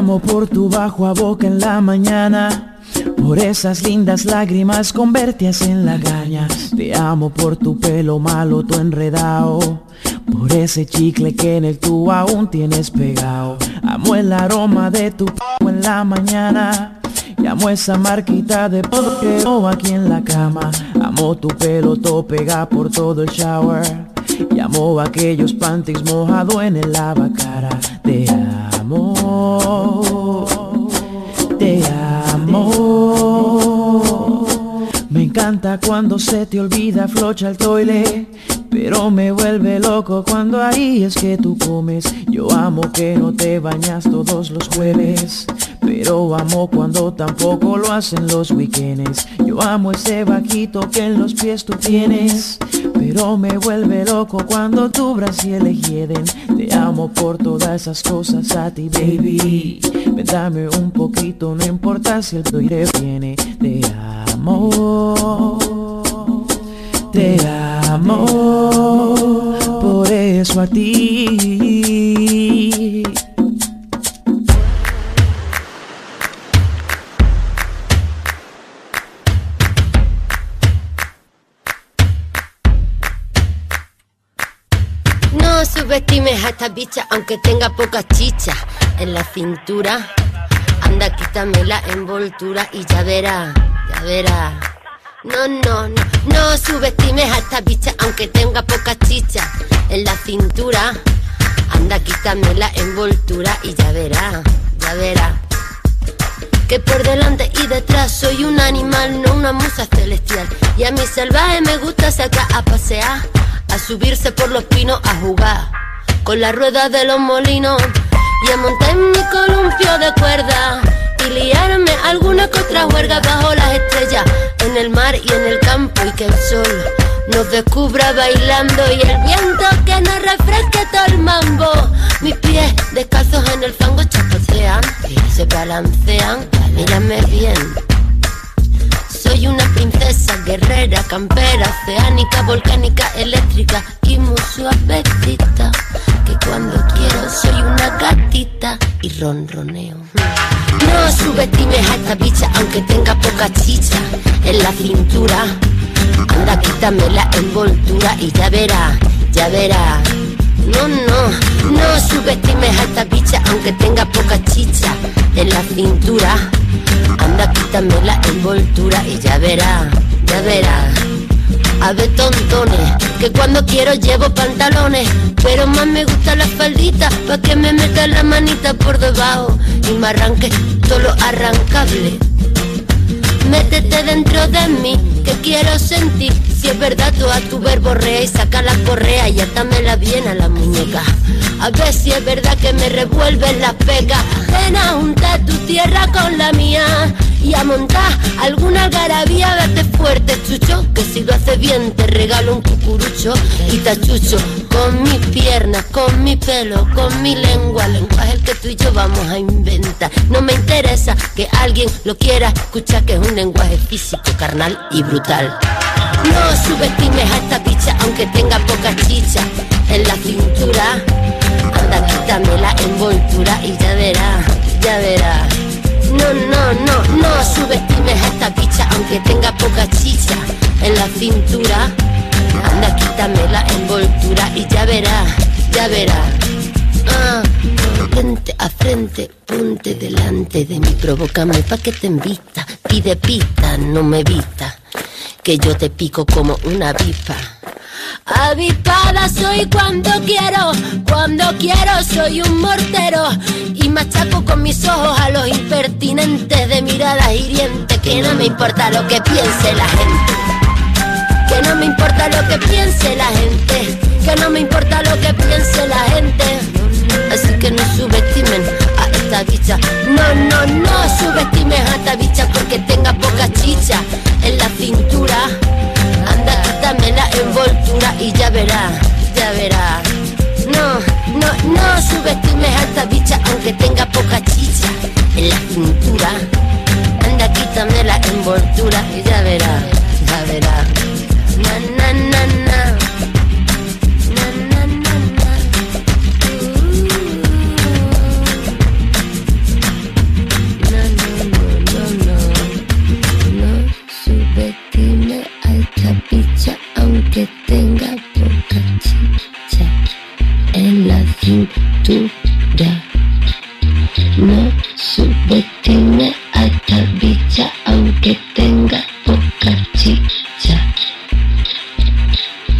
Amo por tu bajo a boca en la mañana. Por esas lindas lágrimas convertidas en lagaña Te amo por tu pelo malo, tu enredado Por ese chicle que en el tú aún tienes pegado Amo el aroma de tu p en la mañana. Y amo esa marquita de tengo aquí en la cama. Amo tu pelo todo pega por todo el shower. Y amo aquellos panties mojado en el lavacara. Te amo Te amo. Me encanta cuando se te olvida flocha el toile pero me vuelve loco cuando ahí es que tú comes. Yo amo que no te bañas todos los jueves Pero amo cuando tampoco lo hacen los weekends. Yo amo ese vaquito que en los pies tú tienes. Pero me vuelve loco cuando tu brasil le hieden Te amo por todas esas cosas a ti baby. Ven, Dame un poquito, no importa si el tuyo viene. Te amo. Te amo, por eso a ti. Subestimes a esta bicha aunque tenga poca chicha en la cintura. Anda, quítame la envoltura y ya verá, ya verá. No, no, no, no subestimes a esta bicha aunque tenga poca chicha en la cintura. Anda, quítame la envoltura y ya verá, ya verá. Que por delante y detrás soy un animal, no una musa celestial. Y a mi salvaje me gusta sacar a pasear, a subirse por los pinos a jugar con la rueda de los molinos y a montar mi columpio de cuerda y liarme alguna que otra huerga bajo las estrellas, en el mar y en el campo y que el sol nos descubra bailando y el viento que nos refresque todo el mambo. Mis pies descalzos en el fango chapotean se balancean, mírame bien. Soy una princesa guerrera, campera, oceánica, volcánica, eléctrica muy suavecita. Que cuando quiero soy una gatita y ronroneo. No subestimes a esta bicha aunque tenga poca chicha en la cintura. Anda, quítame la envoltura y ya verá, ya verá. No, no, no subestimes a esta bicha aunque tenga poca chicha en la cintura. Anda, quítame la envoltura y ya verá, ya verá. A ver, tontones, que cuando quiero llevo pantalones, pero más me gusta la faldita, pa' que me meta la manita por debajo y me arranque todo lo arrancable. Métete dentro de mí, que quiero sentir. Si es verdad, tú a tu verborrea y saca la correa y atámela bien a la muñeca. A ver si es verdad que me revuelves las pecas. Ven a juntar tu tierra con la mía y a montar alguna algarabía. Date fuerte, chucho, que si lo haces bien te regalo un cucurucho y tachucho. Con mis piernas, con mi pelo, con mi lengua, lenguaje el que tú y yo vamos a inventar. No me interesa que alguien lo quiera escuchar, que es un lenguaje físico, carnal y brutal. No subestimes a esta bicha aunque tenga poca chicha en la cintura. Anda, quítame la envoltura y ya verá, ya verá. No, no, no, no subestimes a esta bicha aunque tenga poca chicha en la cintura. Anda, quítame la envoltura y ya verá, ya verá. Ah, frente a frente, ponte delante de mí, provócame pa' que te invita. Pide pista, no me evita, que yo te pico como una avispa. Avispada soy cuando quiero, cuando quiero soy un mortero y machaco con mis ojos a los impertinentes de miradas hirientes que no me importa lo que piense la gente. Que no me importa lo que piense la gente, que no me importa lo que piense la gente. Así que no subestimen a esta bicha. No, no, no subestimes a esta bicha porque tenga poca chicha en la cintura. Anda, quítame la envoltura y ya verá, ya verá. No, no, no subestimes a esta bicha aunque tenga poca chicha en la cintura. Anda, quítame la envoltura y ya verá, ya verá subestime a esta bicha aunque tenga poca chicha.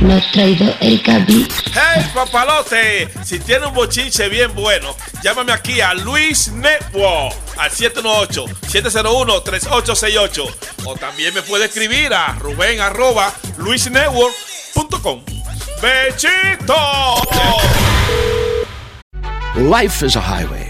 No ha traído el cabi. ¡Hey, papalote! Si tiene un bochinche bien bueno, llámame aquí a Luis Network al 718-701-3868. O también me puede escribir a ruben arroba luisnetwork.com. ¡Bechito! Life is a highway,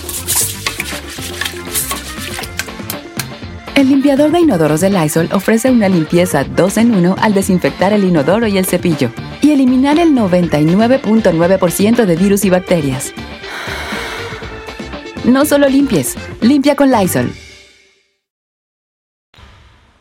El limpiador de inodoros de Lysol ofrece una limpieza 2 en 1 al desinfectar el inodoro y el cepillo y eliminar el 99.9% de virus y bacterias. No solo limpies, limpia con Lysol.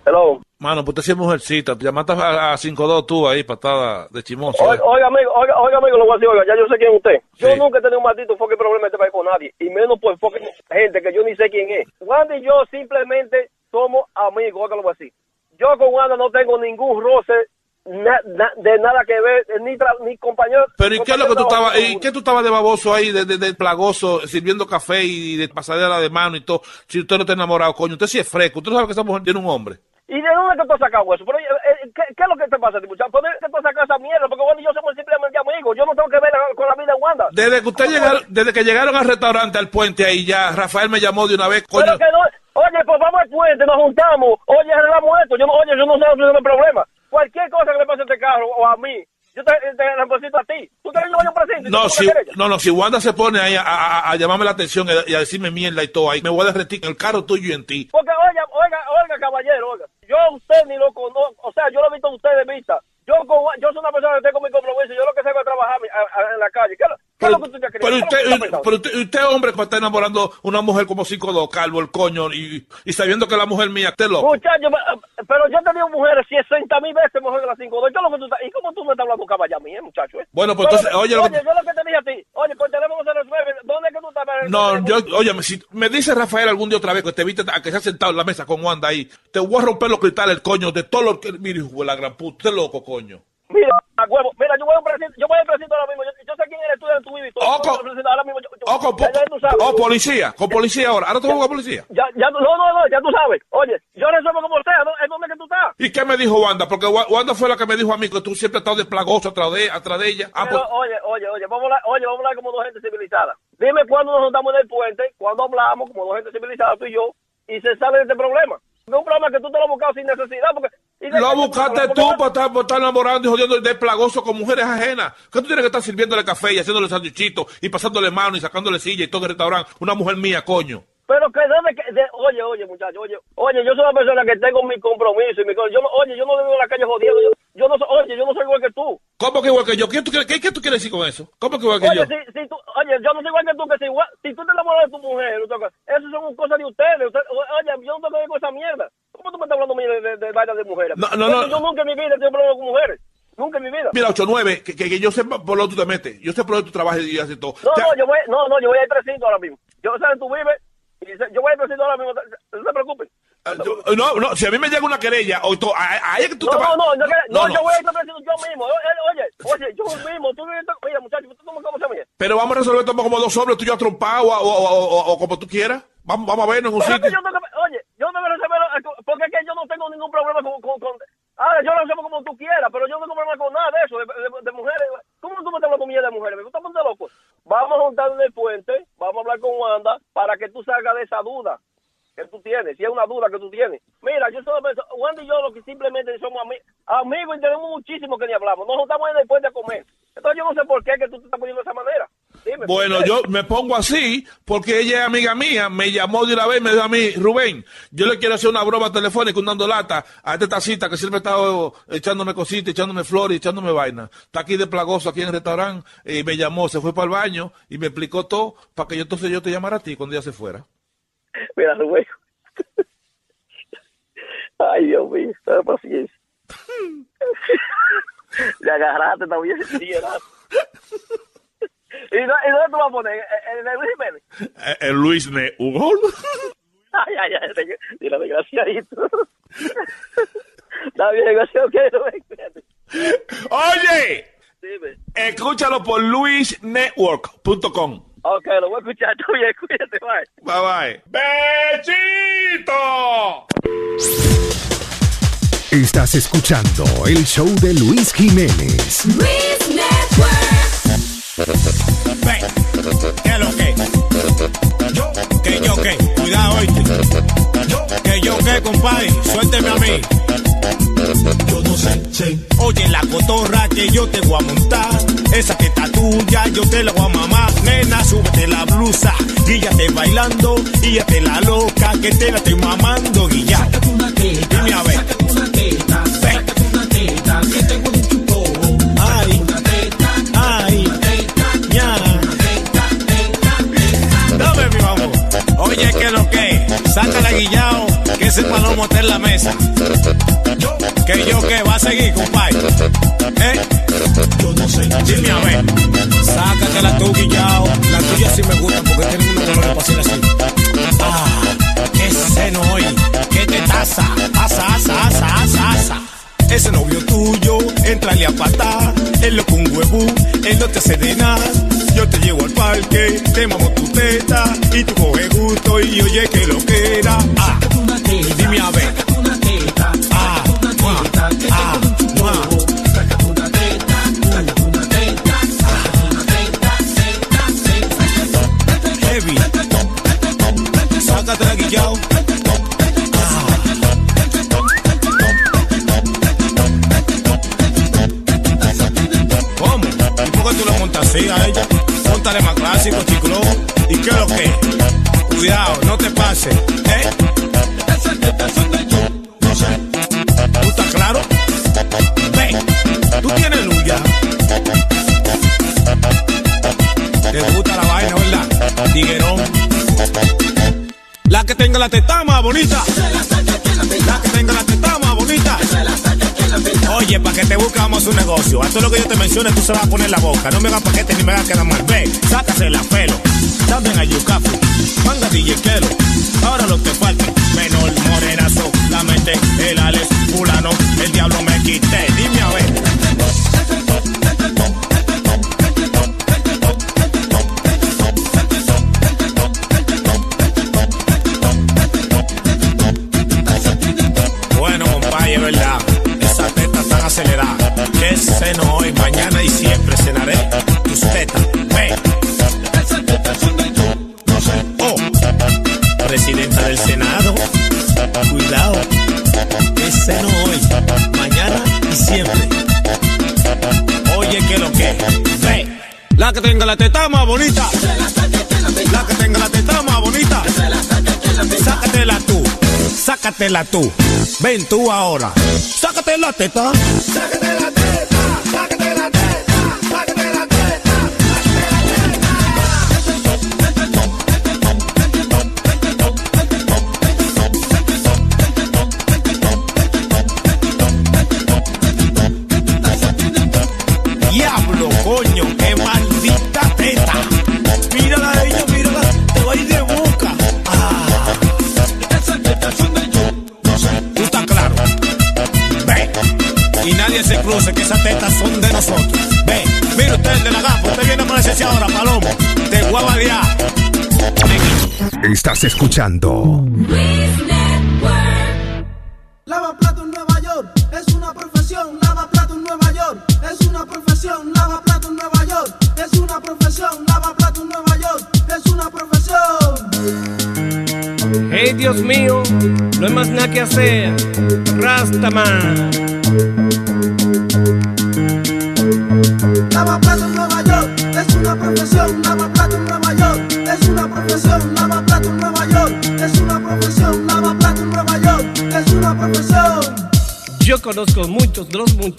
Hello. Mano, pues te hacía mujercita. Te llamaste a, a 5-2 tú ahí, patada de chimoso. Oiga, oiga, amigo, oiga, oiga, amigo, lo voy a decir, oiga, ya yo sé quién es usted. Yo Sí. nunca he tenido un maldito fucking problema en este país con nadie, y menos por fucking gente que yo ni sé quién es. Wanda y yo simplemente somos amigos, oiga, lo voy a decir. Yo con Wanda no tengo ningún roce na- na- de nada que ver, eh, ni, tra- ni compañero. Pero ¿y qué es lo que tú estabas, y qué tú estabas de baboso ahí, de, de, de plagoso, sirviendo café y de pasadera de mano y todo? Si usted no está enamorado, coño, usted sí es fresco. Usted sabe que esa mujer tiene un hombre. ¿Y de dónde tú has sacado eso? Pero, eh, ¿qué, qué es lo que te pasa, tipo? ¿Por qué tú has sacado esa mierda? Porque y yo somos simplemente amigos. Yo no tengo que ver con la vida de Wanda. Desde que usted ¿Cómo llegaron, es? desde que llegaron al restaurante, al puente ahí ya, Rafael me llamó de una vez, coño. Pero que no, oye, pues vamos al puente, nos juntamos, oye, arreglamos esto, yo no, oye, yo no sé resolver el problema. Cualquier cosa que le pase a este carro o a mí, yo te, te represento a ti. Tú te yo yo presento. y No, si, no, no, si Wanda se pone ahí a, a- a llamarme la atención y a, decirme mierda y todo ahí, me voy a derretir en el carro tuyo y en ti. Porque, oiga, oiga, oiga, caballero, oiga, yo a usted ni lo conozco, o sea, yo lo he visto a usted de vista. Yo, con, yo soy una persona que tengo mi compromiso, yo lo que sé es trabajar en la calle. ¿Qué, lo- Pero, lo pero ¿Qué es lo usted, pero usted, usted, hombre, que está enamorando una mujer como 5'2, calvo, el coño, y, y sabiendo que la mujer mía, usted loco. Muchacho, eh, pero yo he tenido mujeres 60 mil veces mejor que las 5 ¿Qué es lo que tú? ¿Y cómo tú me estás hablando caballa a mí, eh, muchacho? eh? Bueno, pues entonces, oye, lo que- yo lo que te dije a ti, oye, por teléfono se resuelve, ¿dónde es que tú estás? No, yo, oye, si me dice Rafael algún día otra vez que te viste a que se ha sentado en la mesa con Wanda ahí, te voy a romper los cristales, el coño, de todo lo que. Mire, hijo de la gran puta, usted loco, coño. Mira, a huevo, mira, yo voy a un precinto, yo voy a un precinto ahora mismo, yo, yo sé quién eres tú a un precinto ahora mismo, yo- yo- Oh, con, ya- ya tú sabes. oh, policía, con policía ahora. Ahora te voy con policía. Ya, ya, no, no, no, ya tú sabes. Oye, yo resuelvo como sea, ¿no? ¿En dónde es que tú estás? ¿Y qué me dijo Wanda? Porque Wa- Wanda fue la que me dijo a mí que tú siempre has estado de plagoso atrás de, atrás de ella. Ah, Pero, pues, oye, oye, oye, vamos a hablar, oye, vamos a hablar como dos gente civilizada. Dime cuándo nos juntamos en el puente, cuándo hablamos como dos gente civilizada, tú y yo, y se sale de este problema. No es un problema que tú te lo has buscado sin necesidad, porque... lo buscaste tú para estar, por estar enamorando y jodiendo de plagoso con mujeres ajenas. ¿Qué tú tienes que estar sirviéndole café y haciéndole sanduichitos y pasándole mano y sacándole silla y todo el restaurante? Una mujer mía, coño. Pero que debe que... de- oye, oye, muchacho, oye, oye, yo soy una persona que tengo mi compromiso y mi... Yo, oye, yo no vivo en la calle jodiendo, yo, yo no soy... Oye, yo no soy igual que tú. ¿Cómo que igual que yo? ¿Qué tú, quieres- qué, qué tú quieres decir con eso? ¿Cómo que igual que yo? Oye, si, si tú, oye, yo no soy igual que tú, que si, igual- si tú te enamoras de tu mujer, eso son cosas de ustedes. Usted- oye, yo no tengo que ver con esa mierda. ¿Cómo tú me estás hablando de, de, de vainas de mujeres? No, no, no. Yo nunca en mi vida he tenido problemas con mujeres. Nunca en mi vida. Mira, 8-9, que, que, que yo sé por lo que tú te metes. Yo sé por lo que tú trabajas y haces todo. No, O sea, no, yo voy, no, no, yo voy a ir precinto ahora mismo. Yo sé dónde tú vives y yo voy a ir precinto ahora mismo. No se preocupen. Ah, yo- no, no, si a mí me llega una querella, o to- a- ahí es que tú No, te vas. no, no, yo, que- no, no. yo voy a ir precinto yo mismo. Yo- eh, Oye, oye, yo mismo. Tú mira, muchacho, ¿tú cómo, cómo se? Pero vamos a resolver esto como dos hombres, tú y yo atrompados, o, o, o, o- como tú quieras. Vamos, vamos a vernos en un Pero es que sitio. yo tengo que- oye, yo no me resuelvo, porque es que yo no tengo ningún problema con... con, con ahora, yo lo resuelvo como tú quieras, pero yo no tengo problema con nada de eso, de, de- de mujeres. ¿Cómo tú me estás hablando mierda de mujeres? ¿Me estás poniendo loco? Vamos a juntar en el puente, vamos a hablar con Wanda para que tú salgas de esa duda que tú tienes, si es una duda que tú tienes. Mira, yo solo pienso, Wanda y yo lo que simplemente somos ami- amigos y tenemos muchísimo que ni hablamos. Nos juntamos en el puente a comer. Entonces yo no sé por qué que tú te estás poniendo de esa manera. Dime. Bueno, yo me pongo así porque ella es amiga mía, me llamó de una vez y me dijo a mí, Rubén, yo le quiero hacer una broma telefónica, un dando lata a esta tacita que siempre estado echándome cositas, echándome flores, echándome vaina. Está aquí de plagoso, aquí en el restaurante, y me llamó, se fue para el baño y me explicó todo para que yo entonces yo te llamara a ti cuando ella se fuera. Mira, Rubén. Ay, Dios mío, ten paciencia. Le agarraste también, sí. ¿Y, dó- ¿Y dónde tú vas a poner? ¿En en el Luis Jiménez? Eh, El Luis Ne Hugo. Ay, ay, ay, te- dile desgraciadito. Está bien, negocio, ok, Rubén, cuídate. Oye, Dime. escúchalo por luisnetwork.com. Ok, lo voy a escuchar, está bien, cuídate, bye. Bye bye. ¡Bechito! Estás escuchando el show de Luis Jiménez. Ven, ¿qué es lo que? Yo, que yo que, cuidado oíste. Yo, que yo que, compadre, suélteme a mí. Yo sé. Oye, la cotorra que yo te voy a montar, esa que está tuya, yo te la voy a mamar. Nena, súbete la blusa, guíllate bailando, guíllate la loca, que te la estoy mamando, guilla. Dime a ver. Oye, que lo que, sácala guillao, que ese palomo está en la mesa. Que yo que va a seguir, compadre. ¿Eh? Yo no sé. Dime a ver. Sácatela tú, guillao. La tuya sí me gusta porque tiene una color para hacer así. Ah, qué seno hoy. Qué te taza. Asa, asa, asa, asa, asa. Ese novio tuyo, entrale a patar. Él lo con huevo, él no te hace de nada. Yo te llevo al parque, te mamo tu teta. Y tú coges gusto y oye que lo que era. Ah, dime a ver. Ah, mua, ah, mua. Heavy. Sácate la guillao. ¿Cómo? ¿Y por qué tú lo montas así a ella? Póntale más clásico, chiclo. ¿Y qué lo que? Cuidado, no te pases. ¿Eh? ¿Tú estás claro? Ven, tú tienes luz ya. Te gusta la vaina, ¿verdad? Tiguerón. La que tenga la teta más bonita. Oye, para que te buscamos un negocio. A todo lo que yo te mencione, tú se vas a poner la boca. No me hagas paquete ni me hagas quedar mal. Ve, sácase la pelo. También a Yucafu. Manga DJ Kelo. Ahora lo que falta. Menor, morenazo. La mente, el Alex, fulano. El diablo me quité. Dime a ver. La que tenga la teta más bonita. La que tenga la teta más bonita. Sácatela tú. Sácatela tú. Ven tú ahora. Sácate la teta. Sácate la teta. Estás escuchando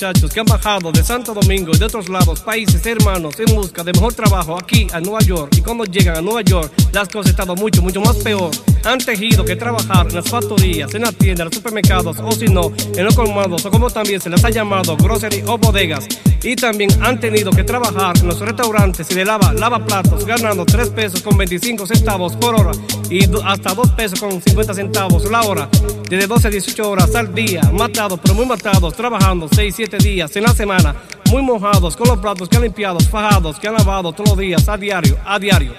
muchachos que han bajado de Santo Domingo y de otros lados, países hermanos, en busca de mejor trabajo aquí a Nueva York. Y cuando llegan a Nueva York, las cosas han estado mucho, mucho más peor. Han tejido que trabajar en las factorías, en las tiendas, en los supermercados, o si no, en los colmados, o como también se les ha llamado, grocery o bodegas. Y también han tenido que trabajar en los restaurantes y de lava, lava platos, ganando 3 pesos con 25 centavos por hora y hasta 2 pesos con 50 centavos la hora. Desde 12 a 18 horas al día, matados, pero muy matados, trabajando 6, 7 días en la semana, muy mojados, con los platos que han limpiado, fajados, que han lavado todos los días, a diario, a diario.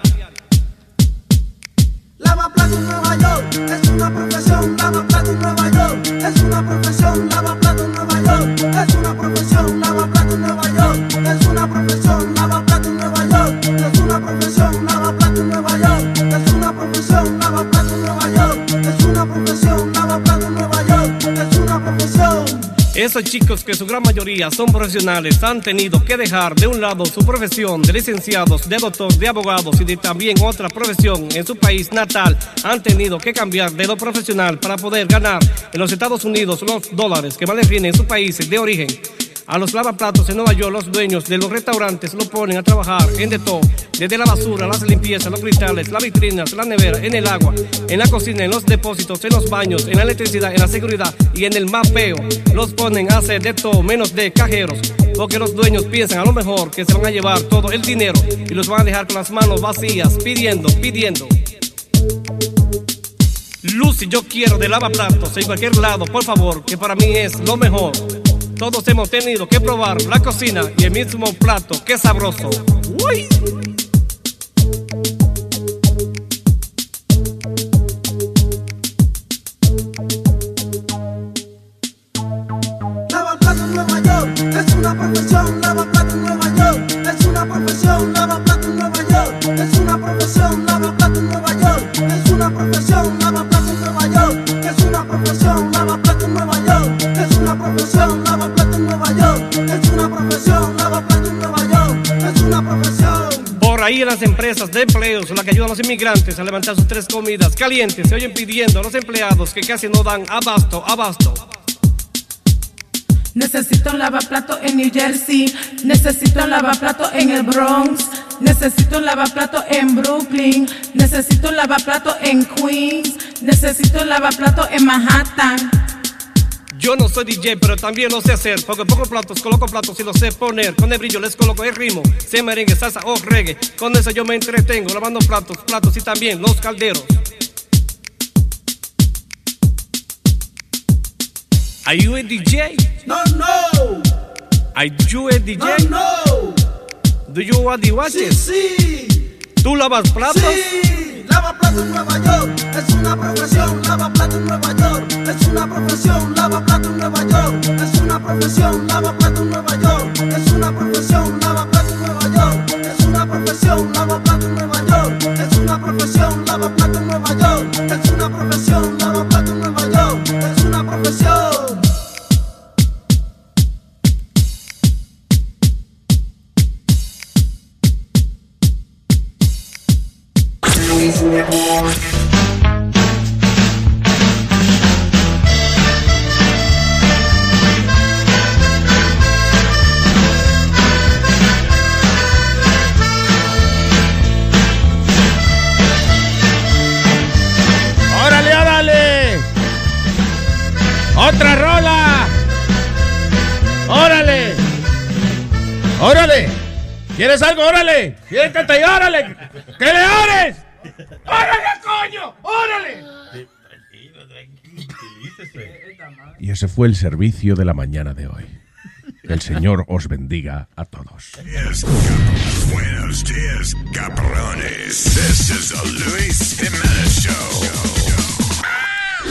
Lavaplato en Nueva York es una profesión. Lavaplato en Nueva York es una profesión. Lavaplato en Nueva York es una profesión. Lavaplato en Nueva York es una profesión. Lavaplato en Nueva York es una profesión. Lavaplato en Nueva York es una profesión. Lavaplato en Nueva York es una profesión. Esos chicos que su gran mayoría son profesionales han tenido que dejar de un lado su profesión de licenciados, de doctor, de abogados y de también otra profesión en su país natal. Han tenido que cambiar de lo profesional para poder ganar en los Estados Unidos los dólares que más les vienen en sus países de origen. A los lavaplatos en Nueva York, los dueños de los restaurantes lo ponen a trabajar en de todo, desde la basura, las limpiezas, los cristales, las vitrinas, la nevera, en el agua, en la cocina, en los depósitos, en los baños, en la electricidad, en la seguridad y en el mapeo. Los ponen a hacer de todo menos de cajeros, porque los dueños piensan a lo mejor que se van a llevar todo el dinero y los van a dejar con las manos vacías, pidiendo, pidiendo. Lucy, yo quiero de lavaplatos en cualquier lado, por favor, que para mí es lo mejor. Todos hemos tenido que probar la cocina y el mismo plato, qué sabroso. Uy. Lavaplato en Nueva York es una profesión. Lavaplato en Nueva York es una profesión. Lavaplato en Nueva York es una profesión. Lavaplato en Nueva York es una profesión. Una profesión. Lavaplato en Nueva York es una profesión. Lavaplato en Nueva York es una profesión. Por ahí en las empresas de empleos, las que ayudan a los inmigrantes a levantar sus tres comidas calientes, se oyen pidiendo a los empleados que casi no dan abasto, abasto. Necesito un lavaplato en New Jersey. Necesito un lavaplato en el Bronx. Necesito un lavaplato en Brooklyn. Necesito un lavaplato en Queens. Necesito un lavaplato en Manhattan. Yo no soy DJ, pero también lo sé hacer. Porque pongo platos, coloco platos y los sé poner. Con el brillo les coloco el ritmo. Sea merengue, salsa o reggae. Con eso yo me entretengo, lavando platos, platos y también los calderos. Are you a DJ? No, no. Are you a DJ? No, no. Do you want the watches? Sí, sí. ¿Tú lavas platos? Sí, lavaplato en Nueva York es una profesión. Lavaplato en Nueva York es una profesión. Lavaplato en Nueva York es una profesión. Lavaplato en Nueva York es una profesión. Lavaplato en Nueva York es una profesión. Lavaplato en Nueva York es una profesión. Lavaplato en Nueva York es una profesión. ¿Quieres algo? ¡Órale! ¡Siéntate y órale! ¡Que le ores! ¡Órale, coño! ¡Órale! Y ese fue el servicio de la mañana de hoy. Que el Señor os bendiga a todos. Buenos dias, caperones. This is the Luis Jimenez Show.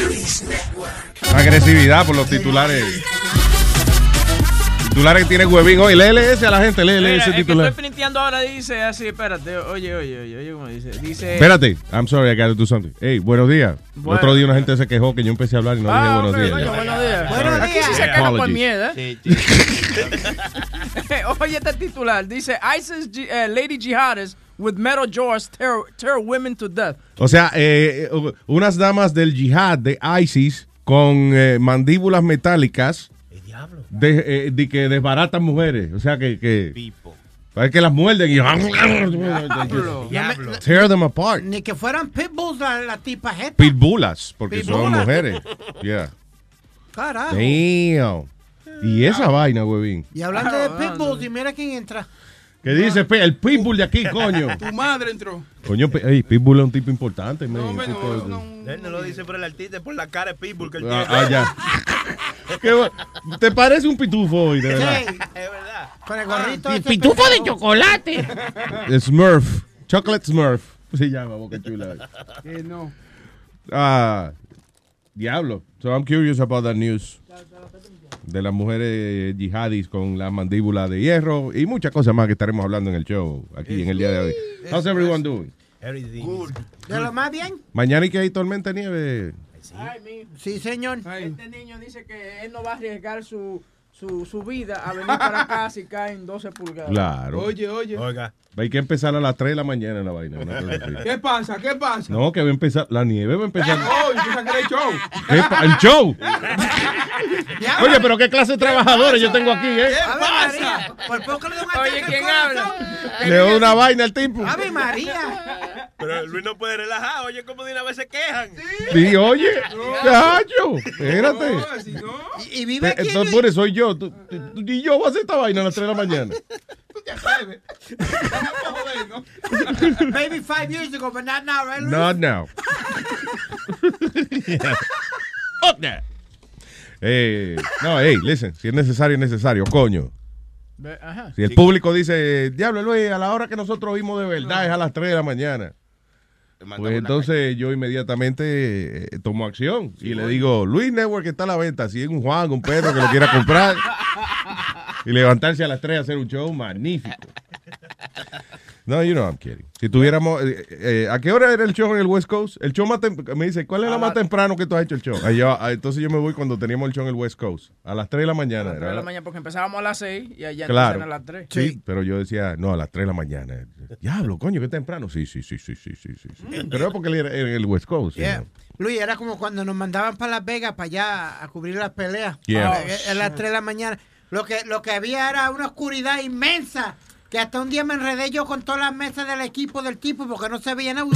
Luis Network. Agresividad por los titulares. Titulares que tiene Huevín hoy. Léele ese a la gente, léele Mira, ese el que titular. estoy printeando ahora dice así, espérate, oye, oye, oye, oye, ¿cómo dice? Dice... Espérate, I'm sorry, I gotta do something. Hey, buenos días. Bueno. otro día una gente se quejó que yo empecé a hablar y no Ah, dije buenos días. coño, buenos días. Buenos Aquí sí días. se por miedo, ¿eh? Oye, este titular dice ISIS eh, lady jihadists with metal jaws tear, tear women to death. O sea, eh, eh, unas damas del yihad de ISIS con eh, mandíbulas metálicas de, eh, de que desbaratan mujeres. O sea, que... que Parece que las muerden y... Tear them apart. Ni que fueran pitbulls la, la tipa jeta. Pitbullas, porque son Pitbullas. mujeres. Yeah. Carajo. Damn. Y esa vaina, huevín. Y hablando de pitbulls, y mira quién entra. ¿Qué dice pe- el pitbull de aquí, coño? Tu madre entró. Coño, pe- ey, pitbull es un tipo importante. un hombre, tipo no, de- Él no lo dice por el artista, es por la cara de Pitbull que él Ah, tiene. ah, ya. Qué ¿Te parece un pitufo hoy, de verdad? Sí. Con el gorrito. Ese pitufo de chocolate. Smurf. Chocolate Smurf. Se llama, boca chula. Que no. Ah, diablo. So I'm curious about that news. De las mujeres yihadis con la mandíbula de hierro y muchas cosas más que estaremos hablando en el show aquí en el día de hoy. How's everyone doing? De lo más bien. Mañana y que hay tormenta de nieve. Ay, mi- Sí, señor. Este niño dice que él no va a arriesgar su, su, su vida a venir para acá si caen 12 pulgadas. Claro. Oye, oye. Oiga. Hay que empezar a las 3 de la mañana la vaina. ¿Qué pasa? ¿Qué pasa? No, que va a empezar, la nieve va a empezar. Oh, era el show. ¿Qué pa- ¿El show? Oye, pero qué clase de trabajadores yo tengo aquí, ¿eh? ¿Qué pasa? Por poco le doy un Oye, ¿quién habla? Le doy una vaina al tipo. Ave María. Pero Luis no puede relajar. Oye, como de una vez se quejan. Sí, oye, chacho, espérate. Y, y vive aquí. en Entonces, por eso soy yo. Tú- Y yo voy a hacer esta vaina a las 3 de la mañana. Maybe five years ago, but not now, right? Luis? Not now. Fuck that. Eh, no, hey, listen, si es necesario, es necesario, coño. Ajá. Si el público dice, diablo Luis, a la hora que nosotros vimos de verdad es a las 3 de la mañana. Pues entonces yo inmediatamente eh, tomo acción y le digo, Luis Network está a la venta. Si es un Juan, un perro que lo quiera comprar. y levantarse a las 3 a hacer un show magnífico. No, you know I'm kidding. Si tuviéramos, eh, eh, ¿a qué hora era el show en el West Coast? El show más tem- me dice, ¿cuál es la más temprano que tú has hecho el show? Ah, yo- entonces yo me voy cuando teníamos el show en el West Coast, a las 3 de la mañana. A las 3 de ¿verdad? la mañana porque empezábamos a las 6 y allá Claro. a las 3. Sí. pero yo decía, no, a las 3 de la mañana. Diablo, coño, qué temprano. Sí, sí, sí, sí, sí, sí, sí. sí. Pero es porque él era en el West Coast. you Yeah. know. Luis, era como cuando nos mandaban para Las Vegas, para allá, a cubrir las peleas. Yeah. A, a las 3 de la mañana. Lo que, lo que había era una oscuridad inmensa. Que hasta un día me enredé yo con todas las mesas del equipo del tipo porque no se veía nada.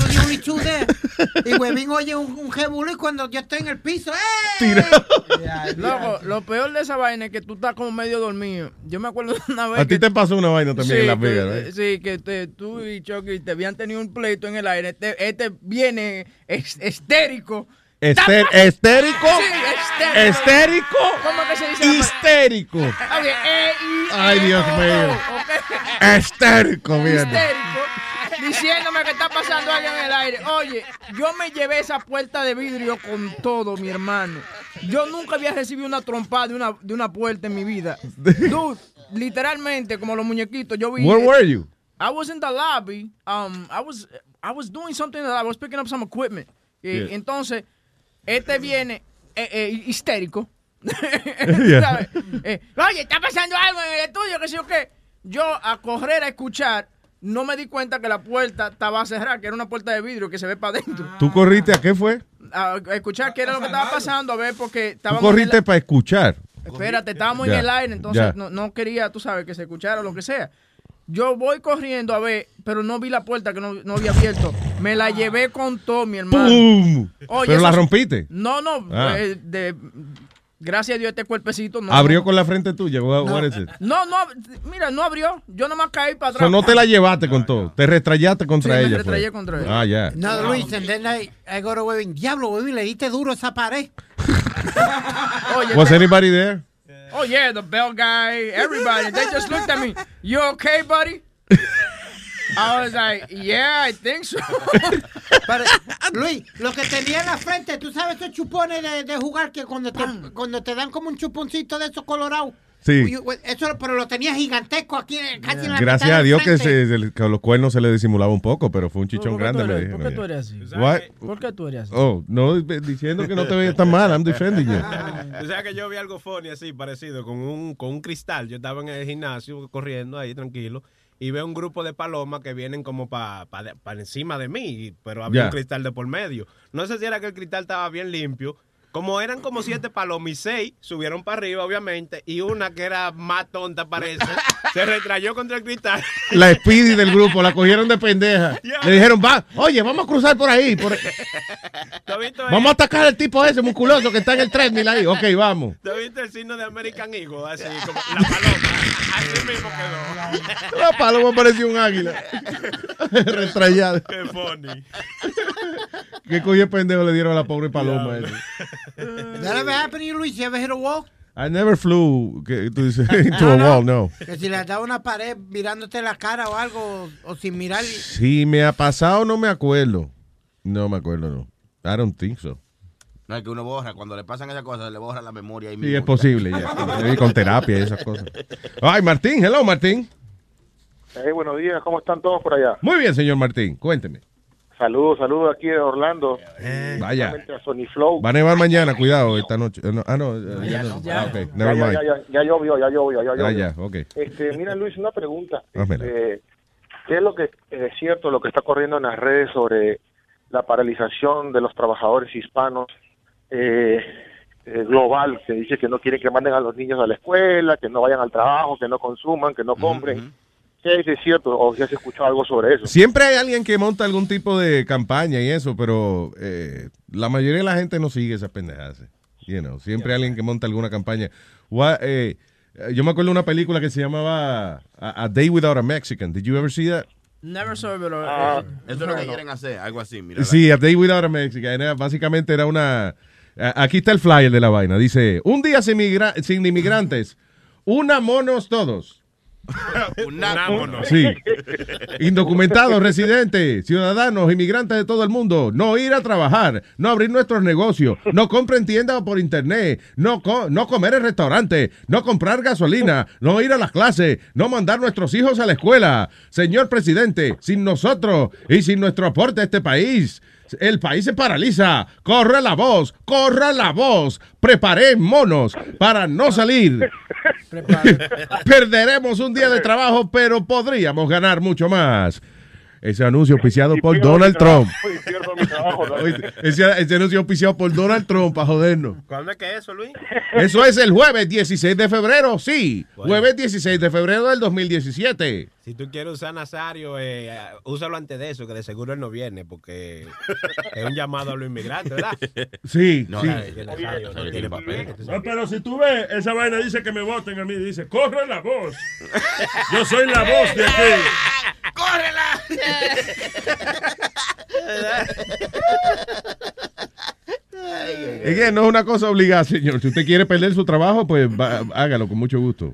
Y Huevín oye un, un jebulú y cuando yo estoy en el piso, ¡eh! Loco, lo peor de esa vaina es que tú estás como medio dormido. Yo me acuerdo de una vez. A ti te pasó una vaina también en Las Vegas, ¿verdad? Sí, que te- tú y Chucky te habían tenido un pleito en el aire. Este, este viene es- estérico. Ester- ¿Estérico? Sí, estérico. ¿Cómo que se dice? Histérico. Ok, eh, y- Ay, eh, Dios mío. Estérico, bien. Histérico, diciéndome que está pasando algo en el aire. Oye, yo me llevé esa puerta de vidrio con todo, mi hermano. Yo nunca había recibido una trompada de una, de una puerta en mi vida. Dude, literalmente, como los muñequitos, yo vi. Where were you? I was in the lobby. Um, I was I was doing something. I was picking up some equipment. Yeah. entonces este viene eh, eh, histérico. Eh, Oye, está pasando algo en el estudio, que sé yo qué. Yo a correr a escuchar, no me di cuenta que la puerta estaba cerrada, que era una puerta de vidrio que se ve para adentro. ¿Tú corriste a qué fue? A, a escuchar qué era lo que estaba pasando, a ver, porque en corriste para escuchar. Espérate, estábamos Ya, en el aire, entonces no, no quería, tú sabes, que se escuchara lo que sea. Yo voy corriendo a ver, pero no vi la puerta que no, no había abierto. Me la llevé con todo, mi hermano. ¡Pum! Oye, ¿Pero la eso- rompiste? No, no. Ah. eh, de, gracias a Dios, este cuerpecito no. Abrió no, con la frente tuya. What- no, what is it? no, no, mira, no abrió. Yo nomás caí para So, atrás. no te la llevaste con todo. Te restrayaste contra Sí, me ella. restrayé fue. contra ella. Ah, ya. No, Luis, and then I, I go to. Diablo, Huevín, le diste duro a esa pared. Oye, Was te- anybody there? Oh, yeah, the bell guy, everybody. They just looked at me. You okay, buddy? I was like, yeah, I think so. Pero, Luis, lo que tenía en la frente, tú sabes esos chupones de, de jugar que cuando te, cuando te dan como un chuponcito de esos colorados. Sí. Eso, pero lo tenía gigantesco aquí, eh, casi en la Gracias mitad a Dios que, se, que los cuernos se le disimulaba un poco, pero fue un chichón ¿Por qué grande. tú me eres- dijeron ¿Por qué tú eres así? What? ¿Por qué tú eres así? Oh, no, diciendo que no te veías tan mal, I'm defending you. O sea que yo vi algo funny así, parecido, con un, con un cristal. Yo estaba en el gimnasio corriendo ahí tranquilo y veo un grupo de palomas que vienen como para encima de mí, pero había Ya. un cristal de por medio. No sé si era que el cristal estaba bien limpio. Como eran como siete palomas y seis subieron para arriba, obviamente, y una que era más tonta parece, se retrayó contra el cristal. La Speedy del grupo, la cogieron de pendeja. Le dijeron, va, oye, vamos a cruzar por ahí. por- ¿Tú has visto, Vamos a atacar al tipo ese musculoso que está en el treadmill ahí. Ok, vamos. ¿tú has visto el signo de American Eagle? Así como la paloma. Así mismo quedó. La paloma parecía un águila. Retrayada. Qué funny. ¿Qué coño de pendejo le dieron a la pobre paloma? esa? That ever happened to you, Luis? You ever hit a wall? I never flew que tú dices, into a wall, no. Que si le has dado una pared mirándote la cara o algo, o sin mirar. Si me ha pasado, no me acuerdo. No me acuerdo, no. I don't think so. No, es que uno borra, cuando le pasan esas cosas, le borra la memoria ahí Sí, mismo. es posible ya. Y con terapia y esas cosas. Ay, Martín, hello, Martín. Hey, buenos días, ¿cómo están todos por allá? Muy bien, señor Martín, cuénteme. Saludos, saludos aquí de Orlando. Vaya. Especialmente a Sony Flow. Va a nevar mañana, cuidado, esta noche. Eh, no, ah, no, eh, ya no. Ah, ok, Ya, never ya, mind. ya, ya, ya llovió, ya llovió, ya llovió. Ah, ya, ok. Este, mira, Luis, una pregunta. Este, ¿Qué es lo que es cierto, lo que está corriendo en las redes sobre la paralización de los trabajadores hispanos eh, eh, global, que dice que no quieren que manden a los niños a la escuela, que no vayan al trabajo, que no consuman, que no compren? ¿Qué es cierto o si has escuchado algo sobre eso? Siempre hay alguien que monta algún tipo de campaña y eso, pero eh, la mayoría de la gente no sigue esas pendejadas. You know, siempre hay alguien que monta alguna campaña. What, eh, yo me acuerdo de una película que se llamaba A, A Day Without a Mexican. Did you ever see that? Never saw it, pero... Eh, Eso es lo que no. quieren hacer, algo así. Mira, Sí, A Day Without a Mexican. Era- básicamente era una... Aquí está el flyer de la vaina. Dice, un día sin, migra- sin inmigrantes, unámonos todos. Unámonos. Sí. Indocumentados, residentes, ciudadanos, inmigrantes de todo el mundo. No ir a trabajar, no abrir nuestros negocios, no compren tiendas por internet, no, co- no comer en restaurante, no comprar gasolina, no ir a las clases, no mandar nuestros hijos a la escuela. Señor presidente, sin nosotros y sin nuestro aporte a este país. El país se paraliza. Corre la voz, corre la voz. Preparémonos para no salir. Perderemos un día de trabajo, pero podríamos ganar mucho más. Ese anuncio auspiciado por Donald Trump. Ese, anuncio auspiciado por Donald Trump para jodernos. ¿Cuándo es que es eso, Luis? Eso es el jueves 16 de febrero, sí. Jueves 16 de febrero del 2017. Si tú quieres usar Nazario, eh, úsalo antes de eso, que de seguro él no viene, porque es un llamado a los inmigrantes, ¿verdad? Sí, No, sí. eh, Nazario no tiene papel. No, pero si tú ves, esa vaina dice que me voten a mí, dice, corre la voz. Yo soy la voz de aquí. Es que no es una cosa obligada, señor. Si usted quiere perder su trabajo, pues va- hágalo con mucho gusto.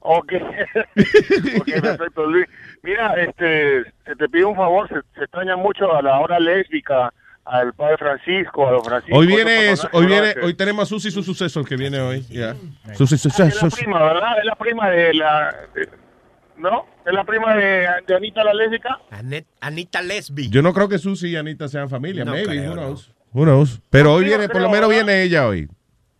Ok, Ok, perfecto, Luis. Mira, este, se te pide un favor, se, se extraña mucho a la hora lésbica, al padre Francisco, a los Francisco. Hoy viene, hoy viene, hoy tenemos a Susi su sucesor que viene hoy. Ya. Susi Ah, Es la prima, ¿verdad? Es la prima de la... de- ¿No? Es la prima de, de Anita la lésbica. Anita Lesbi. Yo no creo que Susi y Anita sean familia. No Maybe, creo, who no. knows? Who knows? Pero hoy viene, por lo menos ¿verdad? viene ella hoy.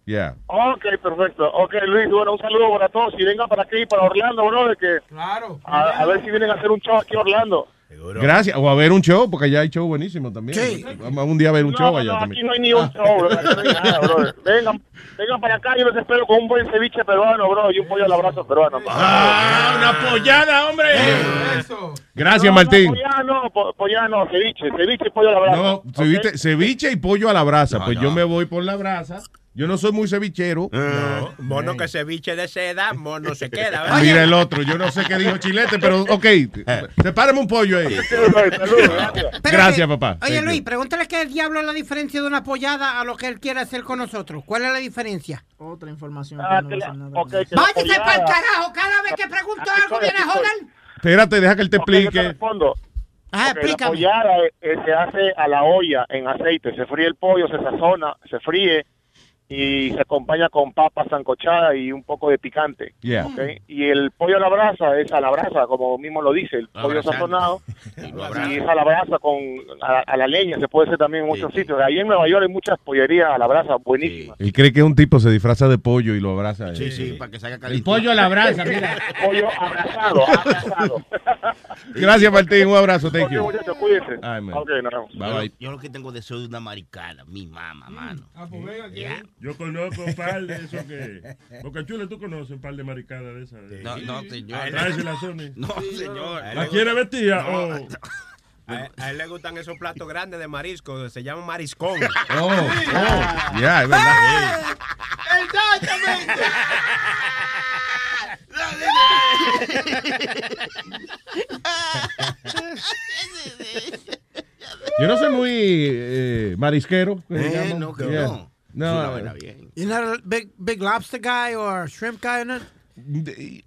Ya. Ok, perfecto. Ok, Luis, bueno, un saludo para todos. Y vengan para aquí, para Orlando, bro, de que... Claro. A, a ver si vienen a hacer un show aquí a Orlando. Gracias. O a ver un show, porque allá hay show buenísimo también. Sí. Vamos un día a ver un no, show allá no, también. aquí no hay ni un show, bro. Aquí no hay nada, bro. Vengan, vengan para acá, yo los espero con un buen ceviche peruano, bro, y un pollo al abrazo peruano. ¡Ah, una pollada, hombre! Gracias, No, Martín. No, pollano, po- pollano, ceviche, ceviche y pollo al abrazo. No, ceviche, ceviche y pollo a la brasa. No, pues no. yo me voy por la brasa. Yo no soy muy cevichero. No, mono que ceviche de seda, mono se queda, ¿verdad? Mira el otro. Yo no sé qué dijo Chilete, pero ok. Sepárame un pollo ahí. Gracias, papá. Oye, Luis, pregúntale qué diablo es la diferencia de una pollada a lo que él quiere hacer con nosotros. ¿Cuál es la diferencia? Otra información Ah, que no que dice la- nada. ok, que la Váyase pollada- para el carajo. Cada vez que pregunto algo viene a joder. Espérate, deja que él te explique. Ah, Ok, la pollada eh, eh, se hace a la olla en aceite. Se fríe el pollo, se sazona, se fríe y se acompaña con papa sancochada y un poco de picante. Y el pollo a la brasa es a la brasa, como mismo lo dice, el pollo sazonado y es a la brasa con a, a la leña, se puede hacer también en muchos sitios. Ahí en Nueva York hay muchas pollerías a la brasa buenísimas. Él cree que un tipo se disfraza de pollo y lo abraza. Sí, eh. sí, para que salga El caliente. pollo a la brasa, mira. pollo abrazado, abrazado. Gracias, Martín. Un abrazo. Thank you. muchachos, cuídense. Ay, man. Ok, nos vemos. Bye, bye. Yo lo que tengo deseo de una maricana, mi mamá, mano. Ya. Yo conozco un par de esos que. Boca Chula, tú conoces un par de maricadas de esas. No, no, señor. Tráesela, Sony. No, señor. ¿La quiere vestida? No. A, a él le gustan esos platos grandes de marisco, se llaman mariscón. Oh, oh. Ya, es verdad. Exactamente. Yo no soy muy eh, marisquero. que Eh, no, que Yeah. no. No, You're not a big, big lobster guy or shrimp guy or not?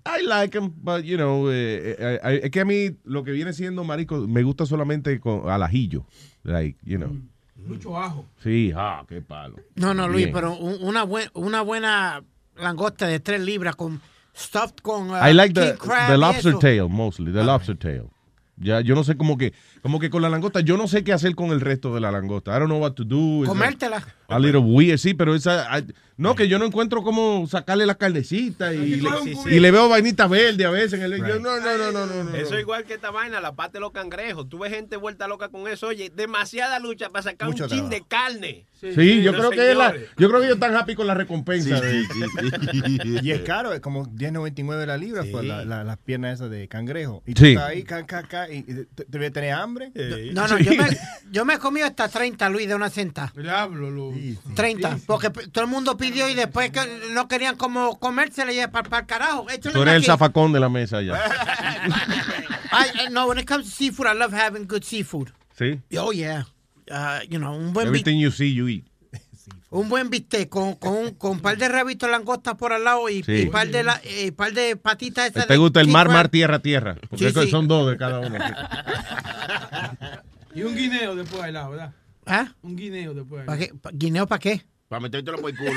I like them, but you know, eh, eh, eh, es que a mí lo que viene siendo marico me gusta solamente con al ajillo, like, you know. Mucho ajo. Sí, ah, qué palo. No, no, Luis, Bien. pero un- una, buen- una buena langosta de tres libras con stuffed con uh, I like the, the lobster tail mostly, the lobster tail. Ya, yo no sé como que, como que con la langosta, yo no sé qué hacer con el resto de la langosta. I don't know what to do. Comértela. A little weird, sí, pero esa, I- no, que yo no encuentro cómo sacarle la carnecita y, le, Sí, sí. y le veo vainita verde a veces. En el, yo, no, no, no, no, no, no. Eso igual que esta vaina, la parte de los cangrejos. Tú ves gente vuelta loca con eso. Oye, demasiada lucha para sacar Mucho un chin de carne. Sí, yo creo que es la, yo creo que ellos están happy con la recompensa. de- Y es caro, es como 10.99 la libra, pues, la, la- las piernas esas de cangrejo. Y tú Sí. estás ahí, ca, ca, ca, y, te, te debes tener hambre. No, no, yo me, yo me he comido hasta 30, Luis, de una centa. Diablo, Luis. 30, porque todo el mundo pidió y después que no querían como comérsela y para el carajo. Échale Tú eres el zafacón de la mesa ya. I, I- no, when it comes to seafood, I love having good seafood. Sí. Oh, yeah. Uh, you know, un buen, Everything you see, you eat. Un buen bistec con, con, un- con un par de rabitos langostas por al lado y, Sí. y par de, la, y par de patitas esas ¿Te de gusta el mar, mar, tierra, tierra? Porque Sí, eso sí. son dos de cada uno. Y un guineo después al lado, ¿verdad? ¿Ah? Un guineo después. ¿Pa qué? Pa- ¿Guineo para qué? Para metértelo por el culo.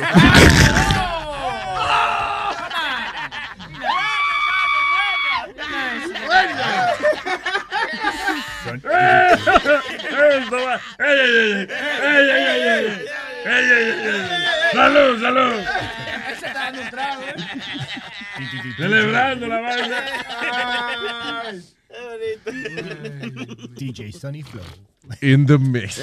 ¡Ey, ey, ey! ¡Salud, salud! Ese está dando un trago. Celebrando la vaina. DJ Sunny Flow. In the mix.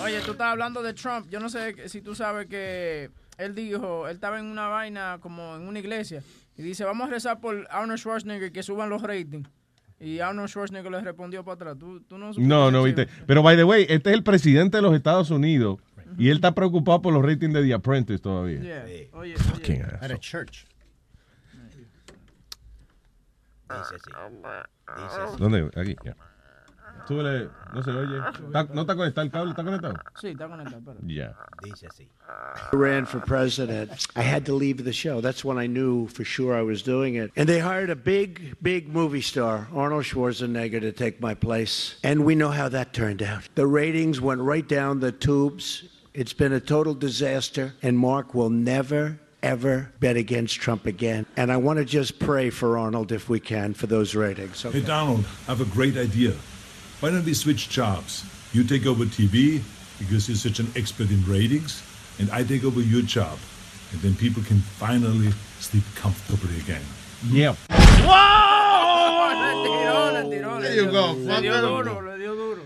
Oye, tú estás hablando de Trump. Yo no sé si tú sabes que él dijo, él estaba en una vaina como en una iglesia y dice, vamos a rezar por Arnold Schwarzenegger que suban los ratings. Y Arnold Schwarzenegger le respondió para atrás. ¿Tú, tú no No, no, viste. Pero, by the way, este es el presidente de los Estados Unidos y él está preocupado por los ratings de The Apprentice todavía. Yeah. Oye, Fucking At a church. Dice así. Dice así. ¿Dónde? Aquí. ya. Súbele. No se oye. Ah, ¿Está- ¿No está conectado el cable? ¿Está conectado? Sí, está conectado. espera. Ya. Dice así. I ran for president, I had to leave the show. That's when I knew for sure I was doing it. And they hired a big, big movie star, Arnold Schwarzenegger, to take my place. And we know how that turned out. The ratings went right down the tubes. It's been a total disaster. And Mark will never, ever bet against Trump again. And I want to just pray for Arnold if we can for those ratings. Hey, Donald, I have a great idea. Why don't we switch jobs? You take over TV because you're such an expert in ratings, and I take over your job. And then people can finally sleep comfortably again. Yeah. Le tiró, le tiró, le There you go, Le dio fucker. duro, le dio duro.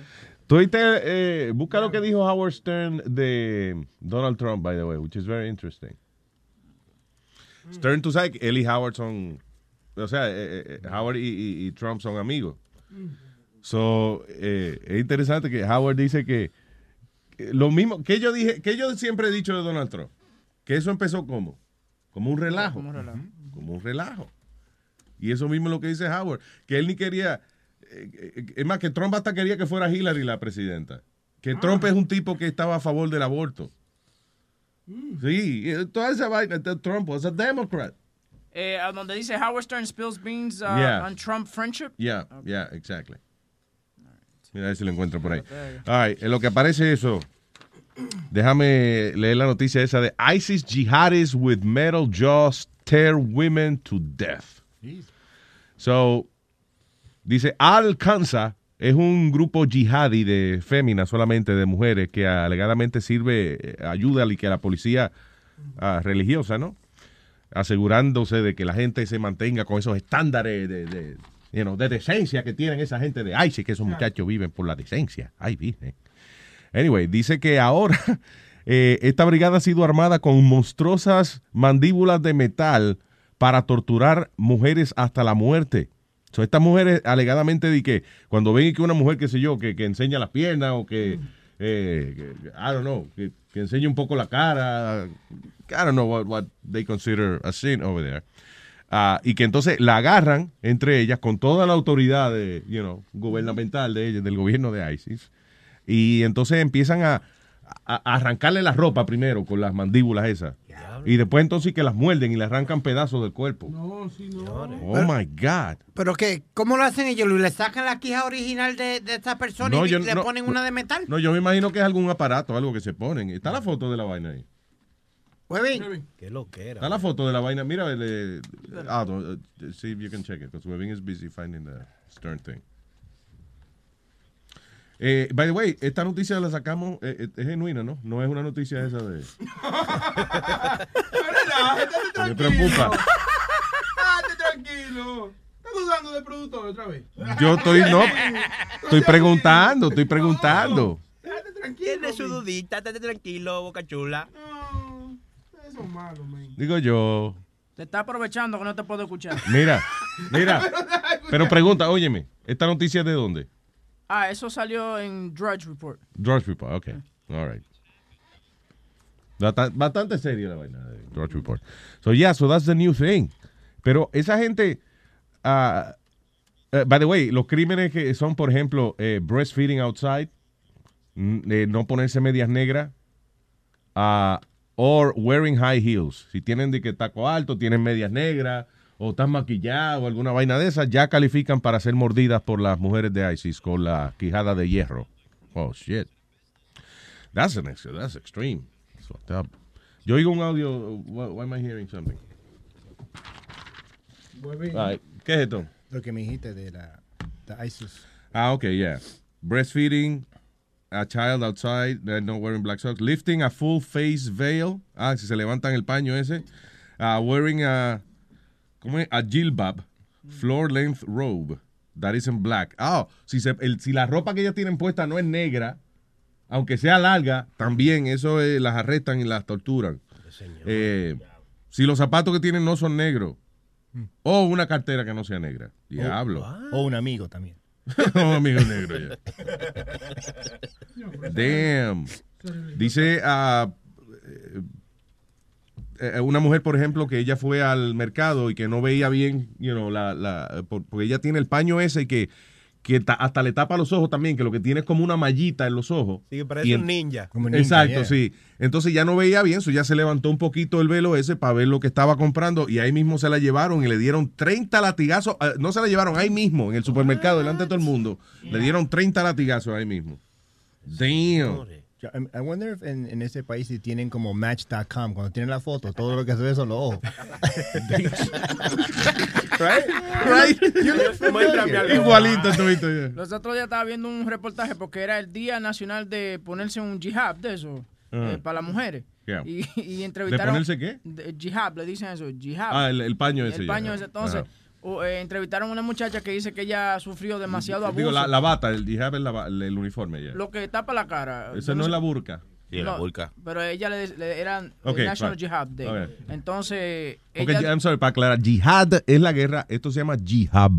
Tú eh, busca lo que dijo Howard Stern de Donald Trump, by the way, which is very interesting. Stern, tú sabes que él y Howard son, o sea, eh, eh, Howard y, y- y Trump son amigos. So, eh, es interesante que Howard dice que, que lo mismo, que yo dije, que yo siempre he dicho de Donald Trump, que eso empezó como, como un relajo. Como un relajo. Como un relajo. Y eso mismo es lo que dice Howard, que él ni quería, eh, eh, es más, que Trump hasta quería que fuera Hillary la presidenta. Que Trump es un tipo que estaba a favor del aborto. Sí, eh, toda esa vaina, de Trump was a Democrat. Eh, donde dice Howard Stern spills beans uh, Yeah. on Trump friendship. Yeah, yeah, exactly. Mira a ver si lo encuentro por ahí. Right, en lo que aparece eso, déjame leer la noticia esa de ISIS jihadis with metal jaws tear women to death. So, dice Al-Kansa es un grupo jihadi de féminas solamente, de mujeres, que alegadamente sirve, eh, ayuda a que la policía ah, religiosa, ¿no? Asegurándose de que la gente se mantenga con esos estándares de, de, you know, de decencia que tienen esa gente de ISIS, que esos muchachos viven por la decencia. Ay, virgen. Anyway, dice que ahora eh, esta brigada ha sido armada con monstruosas mandíbulas de metal para torturar mujeres hasta la muerte. So, estas mujeres alegadamente di que cuando ven que una mujer, qué sé yo, que, que enseña las piernas o que, eh, que- I don't know, que, que enseña un poco la cara, I don't know what, what they consider a sin over there. Ah, y que entonces la agarran entre ellas con toda la autoridad de, you know, gubernamental de ellas, del gobierno de ISIS. Y entonces empiezan a, a- a arrancarle la ropa primero con las mandíbulas esas. Y después entonces que las muerden y le arrancan pedazos del cuerpo. No, sí, no. Oh my God. ¿Pero qué? ¿Cómo lo hacen ellos? ¿Le sacan la quija original de, de esta persona No, y yo le no- ponen una de metal? No, yo me imagino que es algún aparato, algo que se ponen. Está la foto de la vaina ahí. Huevín. Qué lo que era. Está la foto de la vaina. Mira, el, eh, ah, no, uh, see if you can check it, because Webin is busy finding the Stern thing. Eh, by the way, esta noticia la sacamos, eh, eh, es genuina, ¿no? No es una noticia esa de... Me preocupa. Tranquilo. Estás dudando del productor otra vez. Yo estoy, no, estoy preguntando, estoy preguntando. Tiene su dudita, estate tranquilo, boca chula. Eso man. Digo yo, Te está aprovechando que no te puedo escuchar. mira, mira, pero pregunta, óyeme, ¿esta noticia es de dónde? Ah, eso salió en Drudge Report. Drudge Report, ok. All right. Bata- Bastante seria la vaina de Drudge Report. So, yeah, so that's the new thing. Pero esa gente, ah, eh, by the way, los crímenes que son, por ejemplo, eh, breastfeeding outside, eh, no ponerse medias negras, ah, or wearing high heels. Si tienen de que taco alto, tienen medias negras, o están maquillados, o alguna vaina de esas, ya califican para ser mordidas por las mujeres de ISIS con la quijada de hierro. Oh, shit. That's an that's extreme. That's fucked up. Yo oigo un audio. Why, why am I hearing something? ¿Qué es esto? Lo que me dijiste de la de ISIS. Ah, okay, yeah. Breastfeeding a child outside, they're not wearing black socks. Lifting a full face veil. Ah, si se levantan el paño ese. Ah, wearing a, ¿cómo es? A jilbab, floor length robe that isn't black. Ah, si, se, el- si la ropa que ellas tienen puesta no es negra, aunque sea larga, también eso eh, las arrestan y las torturan. Eh, si los zapatos que tienen no son negros, o una cartera que no sea negra. Diablo. O un amigo también. un amigo negro ya. Damn. Dice a una mujer, por ejemplo, que ella fue al mercado y que no veía bien, you know, la, la, por- porque ella tiene el paño ese y que, que ta- hasta le tapa los ojos también, que lo que tiene es como una mallita en los ojos. Sí, parece Y un ninja. Exacto, sí. Entonces ya no veía bien, so ya se levantó un poquito el velo ese para ver lo que estaba comprando y ahí mismo se la llevaron y le dieron 30 latigazos. eh, no se la llevaron ahí mismo, en el supermercado, delante de todo el mundo. Le dieron 30 latigazos ahí mismo. Damn. Yo, I I wonder if en, en ese país si tienen como Match.com, cuando tienen la foto, todo lo que se ve son los ojos. right? Right. You look. Igualito tuviste ya. Los otros días estaba viendo un reportaje porque era el Día Nacional de ponerse un jihad de eso, Ajá. eh, para las mujeres. Yeah. Y, y entrevistaron... ponerse qué? de- jihad, le dicen eso, jihad. Ah, el- el paño ese El ya. paño ese. Entonces. O, eh, entrevistaron a una muchacha que dice que ella sufrió demasiado abuso. Digo, la, la bata, el la el, el uniforme ya. Lo que tapa la cara. Ese Yo no es la burka. No, Pero ella le, le eran Ok, National fine. Jihad Day. Ok. Entonces, Ok, ella... I'm sorry, para aclarar, jihad es la guerra, esto se llama jihad.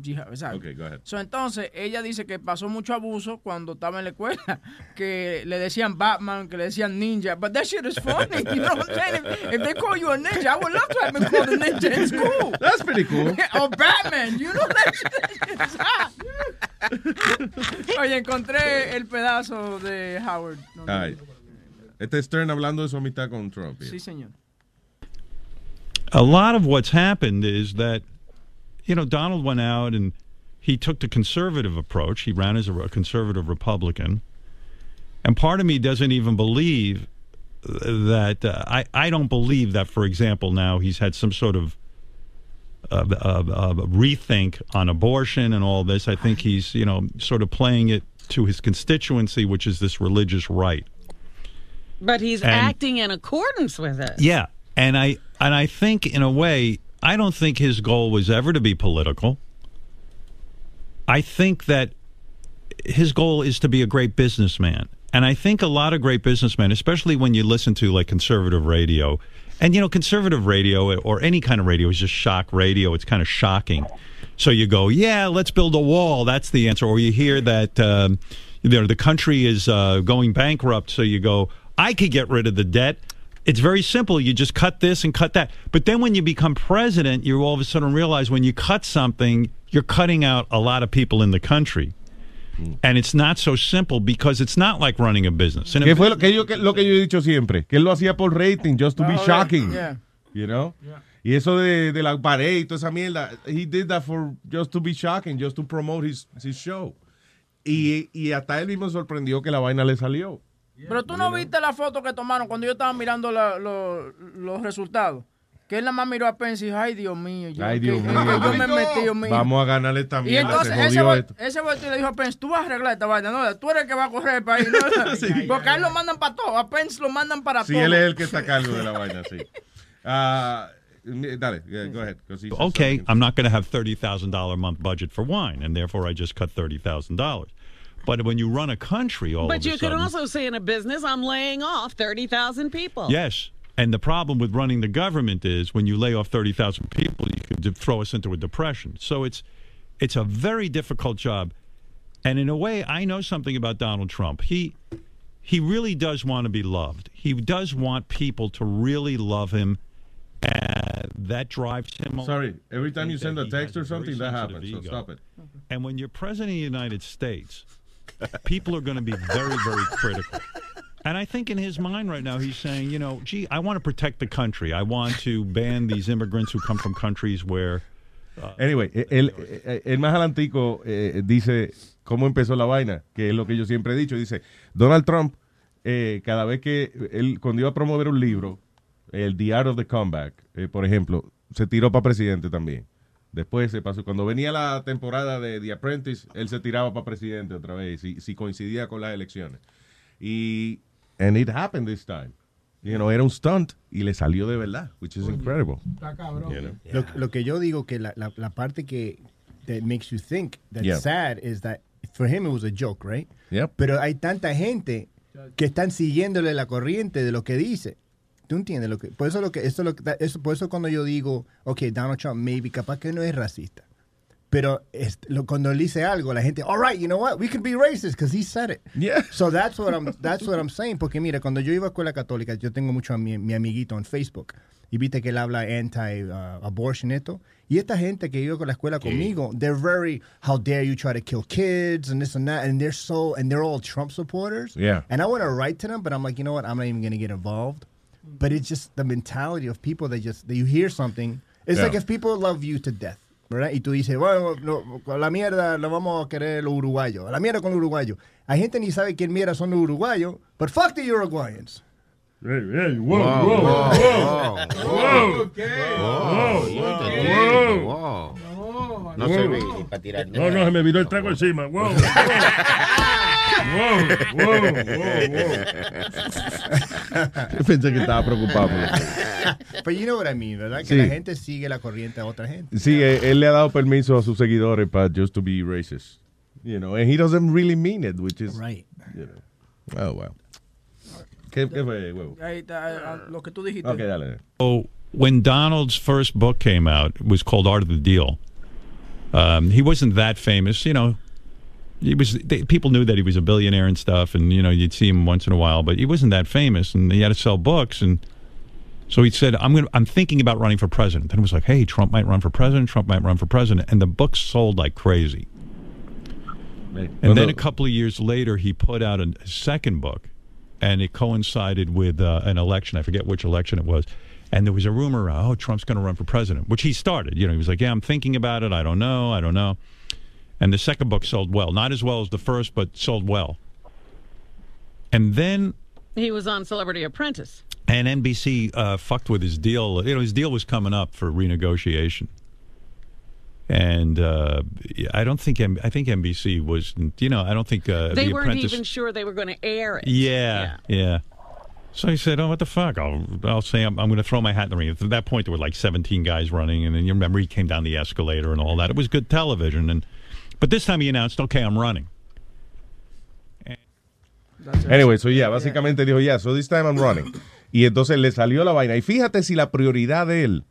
Jihad, exacto. Ok, go ahead. So, entonces, ella dice que pasó mucho abuso cuando estaba en la escuela, que le decían Batman, que le decían ninja, but that shit is funny, you know what I'm saying? If, if they call you a ninja, I would love to have been called a ninja in school. That's pretty cool. or Batman, you know that shit is hot. Oye, encontré el pedazo de Howard. No, Ay. Este es Stern hablando de su amistad con Trump. Sí, señor. a lot of what's happened is that, you know, Donald went out and he took the conservative approach. He ran as a conservative Republican. And part of me doesn't even believe that uh, I I don't believe that. For example, now he's had some sort of uh, uh, uh, rethink on abortion and all this. I think he's you know sort of playing it to his constituency, which is this religious right. But he's And- acting in accordance with it. Yeah, and I and I think in a way, I don't think his goal was ever to be political. I think that his goal is to be a great businessman. And I think a lot of great businessmen, especially when you listen to like conservative radio, and you know, conservative radio or any kind of radio is just shock radio. It's kind of shocking. So you go, yeah, let's build a wall. That's the answer. Or you hear that um, you know the country is uh, going bankrupt. So you go, I could get rid of the debt. It's very simple. You just cut this and cut that. But then when you become president, you all of a sudden realize when you cut something, you're cutting out a lot of people in the country. Mm. And it's not so simple because it's not like running a business. And ¿Qué fue lo que, yo, que- lo que yo he dicho siempre? Que él lo hacía por rating, just to be oh, shocking. Yeah. You know? Y eso de, de la pared y toda esa mierda, he did that for just to be shocking, just to promote his, his show. Y, y hasta él mismo sorprendió que la vaina le salió. Pero tú no viste la foto que tomaron cuando yo estaba mirando la- lo- los resultados. Que él nada más miró a Pence y dijo, ay Dios mío, yo, Ay, Dios que mío. yo me metí, Dios mío. Vamos a ganarle esta Y entonces se ese, esto. ese le dijo a Pence, tú vas a arreglar esta vaina, no, tú eres el que va a correr el país, ¿no? porque a él lo mandan para todo, a Pence lo mandan para Sí, todo. él es el que está a cargo de la vaina, sí. Ah, dale, yeah, go ahead. okay. I'm not going to have thirty thousand dollar a month budget for wine, and therefore I just cut thirty thousand dollars. But when you run a country, all But of you a could sudden, also say in a business, I'm laying off 30,000 people. yes. And the problem with running the government is when you lay off thirty thousand people, you could throw us into a depression. So it's it's a very difficult job. And in a way, I know something about Donald Trump. He he really does want to be loved. He does want people to really love him. And that drives him. Sorry, every time you send a text or something, that happens, so stop it. And when you're president of the United States, people are going to be very, very critical. And I think in his mind right now, he's saying, you know, gee, I want to protect the country. I want to ban these immigrants who come from countries where. uh, Anyway, el, el, el más adelantico eh, dice cómo empezó la vaina, que es lo que yo siempre he dicho. Dice, Donald Trump, eh, cada vez que él, cuando iba a promover un libro, el The Art of the Comeback, eh, por ejemplo, se tiró para presidente también. Después se pasó, cuando venía la temporada de The Apprentice, él se tiraba para presidente otra vez, si, si coincidía con las elecciones. Y, and it happened this time. You know, era un stunt y le salió de verdad, which is incredible. Está cabrón. You know? Lo, lo que yo digo que la, la, la parte que that makes you think that's Yeah. sad is that for him it was a joke, right? Yep. Pero hay tanta gente que están siguiéndole la corriente de lo que dice. ¿Tú entiendes lo que? Por eso lo que eso lo eso por eso cuando yo digo, okay, Donald Trump maybe capaz que no es racista. Pero es- lo- cuando él dice algo, la gente, all right, you know what, we can be racist because he said it. Yeah. So that's what I'm that's what I'm saying. Porque mira, cuando yo iba a escuela católica, yo tengo mucho a mi, mi amiguito en Facebook y viste que él habla anti-abortion esto. Y esta gente que iba con la escuela conmigo, they're very, how dare you try to kill kids and this and that, and they're so, and they're all Trump supporters. Yeah. And I want to write to them, but I'm like, you know what, I'm not even going to get involved. But it's just the mentality of people that just, that you hear something. It's Yeah. like if people love you to death. ¿verdad? Y tú dices, bueno, no, con la mierda la vamos a querer los uruguayos. La mierda con los uruguayos. Hay gente ni sabe quién mierda son los uruguayos, but fuck the Uruguayans. Hey, hey, whoa, Wow, whoa, wow, whoa, wow. whoa, Okay. whoa, Yo whoa, entendí. whoa. No Whoa. se ve para tirar No, no, se me viró el trago encima. Wow, wow, wow, wow, pensé que estaba preocupado. por eso. But you know what I mean, ¿verdad? Que Sí. la gente sigue la corriente a otra gente. Sí, eh, él le ha dado permiso a sus seguidores para just to be racist. You know, and he doesn't really mean it, which is... Right. You know. Oh, wow. ¿Qué, qué fue, huevo? Ahí está, eh, lo que tú dijiste. Ok, dale. So when Donald's first book came out, it was called Art of the Deal. Um, he wasn't that famous, you know. He was. They, people knew that he was a billionaire and stuff, and you know you'd see him once in a while, but he wasn't that famous, and he had to sell books, and so he said, "I'm going. I'm thinking about running for president." Then it was like, "Hey, Trump might run for president. Trump might run for president," and the book sold like crazy. And then a couple of years later, he put out a, a second book, and it coincided with uh, an election. I forget which election it was. And there was a rumor, oh, Trump's going to run for president, which he started. You know, he was like, yeah, I'm thinking about it. I don't know. I don't know. And the second book sold well. Not as well as the first, but sold well. And then He was on Celebrity Apprentice. and NBC uh, fucked with his deal. You know, his deal was coming up for renegotiation. And uh, I don't think I think NBC was. You know, I don't think uh, they the weren't Apprentice. even sure they were going to air it. Yeah, yeah. So he said, "Oh, what the fuck? I'll I'll say I'm, I'm going to throw my hat in the ring." At that point, there were like 17 guys running, and then you remember he came down the escalator and all that. It was good television, and but this time he announced, "Okay, I'm running." Anyway, so yeah, básicamente dijo, yeah, so this time I'm running. Y entonces le salió la vaina. Y fíjate si la prioridad de él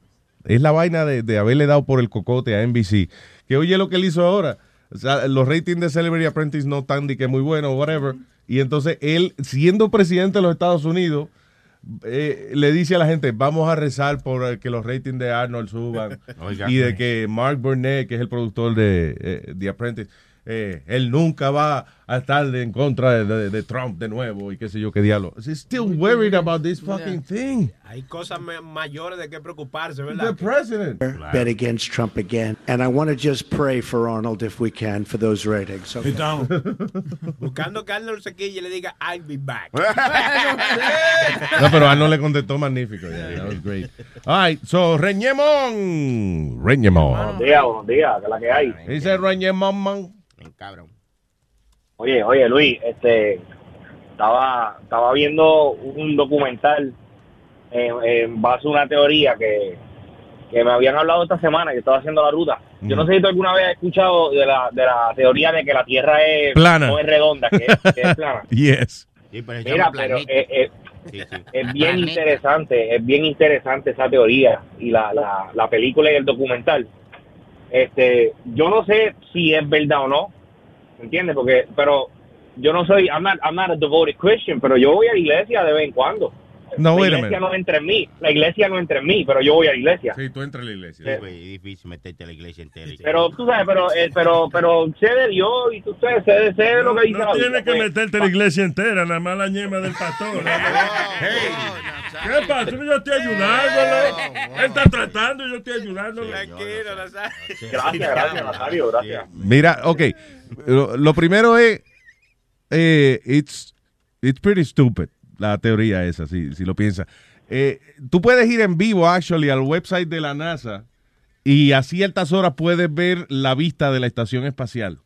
es la vaina de, de haberle dado por el cocote a NBC. Que oye lo que él hizo ahora. O sea, los ratings de Celebrity Apprentice no están de que muy buenos, whatever. Y entonces él, siendo presidente de los Estados Unidos, eh, le dice a la gente, vamos a rezar por eh, que los ratings de Arnold suban. Oiga. y de que Mark Burnett, que es el productor de eh, The Apprentice, eh, él nunca va a estar en contra de, de- de Trump de nuevo y qué sé yo qué diablo. He's still worried about this fucking thing. Hay cosas ma- mayores de qué preocuparse, The ¿verdad? president. Bet against Trump again. And I want to just pray for Arnold if we can for those ratings. Okay? Buscando que Arnold se quille y le diga, I'll be back. No, pero Arnold le contestó magnífico. Yeah, that was great. All right, so Reñemón. Reñemón. Buenos días, buenos días, que la que hay. Dice Reñemón, man. Oye, oye, Luis, este, estaba, estaba viendo un documental en, en base a una teoría que, que me habían hablado esta semana, yo estaba haciendo la ruta. Yo no sé si tú alguna vez has escuchado de la, de la teoría de que la Tierra es, Plana. no es redonda, que es, que es plana. Yes. Mira, pero eh, eh, es bien interesante, es bien interesante esa teoría y la, la, la película y el documental. Este, yo no sé si es verdad o no, ¿entiendes? Porque, pero yo no soy, I'm not, I'm not a devoted Christian, pero yo voy a la iglesia de vez en cuando. No, la a iglesia no entra en mí, la iglesia no entra en mí, pero yo voy a la iglesia. Sí, tú entras a la iglesia. Eh, Es difícil meterte a la iglesia entera. Pero tú sabes, pero, eh, pero, pero sé de Dios y tú sabes, sé, de- sé de lo que dice No la tienes que pues. meterte la iglesia entera, nada más la ñema del pastor. ¿Qué pasa? Yo estoy ayudándolo. Él está tratando y yo estoy ayudándolo. Tranquilo, Nazario. Gracias, gracias, Nazario, gracias. Mira, ok. Lo, lo primero es, eh, it's, it's pretty stupid, la teoría esa, si, si lo piensas. Eh, tú puedes ir en vivo, actually, al website de la NASA y a ciertas horas puedes ver la vista de la estación espacial,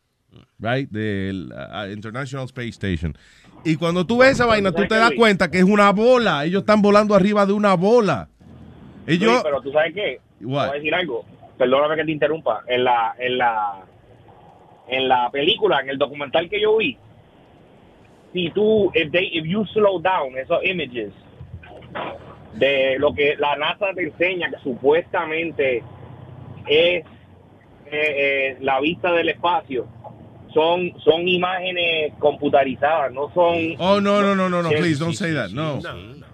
right? Del uh, International Space Station. Y cuando tú ves esa vaina, tú te das cuenta que es una bola. Ellos están volando arriba de una bola. Ellos... Pero tú sabes qué, Te voy a decir algo. Perdóname que te interrumpa. En la, en la, en la película, en el documental que yo vi, si tú, if, they, if you slow down esos images de lo que la NASA te enseña que supuestamente es eh, eh, la vista del espacio, son, son imágenes computarizadas, no son... Oh, no, no, no, no, no, please, don't say that. sí, No.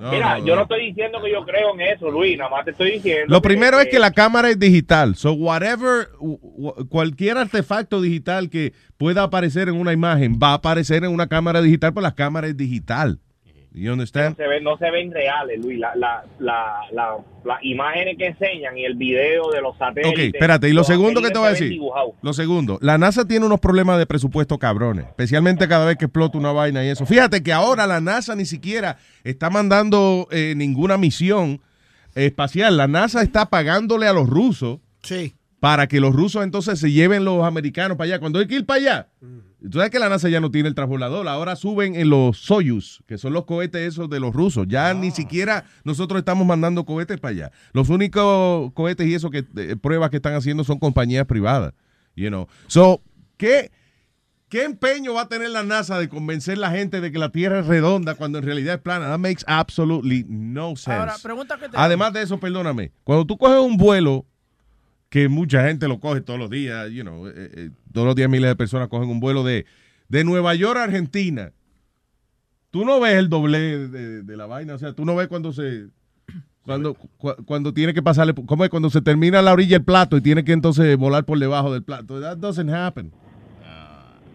No, Mira, no, yo no. estoy diciendo que yo creo en eso, Luis, nada más te estoy diciendo. Lo primero es que la cámara es digital. So, whatever, cualquier artefacto digital que pueda aparecer en una imagen va a aparecer en una cámara digital, pues la cámara es digital. You no understand? se, ven, no se ven reales, Luis. La, la, la, la- las imágenes que enseñan y el video de los satélites. Ok, espérate. Y lo segundo que te voy a decir. Lo segundo, la NASA tiene unos problemas de presupuesto cabrones, especialmente cada vez que explota una vaina y eso. Fíjate que ahora la NASA ni siquiera está mandando eh, ninguna misión espacial. La NASA está pagándole a los rusos para que los rusos entonces se lleven los americanos para allá. Cuando hay que ir para allá, tú sabes que la NASA ya no tiene el transbordador. Ahora suben en los Soyuz, que son los cohetes esos de los rusos. Ya ni siquiera nosotros estamos mandando cohetes para allá. Los únicos cohetes y eso que eh, pruebas que están haciendo son compañías privadas. You know. So, ¿qué, ¿qué empeño va a tener la NASA de convencer a la gente de que la Tierra es redonda cuando en realidad es plana? That makes absolutely no sense. Ahora, pregunta que te Además de eso, perdóname, cuando tú coges un vuelo que mucha gente lo coge todos los días, you know, eh, eh, todos los días miles de personas cogen un vuelo de, de Nueva York a Argentina. Tú no ves el doble de, de la vaina, o sea, tú no ves cuando se cuando cu- cuando tiene que pasarle, ¿cómo es? Cuando se termina la orilla el plato y tiene que entonces volar por debajo del plato. That doesn't happen.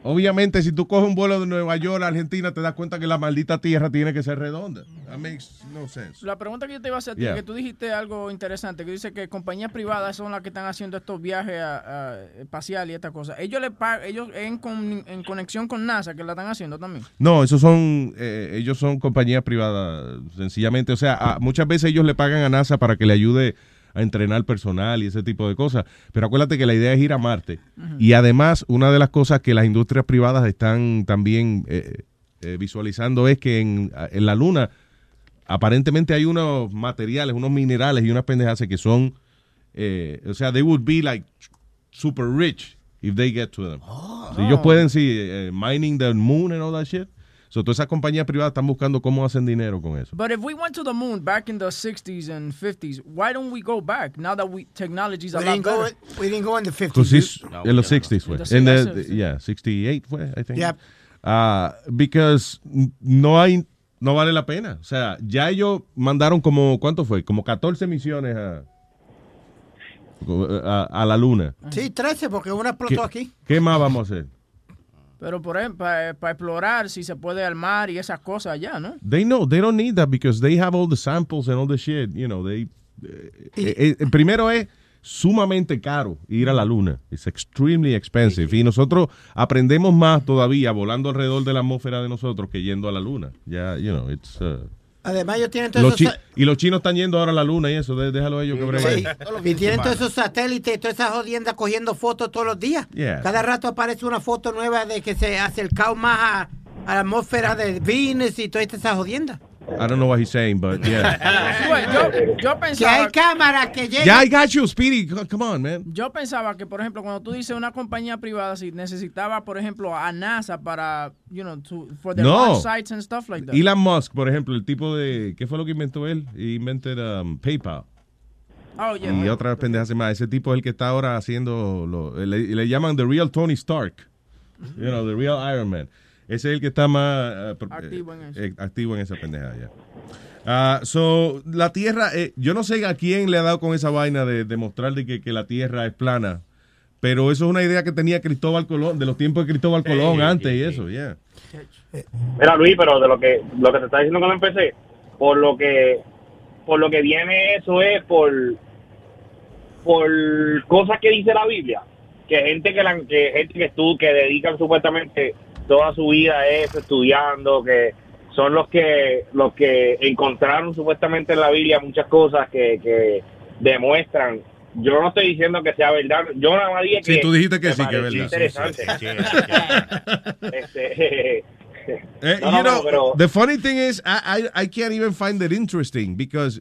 Obviamente, si tú coges un vuelo de Nueva York a Argentina, te das cuenta que la maldita tierra tiene que ser redonda. That makes no sense. La pregunta que yo te iba a hacer, Yeah. que tú dijiste algo interesante, que dice que compañías privadas son las que están haciendo estos viajes a, a- espacial y estas cosas. Ellos le pagan, ellos en, con- en conexión con NASA, que la están haciendo también. No, esos son, eh, ellos son compañías privadas, sencillamente. O sea, a- muchas veces ellos le pagan a NASA para que le ayude a entrenar personal y ese tipo de cosas. Pero acuérdate que la idea es ir a Marte. Y además, una de las cosas que las industrias privadas están también eh, eh, visualizando es que en, en la Luna aparentemente hay unos materiales, unos minerales y unas pendejas que son, eh, o sea, they would be like super rich if they get to them. Si ellos pueden, sí, eh, mining the moon and all that shit. So, todas esas compañías privadas están buscando cómo hacen dinero con eso. But if we went to the moon back in the 60s and 50s, why don't we go back now that we technology's a We lot didn't go we didn't go in the 50s. Because it's dude. en los 60s fue. The En the- 60s. the- yeah, 68 fue, I think. Yep. Ah, because no hay, no vale la pena. O sea, ya ellos mandaron como, ¿cuánto fue? Como 14 misiones a, a, a la luna. Sí, 13, porque una ¿Qué, explotó aquí. qué más vamos a hacer? Pero por ejemplo, para explorar si se puede al mar y esas cosas allá, ¿no? They know, they don't need that because they have all the samples and all the shit, you know, they... eh, eh, eh, primero es sumamente caro ir a la luna. It's extremely expensive. Y nosotros aprendemos más todavía volando alrededor de la atmósfera de nosotros que yendo a la luna. Ya, you know, it's... uh, Además, ellos tienen todos los esos... y los chinos están yendo ahora a la luna y eso, de- déjalo a ellos que breguen. Sí, y tienen todos esos satélites y todas esas jodiendas cogiendo fotos todos los días. Yeah. Cada rato aparece una foto nueva de que se ha acercado más a, a la atmósfera de Venus y todas esas jodiendas. I don't know what he's saying, but yeah. Yo, yo Que pensaba... hay cámaras que llegan. yeah, I got you, Speedy. Come on, man. Yo pensaba que, por ejemplo, cuando tú dices una compañía privada, si necesitaba, por ejemplo, a NASA para, you know, to, for their No. launch sites and stuff like that. Elon Musk, por ejemplo, el tipo de... ¿Qué fue lo que inventó él? He invented um, PayPal. Oh, yeah. Y otras pendejas más. Ese tipo es el que está ahora haciendo, lo, le, le llaman The Real Tony Stark. You know, The Real Iron Man. Ese es el que está más pro- Activo en eh, eso. eh, activo en esa pendeja ya. Ah, so, la Tierra, eh, yo no sé a quién le ha dado con esa vaina de, de mostrar de que, que la Tierra es plana, pero eso es una idea que tenía Cristóbal Colón, de los tiempos de Cristóbal Colón antes y eso, yeah. Mira, Luis, pero de lo que lo que te está diciendo cuando empecé, por lo que por lo que viene eso es por por cosas que dice la Biblia, que gente que la, que gente que estu que dedican supuestamente toda su vida a eso estudiando, que son los que los que encontraron supuestamente en la Biblia muchas cosas que, que demuestran. Yo no estoy diciendo que sea verdad, yo nada más dije Sí, que tú dijiste que sí, que es verdad. Interesante. Este, Eh, no, you no, know, no, pero the funny thing is, I, I, I can't even find it interesting because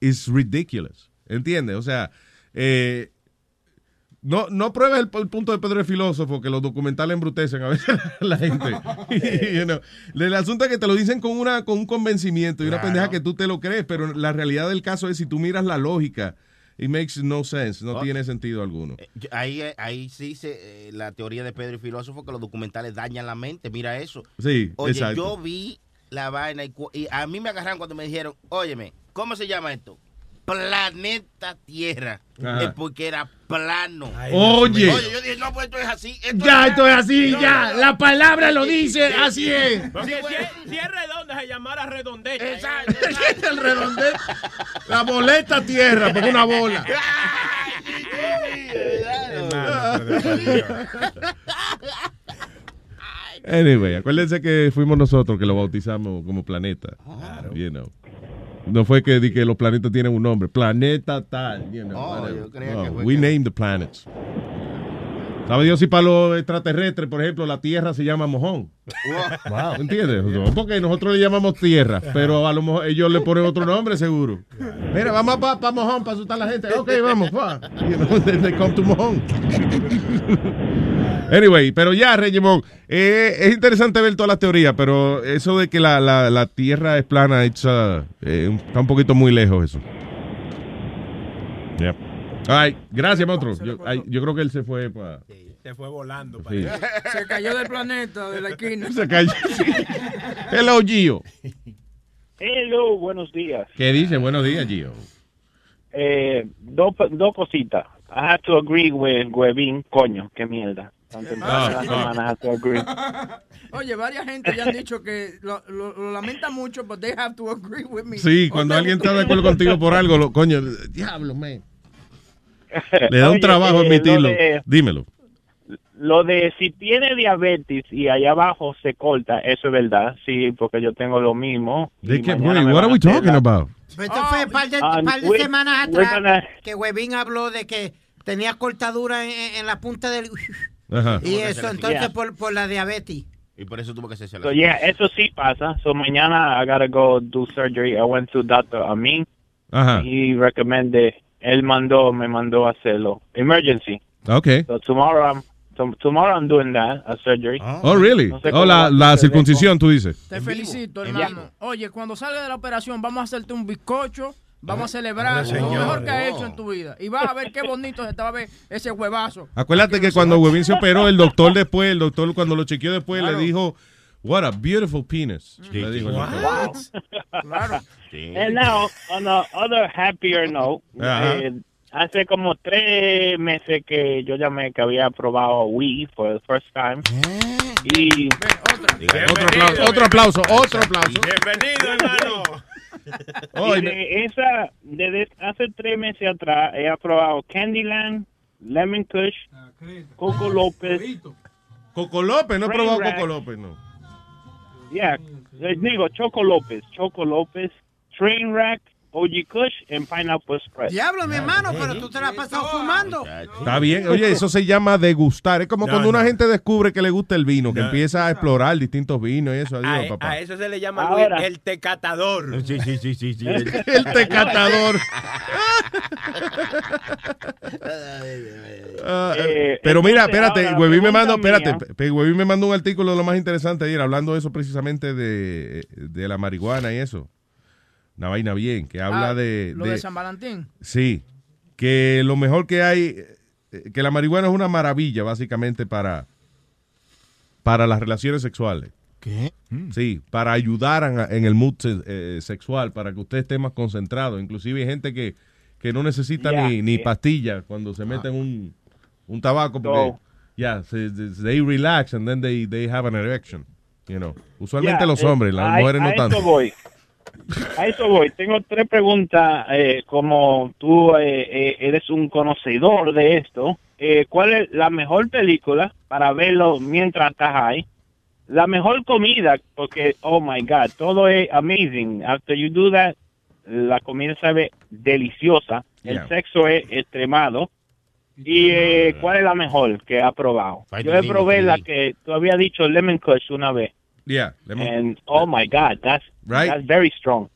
it's ridiculous. ¿Entiendes? O sea, eh, no, no pruebes el, el punto de Pedro el filósofo, que los documentales embrutecen a veces a la gente. You know, El asunto es que te lo dicen con, una, con un convencimiento y una pendeja que tú te lo crees, pero la realidad del caso es si tú miras la lógica, it makes no sense, no Oh. tiene sentido alguno. Yo- Ahí, eh, ahí sí dice eh, la teoría de Pedro y Filósofo que los documentales dañan la mente. Mira eso. Sí, Oye, exacto. yo vi la vaina y, y a mí me agarraron cuando me dijeron, óyeme, ¿cómo se llama esto? Planeta Tierra. Ajá. Es porque era plano. Oye. Oye, yo dije, no, pues esto es así. Esto Ya, es esto es así, No, ya. no, no. La palabra lo dice, así es. Si, si- si es redonda, se llamara redondeta. Exacto. el redondel. La boleta tierra, porque una bola. Anyway, acuérdense que fuimos nosotros que lo bautizamos como planeta. You know. No fue que, di que los planetas tienen un nombre. Planeta tal. You know, Oh, yo creía No, que fue we que- name the planets. ¿Sabe Dios si para los extraterrestres, por ejemplo, la Tierra se llama mojón? Wow. ¿Entiendes? Porque nosotros le llamamos Tierra, pero a lo mejor ellos le ponen otro nombre seguro. Mira, vamos para mojón para asustar a la gente. Ok, vamos, pa. You know, then they come to mojón. Anyway, pero ya, Regimón, eh, es interesante ver todas las teorías, pero eso de que la, la, la Tierra es plana, uh, eh, está un poquito muy lejos eso. Yep. Right, gracias, monstruo. Yo, ay, yo creo que él se fue para... Se fue volando. Sí. Se cayó del planeta, de la esquina. Se cayó. Hello, Gio. Hello, buenos días. ¿Qué dice? Buenos días, Gio. Eh, dos dos cositas. I have to agree with Webin, coño, qué mierda. Tan temprano en la Ah, semana, I have to agree. Oye, varias gente ya han dicho que lo, lo, lo lamenta mucho, but they have to agree with me. Sí, cuando alguien está de acuerdo contigo por algo, lo, coño, diablo, man. Le da un Oye, trabajo eh, admitirlo. Lo de, Dímelo. lo de si tiene diabetes y allá abajo se corta, eso es verdad, sí, porque yo tengo lo mismo. ¿De Y qué? Wait, what are we talking la- about? Esto fue un par de, Ah, par de we- semanas atrás gonna- que Webin habló de que tenía cortadura en, en la punta del... Ajá. Y eso, entonces Yeah. por, por la diabetes. Y por eso tuvo que hacerse la... So, yeah, eso sí pasa. So mañana I gotta go do surgery. I went to Dr. Amin. Ajá. He recommended, él mandó, me mandó a hacerlo. Emergency. Okay. So tomorrow I'm, tom- tomorrow I'm doing that, a surgery. Oh, really? No sé Oh, la, la circuncisión, tú dices. Te felicito, hermano. Oye, cuando salga de la operación, vamos a hacerte un bizcocho. Vamos a celebrar Ah, lo mejor que has hecho en tu vida. Y vas a ver qué bonito se te va a ver ese huevazo. Acuérdate que cuando Webin se operó, el doctor después, el doctor cuando lo chequeó después, le dijo, what a beautiful penis. Le el doctor. Claro. And now, on a other happier note, eh, hace como tres meses que yo llamé que había probado Wii for the first time. Y Otro aplauso, otro aplauso, otro aplauso. Bienvenido, hermano. Y de esa, desde hace tres meses atrás, he aprobado Candyland, Lemon Kush, Coco López. Coco López, no he probado. Coco López, no. Yeah, les digo Choco López, Choco López, Trainwreck, OG Kush, and Pineapple Express. Diablo, mi hermano, pero tú te la has pasado fumando. Está bien. Oye, eso se llama degustar. Es como No, cuando una no. gente descubre que le gusta el vino, que No. empieza a explorar distintos vinos y eso. Adiós, A, papá. a eso se le llama Ahora. El tecatador. Sí, sí, sí, sí. sí. El tecatador. Ah, Eh, pero mira, entonces, espérate, ahora, Huevín me pregunta mandó, espérate, mía. pe- Huevín me mandó un artículo de lo más interesante ayer, hablando de eso precisamente de, de la marihuana y eso. Una vaina bien, que habla Ah, de, Lo de- de San Valentín. Sí, que lo mejor que hay, eh, que la marihuana es una maravilla básicamente para, para las relaciones sexuales. ¿Qué? Sí, para ayudar en, en el mood eh, sexual, para que usted esté más concentrado. Inclusive hay gente que, que no necesita Yeah, ni, ni yeah. pastilla cuando se meten un, un tabaco porque So- ya, se- they relax and then they, they have an erection. You know. Usualmente Yeah, los eh, hombres, las mujeres a no tanto. voy. A eso voy. Tengo tres preguntas. eh, como tú eh, eh, eres un conocedor de esto, eh, ¿cuál es la mejor película para verlo mientras estás ahí? La mejor comida, porque, oh my God, todo es amazing. After you do that, la comida sabe deliciosa. Yeah. El sexo es extremado. ¿Y eh, cuál es la mejor que ha probado? Yo he probé la que tú habías dicho, Lemon Kush, una vez. Yeah, lemon- And oh my God, that's Right. that's very strong.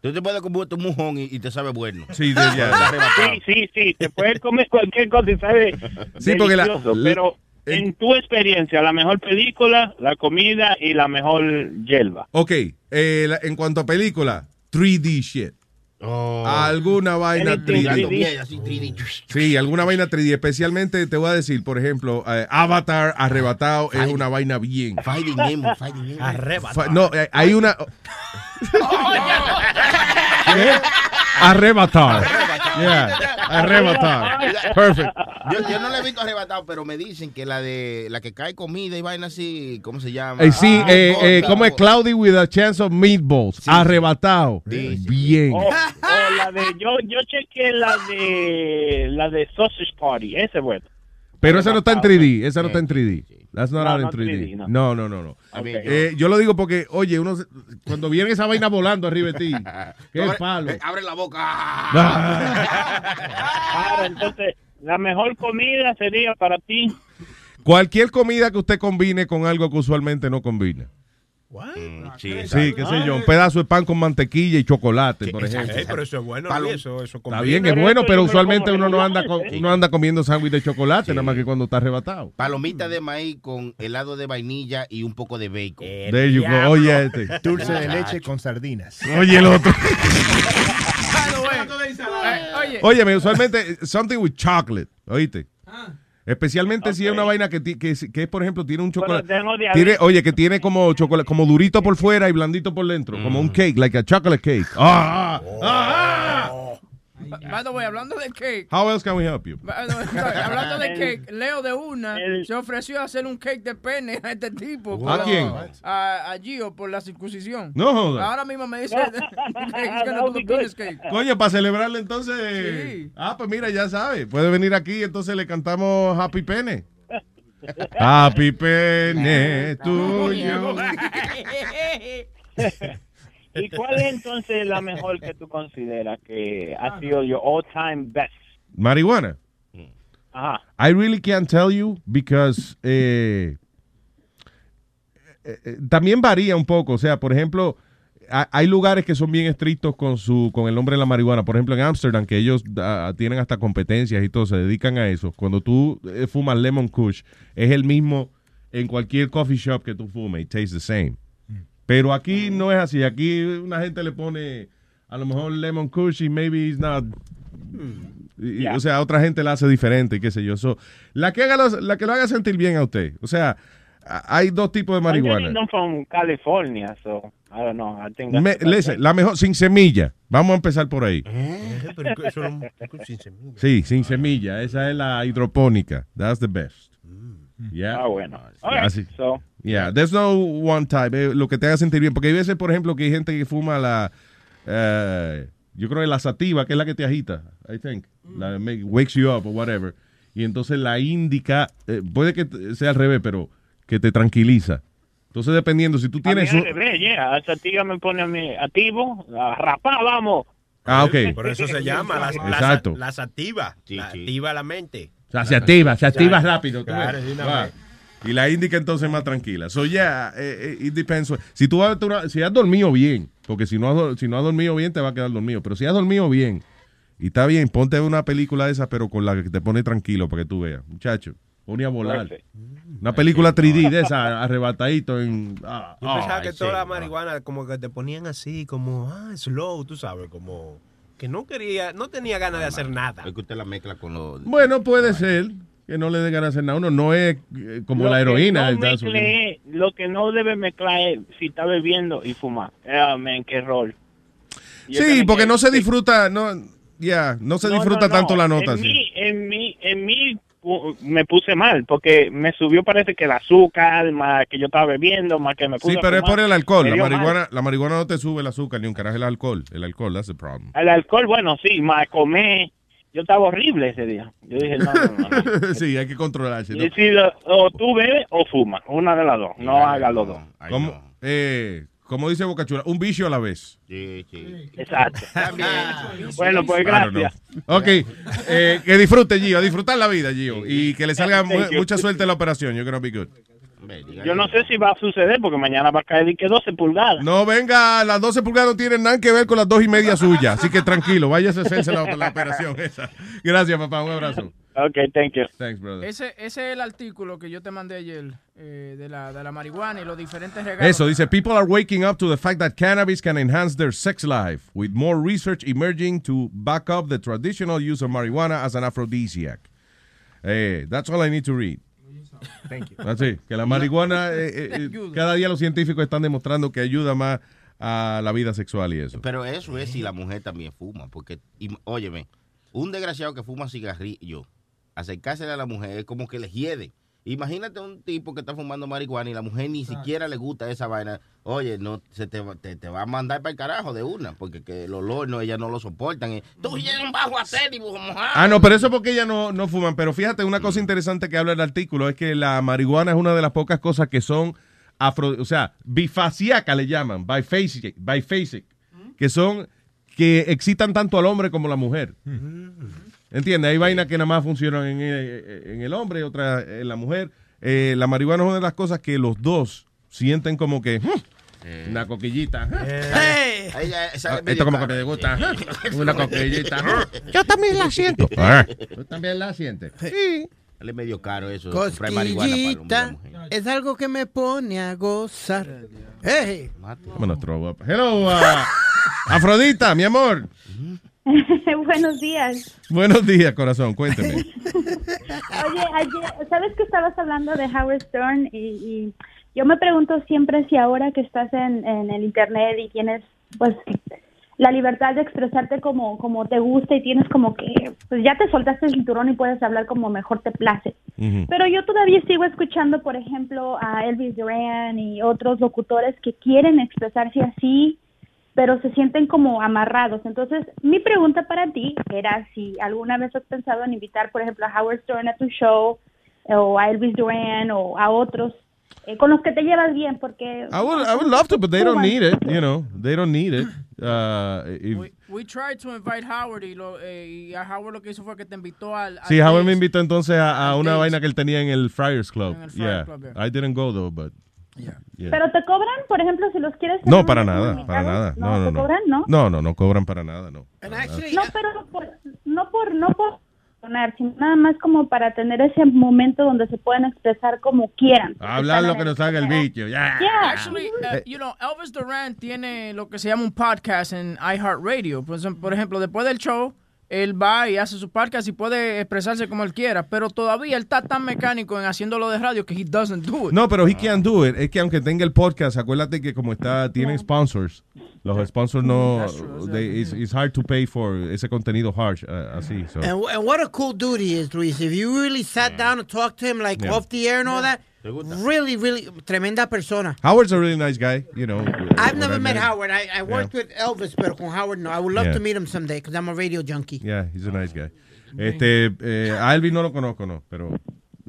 Tú te puedes comer tu mojón y, y te sabe bueno. Sí, de-. Sí, sí, sí, te puedes comer cualquier cosa y sabe Sí, porque la- pero en tu experiencia, la mejor película, la comida y la mejor hierba. Ok, eh, la- en cuanto a película, 3D shit. Oh. Alguna vaina Anything 3D. 3D, así 3D. Sí, alguna vaina 3D. Especialmente te voy a decir, por ejemplo, eh, Avatar arrebatado es Fighting. una vaina bien. Finding Nemo, Finding Nemo. Fa- No, eh, hay una. ¿Qué? Arrebatar. Yeah, arrebatar. Perfect. Yo, yo no la he visto arrebatado, pero me dicen que la de la que cae comida y vaina así, ¿cómo se llama? Eh, sí, Ah, eh, eh, ¿cómo es? Cloudy with a chance of meatballs. Arrebatado. Sí, sí. Bien. O, o la de yo yo chequeé la de la de Sausage Party, ese es bueno. Pero esa no está en 3D. Esa no está en 3D. That's not No, out in no 3D. 3D, no. No, no, no, yo- Eh, yo lo digo porque, oye, uno cuando viene esa vaina volando arriba de ti, qué abre, palo. eh, abre la boca. Ahora, entonces, la mejor comida sería para ti Cualquier comida que usted combine con algo que usualmente no combina. Mm, sí, Sí, qué sé yo, un pedazo de pan con mantequilla y chocolate, por ejemplo. Ey, pero eso es bueno, eso, eso Está bien, es bueno, pero usualmente uno no anda, con- ¿eh? uno anda comiendo sándwich de chocolate, Sí. nada más que cuando está arrebatado. Palomita de maíz con helado de vainilla y un poco de bacon. There you go. Oye, este. Dulce de leche con sardinas. Oye, el otro. Eh, oye, Óyeme, usualmente, something with chocolate, ¿oíste? Especialmente si es una vaina que, ti- que, es- que es, por ejemplo, tiene un chocolate. Tiene, oye, que tiene como chocolate, como durito por fuera y blandito por dentro, como un cake, like a chocolate cake. Ah, ah, ah, ah. By the way, hablando de cake. How else can we help you? by the way, sorry, hablando de cake, Leo de una se ofreció a hacer un cake de pene a este tipo. ¿A quién? A, a Gio por la circuncisión. No joda. Ahora mismo me dice cake. Coño, para celebrarle entonces. Ah, pues mira, ya sabe. Puede venir aquí, entonces le cantamos Happy Pene. Happy Pene tuyo. ¿Y cuál es entonces la mejor que tú consideras que ha sido your all time best? Marihuana. Ajá. I really can't tell you because eh, eh, eh, también varía un poco. O sea, por ejemplo, ha- hay lugares que son bien estrictos con su con el nombre de la marihuana. Por ejemplo, en Amsterdam, que ellos ah, tienen hasta competencias y todo, se dedican a eso. Cuando tú eh, fumas Lemon Kush, es el mismo en cualquier coffee shop que tú fumes. It tastes the same. Pero aquí no es así. Aquí una gente le pone a lo mejor Lemon Kush y maybe it's not y- O sea, otra gente la hace diferente, qué sé yo. So, la, que haga los- la que lo haga sentir bien a usted. O sea, hay dos tipos de marihuana. I'm from California, so I don't know. I think Me- listen, la mejor, sin semilla. Vamos a empezar por ahí. Sí, sin semilla. Esa es la hidropónica. That's the best. Yeah. Ah, bueno. Right, Así. so- Yeah, there's no one type. eh, lo que te haga sentir bien. Porque hay veces, por ejemplo, que hay gente que fuma la. eh, yo creo que la sativa, que es la que te agita, I think. La make- wakes you up or whatever. Y entonces la indica, eh, puede que sea al revés, pero que te tranquiliza. Entonces, dependiendo, si tú A mí tienes. al un- revés, yeah. Esa tía me pone a mí activo, a rapar, vamos. Ah, ok. Por eso se llama la, la, Exacto. la sativa. la activa la mente. O sea, se activa, se activa rápido. ¿tú claro. Y la indica entonces más tranquila. So, yeah, eh, eh, it depends. Si tú vas a una- si has dormido bien, porque si no, has, si no has dormido bien, te va a quedar dormido. Pero si has dormido bien y está bien, ponte una película de esa, pero con la que te pone tranquilo para que tú veas. Muchacho, pone a volar. Una película 3D de esa, arrebatadito en. ah, Yo pensaba ah, que toda la ah. marihuana como que te ponían así, como, ah, slow, tú sabes, como que no quería, no tenía ganas de hacer nada. Es que usted la mezcla con los... Bueno, puede ser que no le dé ganas de hacer nada. Uno no es eh, como Lo la que heroína. no ¿verdad? mezcle- lo que no debe mezclar es si está bebiendo y fumar. Ah, man, qué rol. Yo Sí, porque no se disfruta, no, ya, no se No, disfruta no, no. tanto la nota. En sí. mí, en mí, en uh, me puse mal porque me subió parece que el azúcar, más que yo estaba bebiendo, más que me puse Sí, a pero es por el alcohol. La dio mal. marihuana, la marihuana no te sube el azúcar ni un carajo el alcohol. El alcohol, that's the problem. El alcohol, bueno, sí, más comer. Yo estaba horrible ese día. Yo dije, no, no, no. no. sí, hay que controlarse. ¿no? Si lo- o tú bebes o fumas, una de las dos. No hagas los dos. Como, eh, como dice Bocachula, un vicio a la vez. Sí, sí. Exacto. Bueno, pues gracias. Ok, eh, que disfrute, Gio, a disfrutar la vida, Gio. Y que le salga mu- Thank you. mucha suerte en la operación. You're gonna be good. Yo no sé si va a suceder porque mañana va a caer que 12 pulgadas. No, venga, las 12 pulgadas no tienen nada que ver con las dos y media suyas. Así que tranquilo, váyase a hacerse la, la operación esa. Gracias, papá. Un abrazo. Ok, thank you. Thanks, brother. Ese, ese es el artículo que yo te mandé ayer eh, de, la, de la marihuana y los diferentes regalos. Eso dice, people are waking up to the fact that cannabis can enhance their sex life, with more research emerging to back up the traditional use of marijuana as an aphrodisiac. Eh, that's all I need to read. Thank you. Así, que la marihuana, eh, eh, eh, cada día los científicos están demostrando que ayuda más a la vida sexual y eso. Pero eso es si la mujer también fuma, porque, im- óyeme, un desgraciado que fuma cigarrillo, acercársele a la mujer es como que le hiede. Imagínate un tipo que está fumando marihuana y la mujer ni siquiera le gusta esa vaina. Oye, no se te, va- te, te va a mandar para el carajo de una, porque que el olor no, ellas no lo soportan. eh. Tú llegas un bajo acético mojado. Ah, no, pero eso porque ellas no, no fuman. Pero fíjate, una cosa interesante que habla el artículo es que la marihuana es una de las pocas cosas que son afro, o sea, bifasiaca le llaman, biphasic, biphasic, que son que excitan tanto al hombre como a la mujer. ¿Entiendes? Hay vainas que nada más funcionan en el, en el hombre y otras en la mujer. Eh, la marihuana es una de las cosas que los dos sienten como que "Hmm, una coquillita. Ahí ya sale Ah, medio Esto como que me gusta. Una coquillita. Yo también la siento. Tú también la sientes. Sí. Sale medio caro eso. para Cosquillita mujer. es algo que me pone a gozar. ¡Ey! Vámonos. Hello, uh, Afrodita, mi amor. Buenos días. Buenos días, corazón. Cuénteme. Oye, ayer, ¿sabes que estabas hablando de Howard Stern? Y, y yo me pregunto siempre si ahora que estás en, en el Internet y tienes, pues, la libertad de expresarte como, como te gusta y tienes como que, pues ya te soltaste el cinturón y puedes hablar como mejor te place. Pero yo todavía sigo escuchando, por ejemplo, a Elvis Duran y otros locutores que quieren expresarse así, pero se sienten como amarrados. Entonces, mi pregunta para ti era si alguna vez has pensado en invitar, por ejemplo, a Howard Stern a tu show, o a Elvis Duran, o a otros, eh, con los que te llevas bien, porque... I would, I would love to, but they don't need it, you know. They don't need it. Uh, if- We, we tried to invite Howard y, lo, eh, y a Howard lo que hizo fue que te invitó al... al Sí, Howard me invitó entonces a, a una vaina que él tenía en el Friars Club. En el Friars yeah. Club, I didn't go though, but. Yeah. Pero te cobran, por ejemplo, si los quieres... No, para nada, para nada. No, no, ¿te no. cobran, no? No, no, no cobran para nada, no. No, pero por, no por no por sonar, sino nada más como para tener ese momento donde se pueden expresar como quieran. Hablar lo que nos haga el bicho, ya. Yeah. Actually, uh, you know, Elvis Duran tiene lo que se llama un podcast en iHeartRadio. Ejemplo- por ejemplo, después del show, él va y hace su podcast y puede expresarse como él quiera, pero todavía él está tan mecánico en haciéndolo de radio que he doesn't do it. No, pero he can do it. Es que aunque tenga el podcast, acuérdate que como está, tienen sponsors. Los sponsors no, they- it's, it's hard to pay for ese contenido harsh, uh, así. So. And, and what a cool dude he is, Luis. If you really sat down and talked to him like Yeah. off the air and all that, really, really tremenda persona. Howard's a really nice guy, you know. I've never I met. Howard. I, I worked with Elvis, pero con Howard no. I would love Yeah. to meet him someday because I'm a radio junkie. Yeah, he's a nice guy. Este, eh, a Elvis no lo conozco, no, pero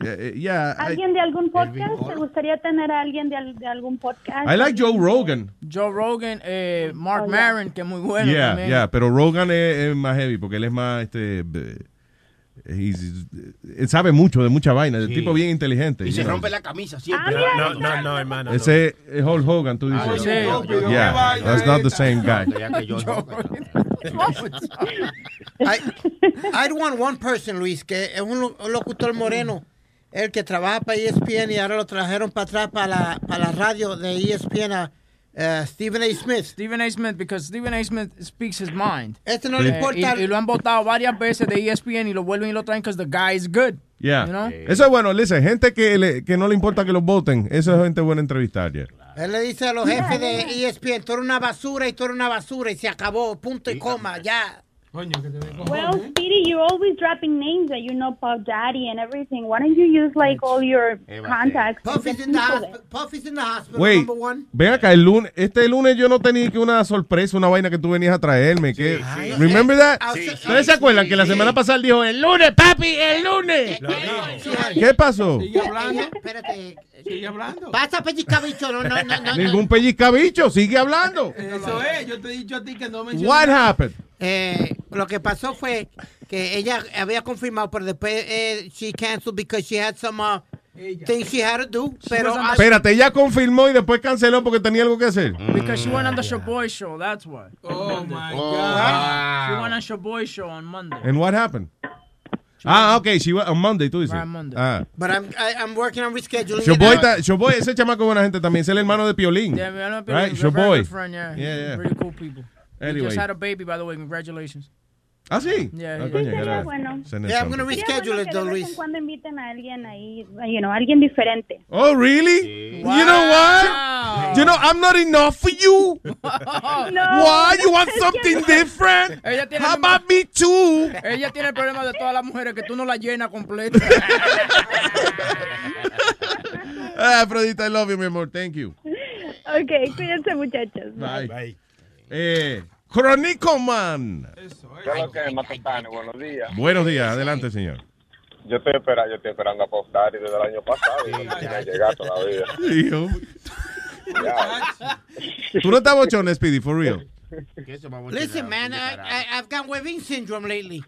eh, eh, yeah, I, ¿Alguien de algún podcast? ¿Te gustaría tener a alguien de, al- de algún podcast? I like Joe Rogan. Joe Rogan, eh, Mark Oh, yeah. Maron, que es muy bueno yeah, también. yeah, pero Rogan es, es más heavy porque él es más, este, eh, he's- él sabe mucho de mucha vaina, el Sí. tipo bien inteligente. Y se know. rompe la camisa siempre. No, no, no, hermano. no. Ese es Hulk Hogan, tú dices. sí. Yeah, that's not the same guy. I, I'd want one person, Luis, que es un, un locutor moreno, el que trabaja para ESPN y ahora lo trajeron para atrás para la, para la radio de ESPN a eh, Stephen A. Smith. Stephen A. Smith, because Stephen A. Smith speaks his mind. Este no le Eh, importa. Y, y lo han votado varias veces de ESPN y lo vuelven y lo traen because the guy is good. Yeah. You know? Eso es bueno, listen, gente que, le- que no le importa que los voten, esa es gente buena entrevistar. yeah. Él le dice a los jefes de ESPN, tú eres una basura y tú eres una basura y se acabó, punto y coma, ya. Well, Speedy, you're always dropping names that you know Puff Daddy and everything. Why don't you use like all your contacts? Puffy's get in the hospital. Puffy's in the hospital, Wait, number one. ven acá, el lunes, este lunes yo no tenía que una sorpresa, una vaina que tú venías a traerme. que, remember that? Sí, sí. ¿Ustedes se acuerdan que la semana pasada él dijo, el lunes, papi, el lunes? ¿Qué pasó? Sigue hablando. Espérate. Sigue hablando. Vas a pellizcar bicho, no, no, no, no. Ningún pellizcabicho, sigue hablando. Eso es, yo te he dicho a ti que no menciones. What happened? Eh, lo que pasó fue que ella había confirmado, pero después eh, she canceled because she had some uh, things she had to do. Pero ah, Espérate, ella confirmó y después canceló porque tenía algo que hacer. Because she went on the Shaboy show, that's why. Oh my She went on Shaboy show on Monday. And what happened? Ah, ok, she went on Monday, tú dices. Right, Monday. Ah. but I'm, I, I'm working on rescheduling. it Showboy, now. ta- Showboy, ese chamaco es buena gente también, es el hermano de Piolín. Yeah, Showboy. yeah. Yeah, yeah. Really cool people. Anyway. just had a baby, by the way. Congratulations. Ah, sí. Yeah, Ah, yeah. Sí, sería bueno. Yeah, I'm gonna Sería reschedule bueno it though, Luis. cuando inviten a alguien ahí, you know, alguien diferente. Oh, really? You know what? You know, I'm not enough for you. Why? You want something different? Ella tiene How about me too? Ella tiene el problema de todas las mujeres que tú no la llenas completa. Ah, Afrodita, I love you, mi amor. Thank you. Ok, cuídense muchachos. Bye. Eh, Chronico Man. ¿Qué es lo que es, Matatane? Buenos días. Buenos días, adelante, señor. Yo estoy esperando, yo estoy esperando a Pop Daddy desde el año pasado y no me ha llegado todavía. Hijo. Tú no estás bochón, Speedy, for real. Listen, man, I, I, I've got Webin syndrome lately.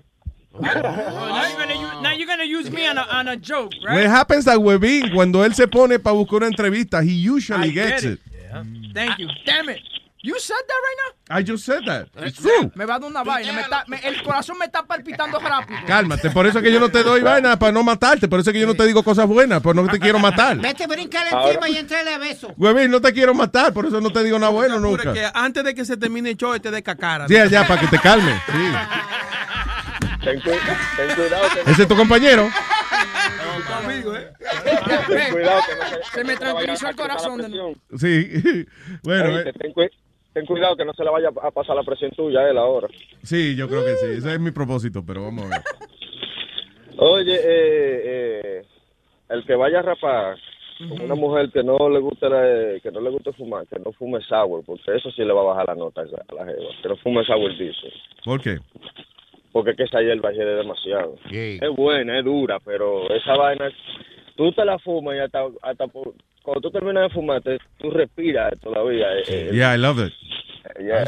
Oh, now you're gonna use, now you're gonna use me on a, on a joke, What right? happens at Webin, cuando él se pone para buscar una entrevista, he usually I get gets it. it. Thank you. Damn it. You said that right now? I just said that. It's true. Me va a dar una vaina. Me está, me- el corazón me está palpitando rápido. Cálmate, por eso es que yo no te doy vaina para no matarte, por eso es que yo no te digo cosas buenas, por no te quiero matar. Vete, brincale Ahora- encima y entrale a beso. Huevín, no te quiero matar, por eso no te digo nada bueno nunca. Que antes de que se termine el show, te de cacara. Sí, ya, para que te calme. Sí. Ten, cu- ten cuidado ¿Ese es tu compañero? Conmigo, ¿eh? ten cuidado que no Se me tranquilizó el corazón de. Sí. Bueno, eh, ten, cu- ten cuidado que no se le vaya a pasar la presión tuya a él ahora. Sí, yo creo que sí. Ese es mi propósito, pero vamos a ver. Oye, eh, eh, el que vaya a rapar con una mujer que no le guste la- que no le guste fumar, que no fume sour, porque eso sí le va a bajar la nota a la jeva. Que no fume sour dice. ¿Por qué? Porque es que esa hierba hiede demasiado. Es buena, es dura, pero esa vaina, tú te la fumas y hasta, hasta por- cuando tú terminas de fumarte, tú respiras todavía. eh, eh, Yeah, I love it. yeah.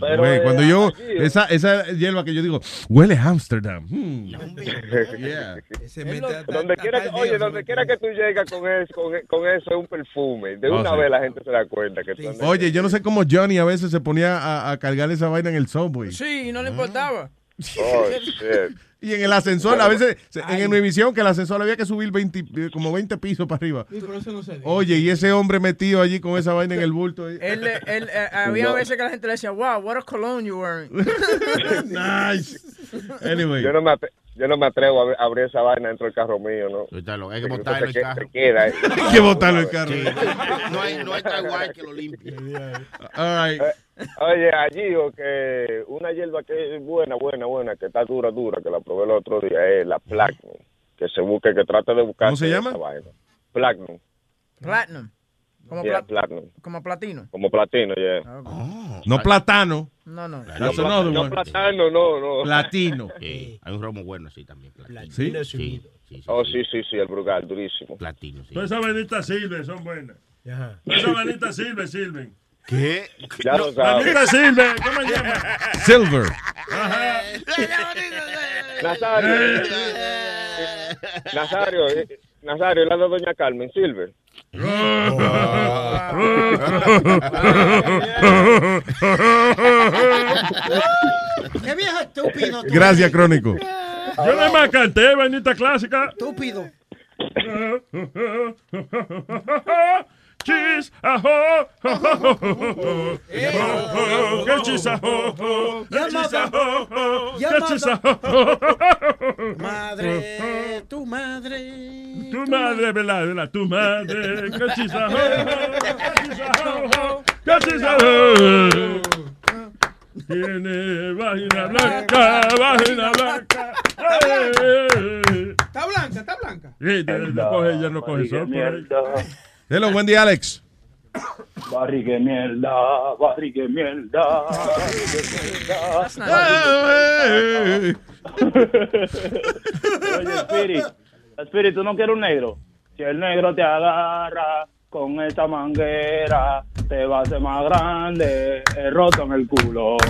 Pero, Güey, eh, cuando yo, aquí, esa, esa hierba que yo digo, huele a Amsterdam. Hmm. Yeah. donde quiera que, oye, donde quiera que tú llegas con eso, con, con eso es un perfume. De Oh, una sí. vez la gente se da cuenta que tú andas- Oye, yo no sé cómo Johnny a veces se ponía a, a cargar esa vaina en el subway. Sí, y no le importaba. Oh, shit. Y en el ascensor, a veces, se- en Univisión, que el ascensor había que subir 20, eh, como 20 pisos para arriba. Sí, pero eso no se dice. Oye, y ese hombre metido allí con esa vaina en el bulto. Él, él, eh, había No. veces que la gente le decía, wow, what a cologne you wearing. nice. Anyway. Yo no me, yo no me atrevo a, abrir- esa vaina dentro del carro mío, ¿no? Hay que botarlo el carro. queda, eh. Hay que botarlo el carro. Sí. No hay, no hay tal guay que lo limpie. All right. Oye, allí o que una hierba que es buena, buena, buena, que está dura, dura, que la probé el otro día, es la Platinum. Que se busque, que trate de buscar. ¿Cómo se llama? Esa vaina. Platinum. Platinum. Como, Yeah, pla- Platinum. como platino. Como platino, yeah. No platano. No, no. That's No, pla- another no one. platano, no, no. Platino. Sí, hay un romo bueno así también. Platino. ¿Sí? Sí, sí, sí, Oh, sí, sí, sí, el Brugal, durísimo. Platino, sí. Todas esas vainitas sirven, son buenas. Todas esas vainitas sirven, sirven. ¿Qué? Ya lo sabes. Sirven, ¿cómo se llama? Silver. Ajá. Nazario. Nazario, eh, Nazario, la de Doña Carmen, Silver. Qué viejo estúpido. tú Gracias. Crónico. Yo nada más canté vainita clásica. Estúpido. Chis, ajo. Madre, tu madre. Tu madre, ¿verdad? ¿verdad? Tu madre, ajo, ajo, chis, ajo. Tiene vagina blanca, vagina blanca. Eh. Está blanca, está blanca. Sí, no coge, ya no coge sol por ahí. Hello, buen día, Alex. Barry, que mierda, Barry, que mierda. Oye, Spirit, Spirit, tú no quieres un negro. Si el negro te agarra con esta manguera, te va a hacer más grande el roto en el culo.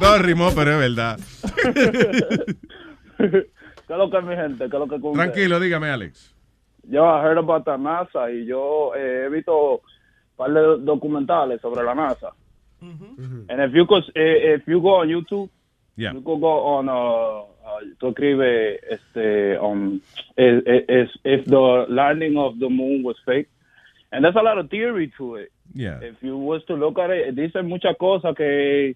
No rimó, pero es verdad. ¿Qué es lo que es mi gente? ¿Qué es lo que ustedes? Tranquilo, dígame, Alex. Yo I heard about the NASA y yo eh, he visto un par de documentales sobre la NASA. And if you could, eh, if you go on YouTube, Yeah. you could go on, uh, uh, tú escribe, este, um, is, is, if the landing of the moon was fake. And there's a lot of theory to it. Yeah. If you was to look at it, dicen muchas cosas que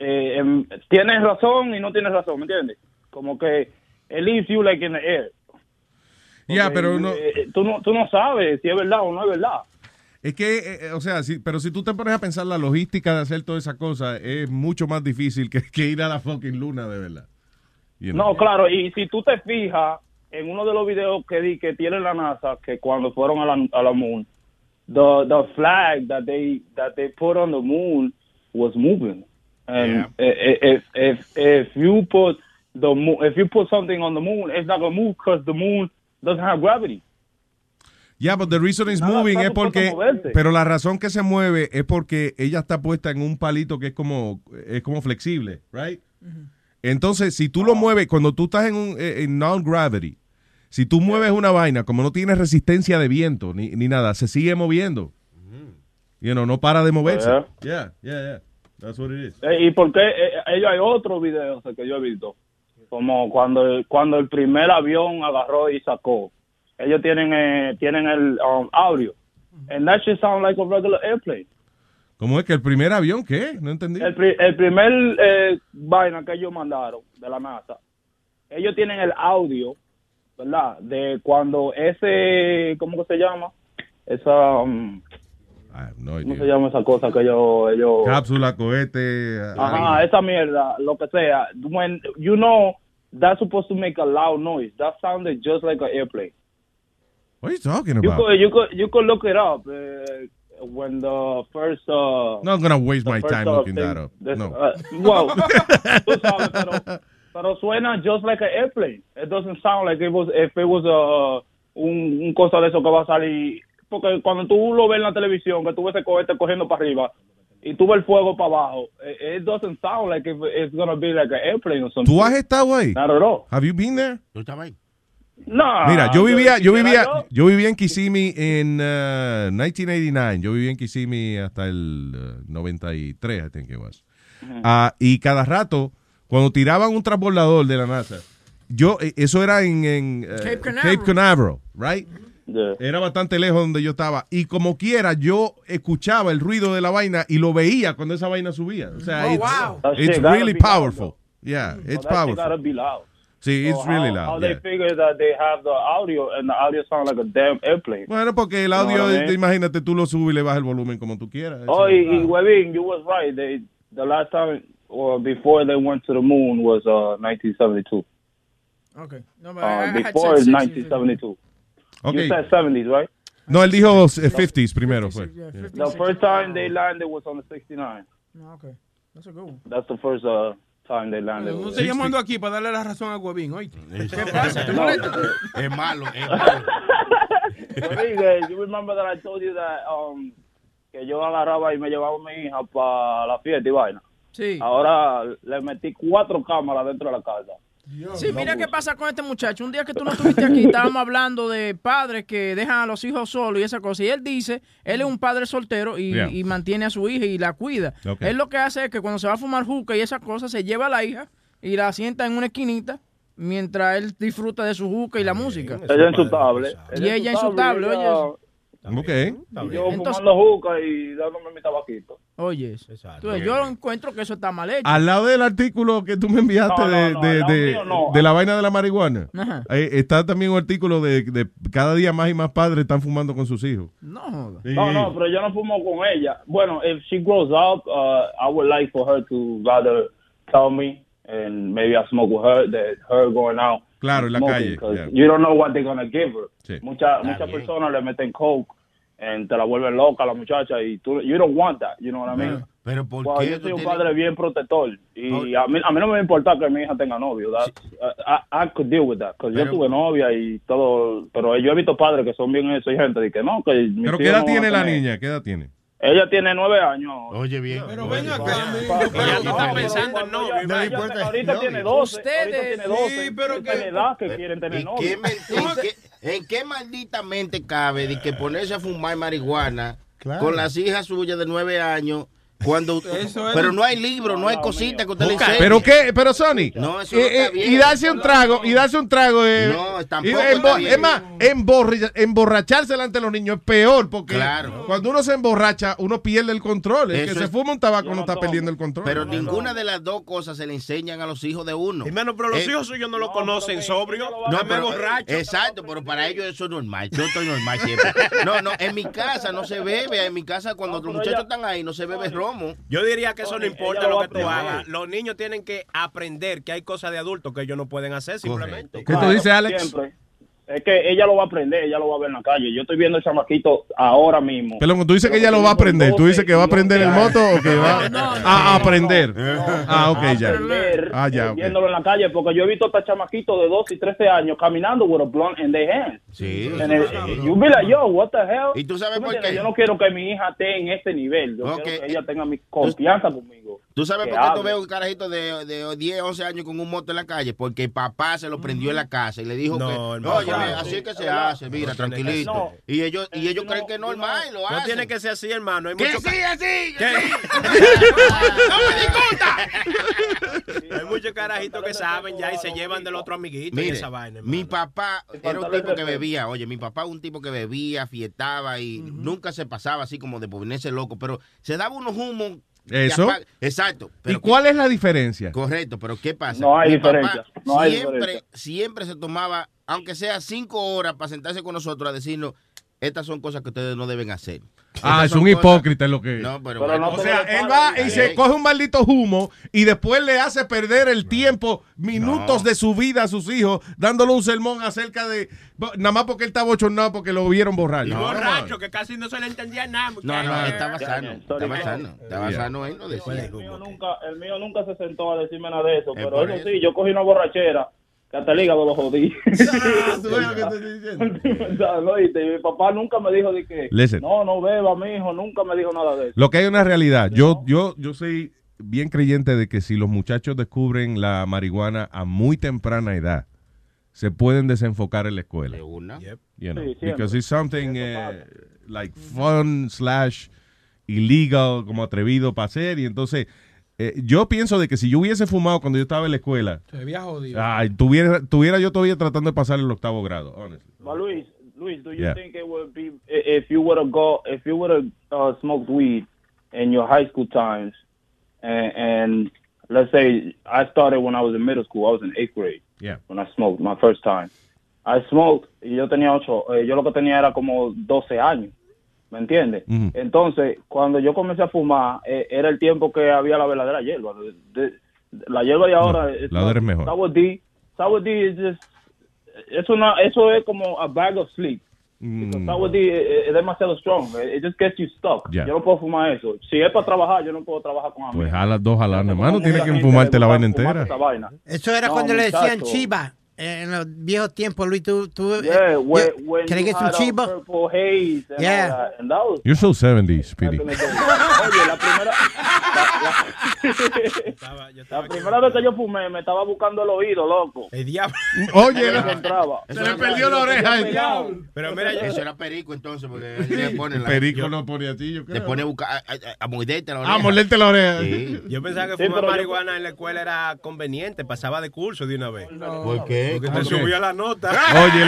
eh, em, tienes razón y no tienes razón, ¿me entiendes? Como que it leaves you like in the air. Ya, Porque, pero no. eh, tú no. Tú no sabes si es verdad o no es verdad. Es que, eh, eh, o sea, sí, pero si tú te pones a pensar la logística de hacer toda esa cosa, es mucho más difícil que, que ir a la fucking luna, de verdad. You know? No, claro, y si tú te fijas en uno de los videos que di que tiene la NASA, que cuando fueron a la, a la moon, the, the flag that they, that they put on the moon was moving. And i- if, if, if you put the moon, if you put something on the moon, it's not going to move because the moon doesn't have gravity. Yeah, but the reason it's Nada, moving es porque, pero la razón que se mueve es porque ella está puesta en un palito que es como, es como flexible, right? Entonces, si tú lo mueves, cuando tú estás en un eh, en non-gravity, si tú mueves una vaina, como no tiene resistencia de viento ni, ni nada, se sigue moviendo. You know, no para de moverse. Yeah. Yeah, yeah, yeah. That's what it is. Eh, ¿Y por qué? Eh, ellos hay otros videos que yo he visto. Como cuando, cuando el primer avión agarró y sacó. Ellos tienen eh, tienen el um, audio. And that shit sound like a regular airplane. ¿Cómo es que el primer avión qué? No entendí. El, pri- el primer eh, vaina que ellos mandaron de la NASA, ellos tienen el audio, ¿verdad? De cuando ese, ¿cómo que se llama? Esa, um, No ¿Cómo se llama esa cosa que ellos... ellos... Cápsula, cohete. Ajá, esa mierda, lo que sea. When, you know, that's supposed to make a loud noise. That sounded just like an airplane. What are you talking You about? could, you could, you could look it up. Uh, when the first... Uh, Not gonna waste my time uh, looking thing- that up. this- No. uh, well, sabes, pero, pero suena just like an airplane. It doesn't sound like it was, if it was a, un, un cosa de eso que va a salir. Porque cuando tú lo ves en la televisión, que tú ves ese cohete cogiendo para arriba y tú ves el fuego para abajo, it, it doesn't sound like if it's gonna be like an airplane or something. ¿Tú has estado ahí? Not at all. Have you been there? ¿Tú estabas ahí? No. Mira, yo vivía, yo vivía, yo- yo vivía en Kissimmee en uh, 1989. Yo vivía en Kissimmee hasta el uh, 93, I think it was. Ah, y cada rato, cuando tiraban un transbordador de la NASA, yo, eh, eso era en, en, eh, Cape Canaveral. Cape Canaveral, right? Era bastante lejos donde yo estaba. Y como quiera, yo escuchaba el ruido de la vaina y lo veía cuando esa vaina subía. O sea, Oh, it's, wow. It's really be loud, powerful. Yeah, Oh, it's shit powerful. be loud. Sí, it's So really how, loud. How yeah. they figure that they have the audio and the audio sound like a damn airplane. Bueno, porque el You know audio, I mean? imagínate, tú lo subes y le bajas el volumen como tú quieras. Oh, y, y Webin, you was right. They the last time or before they went to the moon was uh 1972. Okay. No, but Uh, I, I had before said is 60s. 1972. Okay. You said 70s, right? No, él dijo eh, 50s primero fue. Yeah. The first time they landed was on the 69. No, okay. That's a good one. That's the first uh, time they landed. No estoy llamando aquí para darle la razón a Huevín, oíste. ¿Qué pasa? ¿Te No. molesta? Es malo, es malo. Webin, eh, you remember that I told you that um que yo agarraba y me llevaba a mi hija para la fiesta y vaina. Sí. Ahora le metí cuatro cámaras dentro de la casa. Sí, mira qué pasa con este muchacho. Un día que tú no estuviste aquí, estábamos hablando de padres que dejan a los hijos solos y esa cosa. Y él dice, él es un padre soltero y, Yeah. y mantiene a su hija y la cuida. Ok. Él lo que hace es que cuando se va a fumar juca y esa cosa, se lleva a la hija y la sienta en una esquinita mientras él disfruta de su juca y la música. Ella en su tablet. Y ella en su tablet, oye. Ok. Y yo Entonces- fumando juca y dándome mi tabaquito. Oye, entonces yo encuentro que eso está mal hecho. Al lado del artículo que tú me enviaste No, no, de, no, de, de- mío de la vaina de la marihuana, Ajá. eh, está también un artículo de, de cada día más y más padres están fumando con sus hijos. No, Sí. No, no, pero yo no fumo con ella. Bueno, if she grows up, uh, I would like for her to rather tell me, and maybe I smoke with her, that her going out. Claro, en la calle, yeah. You don't know what they're gonna give her. Sí. Muchas bien. personas le meten coke and te la vuelven loca la muchacha y tú, you don't want that, you know what I mean? Pero ¿por Well, qué yo soy un tienes- padre bien protector y Por- a mí, a mí no me va a importar que mi hija tenga novio. That's- I, I could deal with that. Because yo Pero- tuve novia y todo, pero yo he visto padres que son bien exigentes y que no, que Pero ¿qué edad no tiene la niña? ¿Qué edad tiene? Ella tiene nueve años. Oye, bien. Pero ven acá, Ya tú estás pensando en. Ella- ella- ahorita tiene 12. ahorita Ustedes- tiene 12. Sí, pero Esa es la que- edad que quieren tener ¿En novio. qué, en, qué, en qué maldita mente cabe de que ponerse a fumar marihuana Claro. con las hijas suyas de nueve años cuando pero no hay libro, no hay cosita que usted le enseñe? ¿Pero qué? ¿Pero Sony? No, eso Eh, no está eh, bien. y darse un trago, y darse un trago eh, No, tampoco embo- está bien. Es más, emborracharse delante de los niños es peor porque Claro. cuando uno se emborracha, uno pierde el control. El Eso que se fuma un tabaco no está perdiendo el control. Pero ninguna de las dos cosas se le enseñan a los hijos de uno. Hermano, pero los Eh, hijos suyos no lo conocen sobrio. No, pero, borracho. exacto, pero para ellos eso es normal. Yo estoy normal siempre. No, no, en mi casa no se bebe. En mi casa, cuando los muchachos están ahí, no se bebe Yo diría que eso no importa lo lo que tú hagas. Los niños tienen que aprender que hay cosas de adultos que ellos no pueden hacer simplemente. ¿Qué tú dices, Alex? Siempre. Es que ella lo va a aprender, ella lo va a ver en la calle. Yo estoy viendo el chamaquito ahora mismo. Pero tú dices que ella lo va a aprender. ¿Tú dices que va a aprender el moto o que va a aprender? Ah, ok, ya. aprender, Ah, ya, eh, viéndolo en la calle, porque yo he visto hasta chamaquitos de 12 y 13 años caminando with a blunt in their hand. Sí. You be like, yo, what the hell? ¿Y tú sabes ¿Tú me por qué? Yo no quiero que mi hija esté en ese nivel. Yo quiero que ella tenga mi confianza conmigo. ¿Tú sabes por qué tú ves un carajito de, de 10, 11 años con un moto en la calle? Porque el papá se lo prendió en la casa y le dijo No, que, hermano. oye, así es que se hace, mira, tranquilito. No. Y ellos, y ellos creen que es normal y lo No hacen. tiene que ser así, hermano. Hay Que mucho sí, así, ¿Qué? sí. Hay muchos carajitos que saben ya y se llevan del otro amiguito y Mire, esa vaina. mi papá era un tipo que bebía. Oye, mi papá un tipo que bebía, fiestaba y nunca se pasaba así como de ponerse loco, pero se daba unos humos. ¿Eso? Exacto. ¿Y cuál es la diferencia? Correcto, pero ¿qué pasa? No hay Mi papá diferencia, no hay siempre, diferencia. siempre se tomaba, aunque sea cinco horas para sentarse con nosotros a decirnos, estas son cosas que ustedes no deben hacer. Ah, es un hipócrita es lo que. No, pero, Pero no o sea, él va y se coge un maldito humo y después le hace perder el tiempo, minutos de su vida a sus hijos, dándole un sermón acerca de. Nada más porque él estaba bochornado porque lo vieron borracho. No, borracho, que casi no se le entendía nada. No, no, estaba sano. Estaba sano. Estaba Yeah. sano, él no decía. El mío, nunca, el mío nunca se sentó a decirme nada de eso, Es pero eso. sí, yo cogí una borrachera que hasta el hígado lo jodí. ¿Tú ves lo que te estoy diciendo? ¿No oíste? Y mi papá nunca me dijo de que Listen. no, no beba, mi hijo, nunca me dijo nada de eso. Lo que hay es una realidad. Yo, yo, yo soy bien creyente de que si los muchachos descubren la marihuana a muy temprana edad, se pueden desenfocar en la escuela. De una. You know, Sí, because it's something eh, like fun slash illegal, como atrevido para hacer. Y entonces, eh, yo pienso de que si yo hubiese fumado cuando yo estaba en la escuela, había jodido. ay, tuviera, tuviera yo todavía tratando de pasar el octavo grado, honestly. But Luis, Luis, do you Yeah. think it would be if you would have go if you would have uh, smoked weed in your high school times, and, and let's say I started when I was in middle school, I was in eighth grade Yeah. when I smoked my first time. I smoked y yo tenía ocho, eh, yo lo que tenía era como 12 años, ¿me entiendes? Entonces, cuando yo comencé a fumar, eh, era el tiempo que había la verdadera hierba. De- de- la hierba de ahora No, es la de ahora es mejor. Sour D, Sour D is just es una, eso es como a bag of sleep. Mm, Sour D es, es demasiado strong. It it just gets you stuck. Ya. Yo no puedo fumar eso. Si es para trabajar, yo no puedo trabajar con amigos. pues jala dos jalas, hermano. Como Tiene mucha que fumarte la vaina entera. esa vaina. Eso era No, cuando le decían chiva. Eh, En los viejos tiempos, Luis, tú... tú Yeah, eh, when, yo- when ¿Can I you get some chiva? purple haze and Yeah. all that, and that was You're so 70s, Speedy. Oye, la primera, la, la- la primera vez que yo fumé, me estaba buscando el oído, loco. El diablo. Oye, No lo encontraba. Se le perdió la oreja al. Pero mira, yo- Eso era perico entonces, porque le pone la... Perico no pone a ti, yo Te creo. pone a buscar, a, a, a morderte la oreja. Ah, morderte la oreja. Sí. yo pensaba que Sí, fumar yo- marihuana en la escuela era conveniente, pasaba de curso de una vez. ¿Por qué? Porque ¿Cómo te subía la nota. Oye,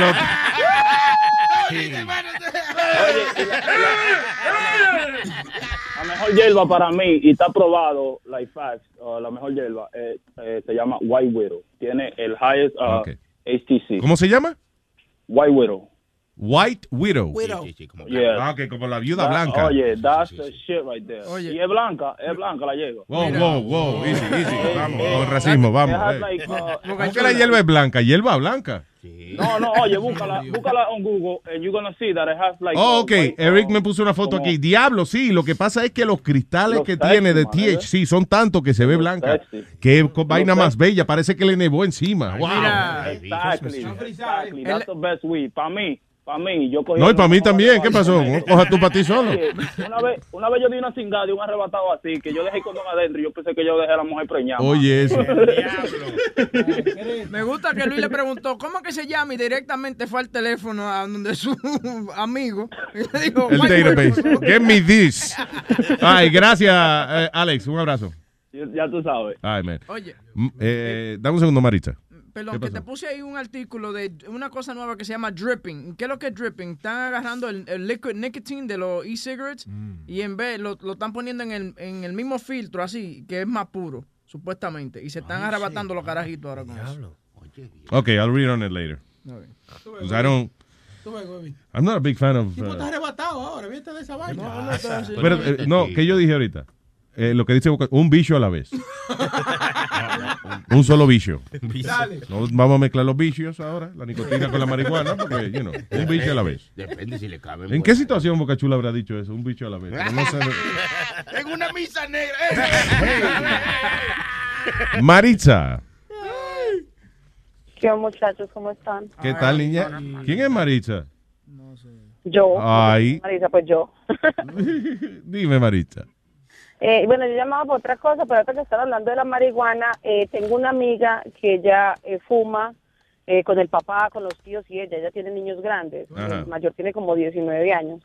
La mejor hierba para mí, y está probado, like facts, uh, la mejor hierba eh, eh, se llama White Widow. Tiene el highest uh. HTC. ¿Cómo se llama? White Widow. White Widow. Widow. Sí, sí, como- Yeah. Ah, como la viuda That- blanca. Oye, that's Sí, the sí, shit right there. Oye. Y es blanca, es blanca la hierba. Wow, wow, wow. Easy, easy. Vamos, con racismo, vamos. eh. like, uh, ¿Por qué la hierba es blanca? Hierba blanca. Sí. No, no, oye, búscala, búscala en Google and you're gonna see that it has like. Oh, ok. white, Eric uh, me puso una foto como- aquí. Diablo, sí. Lo que pasa es que los cristales Los que sexy, tiene de man, ¿eh? THC son tantos que se ve blanca. sexy. Qué co- vaina más bella. Parece que le nevó encima. Wow. Mira, Exactly, exactly. That's the best weed. Para mí, para mí, yo cogí. No, y para mí también. ¿Qué pasó? Coja tú para ti solo. Oye, Una vez, una vez yo di una cingada y un arrebatado así, que yo dejé el condón adentro y yo pensé que yo dejé a la mujer preñada. Oye, eso. me gusta que Luis le preguntó cómo que se llama y directamente fue al teléfono a donde su amigo. Y le dijo, El "White database. Widow". Give me this. Ay, gracias, eh, Alex. Un abrazo. Ya, ya tú sabes. Ay, man. Oye, Mm, Eh, dame un segundo, Maritza. Perdón, ¿Qué que te puse ahí un artículo de una cosa nueva que se llama dripping. ¿Qué es lo que es dripping? Están agarrando el, el liquid nicotine de los e-cigarettes y en vez lo, lo están poniendo en el, en el mismo filtro así, que es más puro, supuestamente. Y se están arrebatando los carajitos ahora con eso. Okay, I'll read on it later. Ok. 'Cause I don't. I'm not a big fan of. Tipo, uh, está arrebatado ahora, ¿viste de esa vaina? No, no, eh, no, que yo dije ahorita. Eh, lo que dice Boca- un bicho a la vez. un solo bicho. Dale. No vamos a mezclar los vicios ahora, la nicotina con la marihuana, porque, you know, un bicho a la vez. Depende si le cabe. ¿En qué situación Boca Chula habrá dicho eso? Un bicho a la vez. No sé. En una misa negra. Maritza, ¿Qué muchachos? ¿Cómo están? ¿qué tal, niña? ¿Quién es Maritza? Yo. Ay. Marisa, pues yo. Dime, Maritza. Eh, bueno, yo llamaba por otra cosa, pero ahorita que están hablando de la marihuana, eh, tengo una amiga que ella eh, fuma eh, con el papá, con los tíos y ella. Ella tiene niños grandes. Ajá. El mayor tiene como 19 años.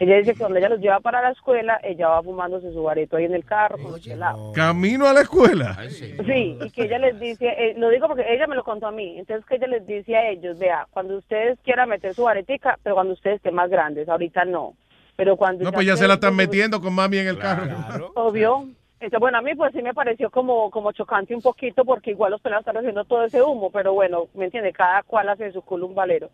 Ella dice que cuando ella los lleva para la escuela, ella va fumándose su bareto ahí en el carro con los pelados. Camino a la escuela. Sí, y que ella les dice, eh, lo digo porque ella me lo contó a mí, entonces que ella les dice a ellos, vea, cuando ustedes quieran meter su aretica, pero cuando ustedes estén más grandes, ahorita no. Pero cuando No, pues ya se la están metiendo con mami en el carro. Obvio. Entonces, bueno, a mí pues sí me pareció como, como chocante un poquito porque igual los pelados están haciendo todo ese humo, pero bueno, ¿me entiende? Cada cual hace de su culo un valero.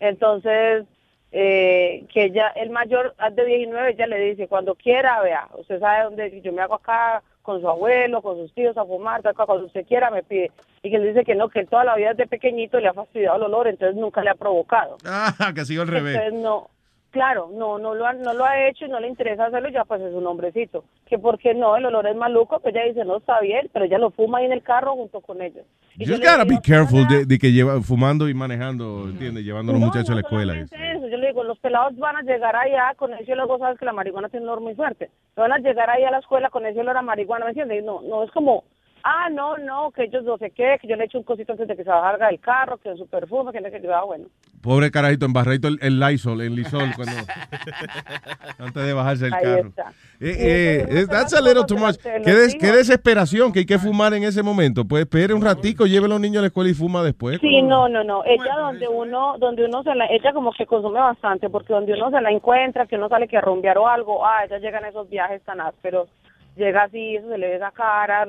Entonces, eh, que ella, el mayor de 19, ella le dice, cuando quiera, vea, usted sabe dónde yo me hago acá con su abuelo, con sus tíos a fumar, tal, cuando usted quiera me pide. Y que él dice que no, que él toda la vida desde pequeñito le ha fastidiado el olor, entonces nunca le ha provocado. Ah, que ha sido al revés. Entonces no, claro, no, no lo ha, no lo ha hecho y no le interesa hacerlo, ya pues es un hombrecito. Que porque no, el olor es maluco, pues ella dice, no, está bien, pero ella lo fuma ahí en el carro junto con ellos. Y just gotta digo, be careful de, de que lleva fumando y manejando, ¿entiendes? Llevando a los No, muchachos a la escuela. eso, yo le digo, los pelados van a llegar allá con ese olor, sabes que la marihuana tiene un olor muy fuerte. Van a llegar ahí a la escuela con ese olor a marihuana, ¿me entiendes? No, no es como, ah, no, no, que ellos no sé qué, que yo le echo un cosito antes de que se salga del carro, que su perfume, que no sé qué, ah, bueno. Pobre carajito, embarradito el, el Lysol, el Lysol, cuando, antes de bajarse del Ahí carro. está. Eh, eh, eh, that's a little too much. delante de Qué, des- desesperación que hay que fumar en ese momento. Pues espere un ratico, lleve a los niños a la escuela y fuma después. Sí, no, no, no. Ella donde uno, donde uno se la, ella como que consume bastante, porque donde uno se la encuentra, que uno sale que a rumbear o algo, ah, ella llega en esos viajes tan ásperos, llega así, eso se le ve esa cara,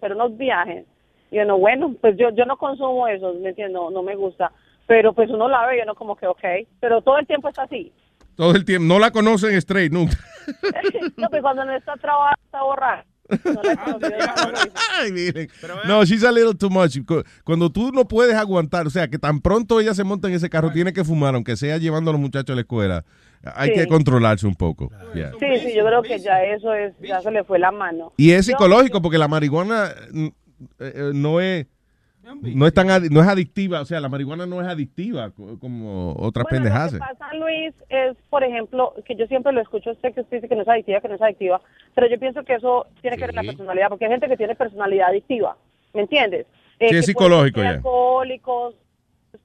pero unos viajes. Y uno, bueno, pues yo, yo no consumo eso, ¿me entiendes? No, no me gusta. Pero pues uno la ve y uno como que, ok, pero todo el tiempo está así. Todo el tiempo. No la conocen straight nunca. no, pues cuando no está trabajando, está borrada. No la la visto. Ay, miren. No, she's a little too much. Cu- Cuando tú no puedes aguantar, o sea, que tan pronto ella se monta en ese carro, tiene que fumar, aunque sea llevando a los muchachos a la escuela. Hay Sí. que controlarse un poco. Yeah. Sí, sí, yo creo que ya eso es, ya se le fue la mano. Y es psicológico porque la marihuana mm, eh, eh, no es no es tan no es adictiva, o sea, la marihuana no es adictiva co- como otras Bueno, pendejas. Lo que pasa, Luis, es, por ejemplo, que yo siempre lo escucho a usted que usted dice que no es adictiva, que no es adictiva, pero yo pienso que eso tiene que ver con la personalidad, porque hay gente que tiene personalidad adictiva, ¿me entiendes? Sí, es que psicológico ya. alcohólicos,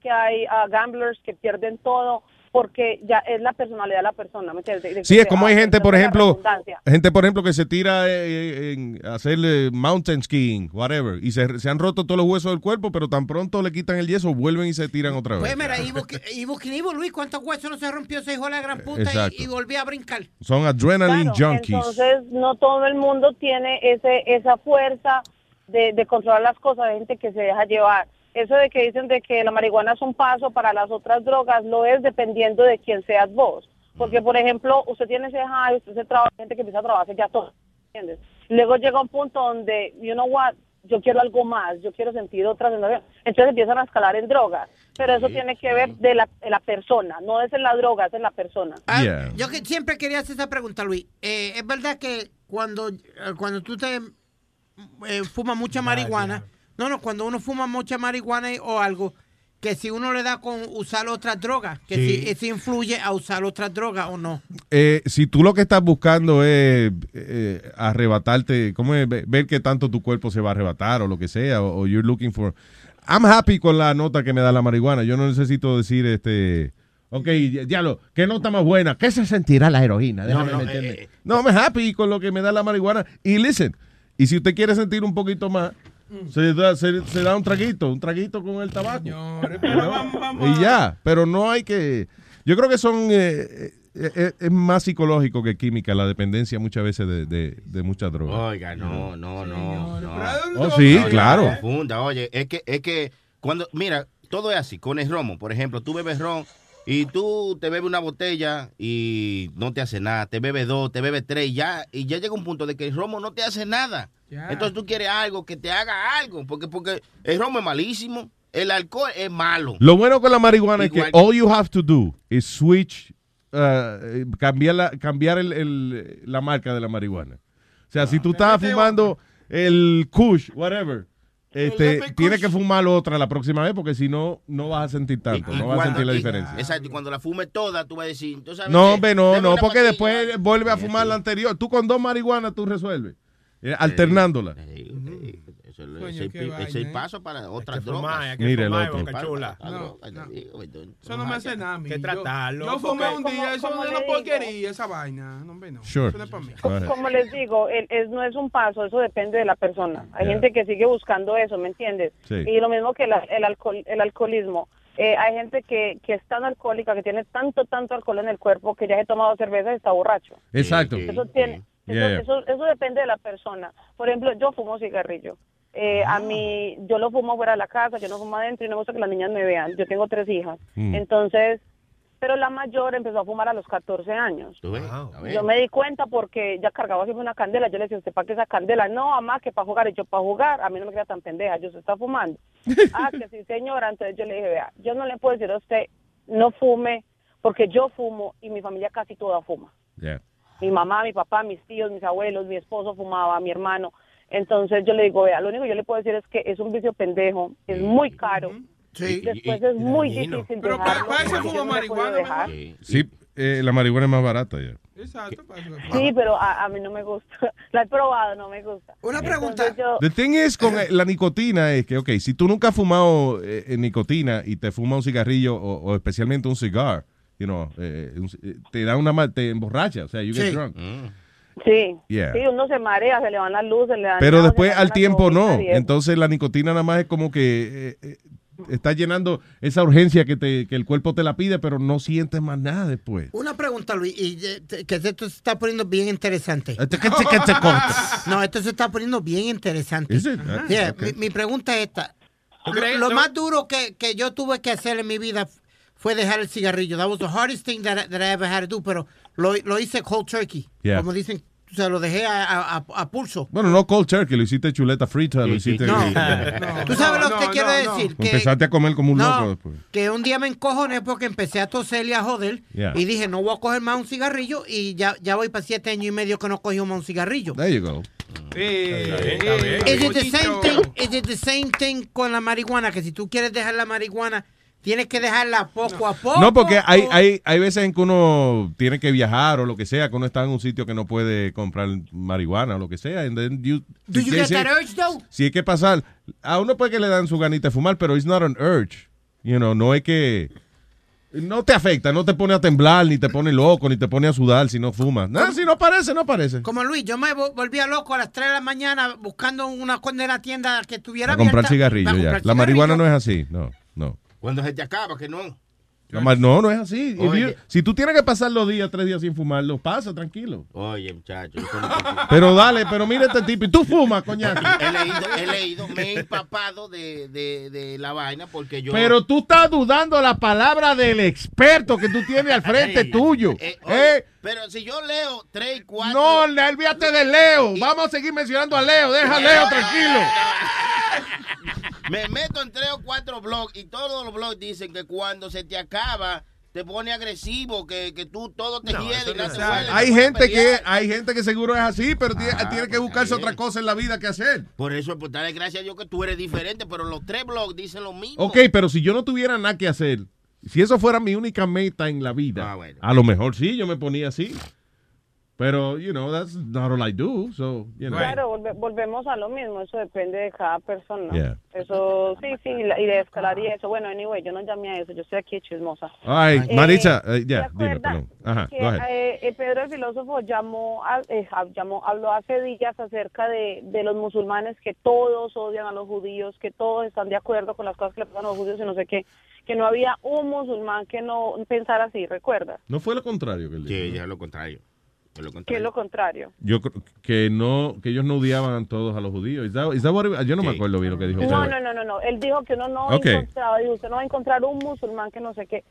que hay ah, gamblers que pierden todo, porque ya es la personalidad de la persona, ¿me entiendes? De- de Sí, es como ah, hay gente, por ejemplo, gente, por ejemplo, que se tira eh, en hacer eh, mountain skiing, whatever, y se, se han roto todos los huesos del cuerpo, pero tan pronto le quitan el yeso, vuelven y se tiran otra vez. Pues mira, Ivo, Ivo, Ivo Luis, ¿cuántos huesos no se rompió ese hijo de la gran puta Exacto. y, y volvió a brincar? Son adrenaline Claro, junkies. Entonces, no todo el mundo tiene ese esa fuerza de, de controlar las cosas, hay gente que se deja llevar. Eso de que dicen de que la marihuana es un paso para las otras drogas, lo es dependiendo de quién seas vos. Porque, por ejemplo, usted tiene ese high, usted se trabaja, gente que empieza a trabajar ya todo, ¿entiendes? Luego llega un punto donde, you know what, yo quiero algo más, yo quiero sentir otra sensación. Entonces empiezan a escalar en drogas. Pero eso tiene que ver de la, de la persona, no es en la droga, es en la persona. Yeah. Yo que siempre quería hacer esa pregunta, Luis. Eh, ¿Es verdad que cuando, eh, cuando tú te eh, fumas mucha marihuana, no, no, cuando uno fuma mucha marihuana y- o algo, que si uno le da con usar otras drogas, que Sí. si eso influye a usar otras drogas o no? Eh, si tú lo que estás buscando es eh, arrebatarte, ¿cómo es? Ve- Ver qué tanto tu cuerpo se va a arrebatar o lo que sea, o, o you're looking for... I'm happy con la nota que me da la marihuana. Yo no necesito decir, este... Ok, ya lo, ¿qué nota más buena? ¿Qué se sentirá la heroína? Déjame No, no, meterme. eh, eh. No, me happy con lo que me da la marihuana. Y listen, y si usted quiere sentir un poquito más, se, da, se, se da un traguito, un traguito con el tabaco. Y ya, pero no hay que... Yo creo que son... eh, eh, eh, es más psicológico que química la dependencia muchas veces de, de, de muchas drogas. Oiga, no, no, no. no. Oh, sí, No, claro. confunda, oye, es que, es que cuando, mira, todo es así, con el romo, por ejemplo, tú bebes ron y tú te bebes una botella y no te hace nada, te bebes dos, te bebes tres y ya, y ya llega un punto de que el romo no te hace nada. Entonces tú quieres algo que te haga algo, porque, porque el romo es malísimo, el alcohol es malo. Lo bueno con la marihuana es que all you have to do is switch, uh, cambiar, la, cambiar el- el- la marca de la marihuana. O sea, si tú estás fumando el Kush, whatever, este, tienes que fumar otra la próxima vez porque si no, no vas a sentir tanto, no vas a sentir la y- diferencia. Exacto, y cuando la fumes toda, tú vas a decir, ¿tú sabes No, hombre, no, no, porque después vuelve a fumar la anterior. Tú con dos marihuanas tú resuelves, eh, alternándola. Eso es el, pi- es el paso para otras drogas. Mira el otro. Chula. No, entonces. Eso no me hace nada a mí. que tratarlo, Yo, fumé un día, eso es una porquería, esa vaina. No, no. Sure. Eso no es para mí. Go ahead. Como les digo, el- es, no es un paso, eso depende de la persona. Hay Yeah. gente que sigue buscando eso, ¿me entiendes? Sí. Y lo mismo que la- el, alcohol, el alcoholismo. Eh, hay gente que, que es tan alcohólica, que tiene tanto, tanto alcohol en el cuerpo, que ya se ha tomado cerveza y está borracho. Exacto. Eso tiene, eso, Yeah. eso, eso depende de la persona. Por ejemplo, yo fumo cigarrillo. Eh, Ah. A mí, yo lo fumo fuera de la casa, yo no fumo adentro y no me gusta que las niñas me vean. Yo tengo tres hijas. Mm. Entonces, Pero la mayor empezó a fumar a los 14 años. Yo me di cuenta porque ya cargaba siempre una candela. Yo le decía, ¿usted para qué esa candela? No, mamá, que para jugar. Y yo, para jugar. A mí no me queda tan pendeja. Yo, ¿se está fumando? ah, que sí, señora. Entonces yo le dije, vea, yo no le puedo decir a usted, no fume, porque yo fumo y mi familia casi toda fuma. Yeah. Mi mamá, mi papá, mis tíos, mis abuelos, mi esposo fumaba, mi hermano. Entonces yo le digo, vea, lo único que yo le puedo decir es que es un vicio pendejo, es muy caro. Sí. Después es muy difícil Pero dejarlo. para eso fuma marihuana, dejar. Sí, eh, la marihuana es más barata ya. Exacto. Sí, pero a, a mí no me gusta. La he probado, no me gusta. Una pregunta. Yo, The thing is con eh, la nicotina es que, ok, si tú nunca has fumado eh, eh, nicotina y te fumas un cigarrillo o, o especialmente un cigar, you know, eh, eh, te da una ma- te emborracha, o sea, you get Sí. drunk. Sí, Yeah. sí, uno se marea, se le van las luces, le dan Pero después al tiempo no. Entonces la nicotina nada más es como que eh, eh, está llenando esa urgencia que, te, que el cuerpo te la pide, pero no sientes más nada después. Una pregunta, Luis, y eh, que esto se está poniendo bien interesante. Este que te- que te corta. No, esto se está poniendo bien interesante. Ah, Yeah, mi, mi pregunta es esta. ¿Tú Lo, lo más duro que, que yo tuve que hacer en mi vida fue dejar el cigarrillo. That was the hardest thing that, I- that I ever had to do, pero lo, lo hice cold turkey. Yeah. Como dicen, o sea, lo dejé a, a- a- pulso. Bueno, no cold turkey, lo hiciste chuleta frita, lo hiciste... No, Tú sabes lo que te quiero decir. Que, Empezaste a comer como un no, loco después. que un día me encojoné porque empecé a toser y a joder. Yeah. Y dije, no voy a coger más un cigarrillo. Y ya, ya voy para siete años y medio que no cogí más un cigarrillo. There you go. Is it the same thing? Is it the same thing con la marihuana? Que si tú quieres dejar la marihuana, tienes que dejarla poco a poco. No, porque hay, hay, hay veces en que uno tiene que viajar o lo que sea, que uno está en un sitio que no puede comprar marihuana o lo que sea. And then you, Do you get say- that urge though? Si hay que pasar, a uno puede que le dan su ganita de fumar, pero it's not an urge. You know, no es que no te afecta, no te pone a temblar, ni te pone loco, ni te pone a sudar si no fumas. No, si no aparece, no aparece. Como Luis, yo me vo- volvía loco a las 3 de la mañana buscando una condena tienda que estuviera A comprar abierta cigarrillo para ya. La marihuana no es así, no, no. Cuando se te acaba, que no. No, no es así. Oye. si tú tienes que pasar los días, tres días sin fumar, los pasa, tranquilo. Oye, muchacho. Pero dale, pero mira este tipo. Y tú fumas, coñazo. He leído, he leído, me he empapado de, de, de la vaina porque yo. Pero tú estás dudando la palabra del experto que tú tienes al frente Ey, tuyo. eh, ¿Eh? Pero si yo leo 3 y 4. No, olvídate de Leo. Vamos a seguir mencionando a Leo. Deja a Leo tranquilo. Me meto en 3 o 4 blogs y todos los blogs dicen que cuando se te acaba. Te pone agresivo, que, que tú todo te hiede no te huele, Hay gente que hay gente que seguro es así, pero tiene, Ah, tiene que buscarse otra cosa en la vida que hacer. Por eso, pues dale gracias a Dios que tú eres diferente, pero los tres blogs dicen lo mismo. Ok, pero si yo no tuviera nada que hacer, si eso fuera mi única meta en la vida, Ah, bueno. a lo mejor sí, yo me ponía así. Pero, you know, that's not all I do, so, you know. Claro, volve- volvemos a lo mismo, eso depende de cada persona. Yeah. Eso, sí, sí, la- y de escalar y eso. Bueno, anyway, yo no llamé a eso, yo estoy aquí chismosa. Ay, Eh, Maritza, eh, ya, ¿te dime, acuerdas perdón. Ajá, que go ahead. eh, eh, Pedro el filósofo llamó, a- eh, a- llamó, habló hace días acerca de, de los musulmanes que todos odian a los judíos, que todos están de acuerdo con las cosas que le pasan a los judíos y no sé qué, que no había un musulmán que no pensara así, ¿recuerdas? No fue lo contrario que él dijo. Sí, ya lo contrario. Fue lo Que contrario. es lo contrario. Yo creo que no, que ellos no odiaban todos a los judíos. Is that- is that what it- yo no me acuerdo bien lo que dijo. No, no, no, no, no. Él dijo que uno no Ok. encontraba, dijo, usted no va a encontrar un musulmán que no sé qué.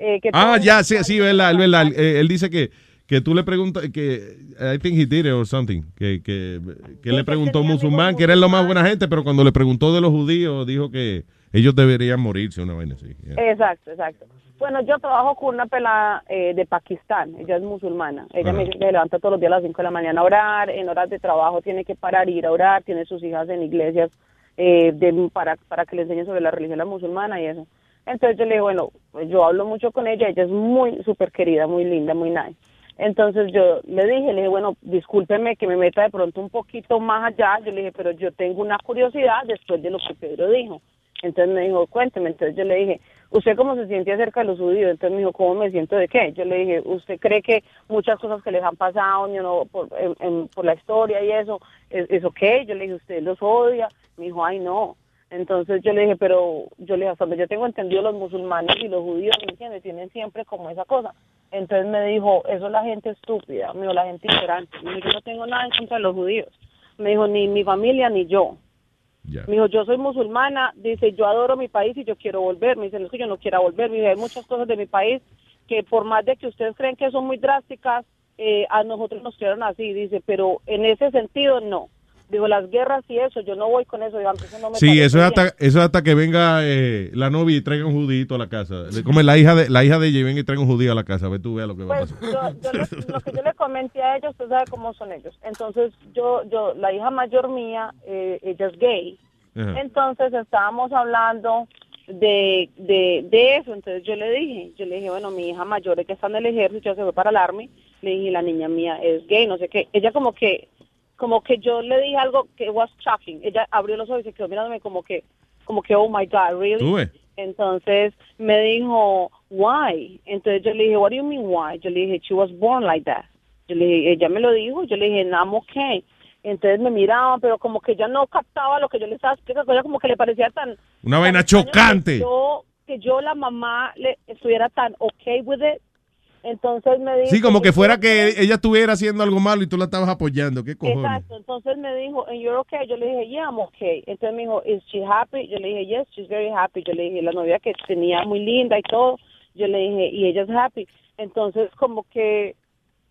eh, que Ah, ya, sí, sí, verdad, verdad. Eh, él dice que, que tú le preguntas, que I think he did it or something, que, que, que le preguntó a un musulmán, que era lo más buena gente, pero cuando le preguntó de los judíos, dijo que ellos deberían morirse, una vaina así. Yeah. Exacto, exacto. Bueno, yo trabajo con una pelada eh, de Pakistán, ella es musulmana. Ella me dice que se levanta todos los días a las 5 de la mañana a orar, en horas de trabajo tiene que parar, ir a orar, tiene sus hijas en iglesias eh, de, para, para que le enseñen sobre la religión musulmana y eso. Entonces yo le digo, bueno, pues yo hablo mucho con ella, ella es muy súper querida, muy linda, muy nice. Entonces yo le dije, le dije, bueno, discúlpeme que me meta de pronto un poquito más allá. Yo le dije, pero yo tengo una curiosidad después de lo que Pedro dijo. Entonces me dijo, cuénteme. Entonces yo le dije, ¿usted cómo se siente acerca de los judíos? Entonces me dijo, ¿cómo me siento de qué? Yo le dije, ¿usted cree que muchas cosas que les han pasado por, la historia y eso, es, es? Yo le dije, ¿usted los odia? Me dijo, ay, no. Entonces yo le dije, pero yo le dije, hasta yo tengo entendido, los musulmanes y los judíos, ¿me entiendes? Tienen siempre como esa cosa. Entonces me dijo, eso es la gente estúpida, me dijo, la gente ignorante. Me dijo, yo no tengo nada en contra de los judíos. Me dijo, ni mi familia ni yo. Me dijo, yo soy musulmana, dice, yo adoro mi país y yo quiero volver. Me dice, no es que yo no quiera volver. Me dice, hay muchas cosas de mi país que por más de que ustedes creen que son muy drásticas, eh, a nosotros nos quedaron así, dice, pero en ese sentido no. Digo, las guerras y eso, yo no voy con eso, digo, eso no me Sí, eso es, hasta, eso es hasta que venga eh, la novia y traiga un judito a la casa. Como la hija de la hija de ella y venga y traiga un judío a la casa. A ver, tú veas lo que va a Pues pasar. yo, lo que yo le comenté a ellos, usted sabe cómo son ellos. Entonces, yo, yo, la hija mayor mía, eh, ella es gay. Ajá. Entonces, estábamos hablando de, de, de eso. Entonces, yo le dije, yo le dije, bueno, mi hija mayor es que está en el ejército, ya se fue para el army. Le dije, la niña mía es gay, no sé qué. Ella como que, como que yo le dije algo que was shocking. Ella abrió los ojos y se quedó mirándome como que, como que, oh my God, really? Entonces me dijo, why? Entonces yo le dije, what do you mean why? Yo le dije, she was born like that. Yo le dije, ella me lo dijo, yo le dije, no, I'm okay. Entonces me miraba, pero como que ella no captaba lo que yo le estaba explicando, ella como que le parecía tan... Una vaina tan chocante. Que yo, que yo, la mamá, le estuviera tan okay with it. Entonces me dijo... Sí, como que "Is fuera que okay?" ella estuviera haciendo algo malo y tú la estabas apoyando. ¿Qué cojones? Exacto, entonces me dijo, and you're okay? Yo le dije, yeah, I'm okay. Entonces me dijo, is she happy? Yo le dije, yes, she's very happy. Yo le dije, la novia que tenía muy linda y todo. Yo le dije, y ella es happy. Entonces como que,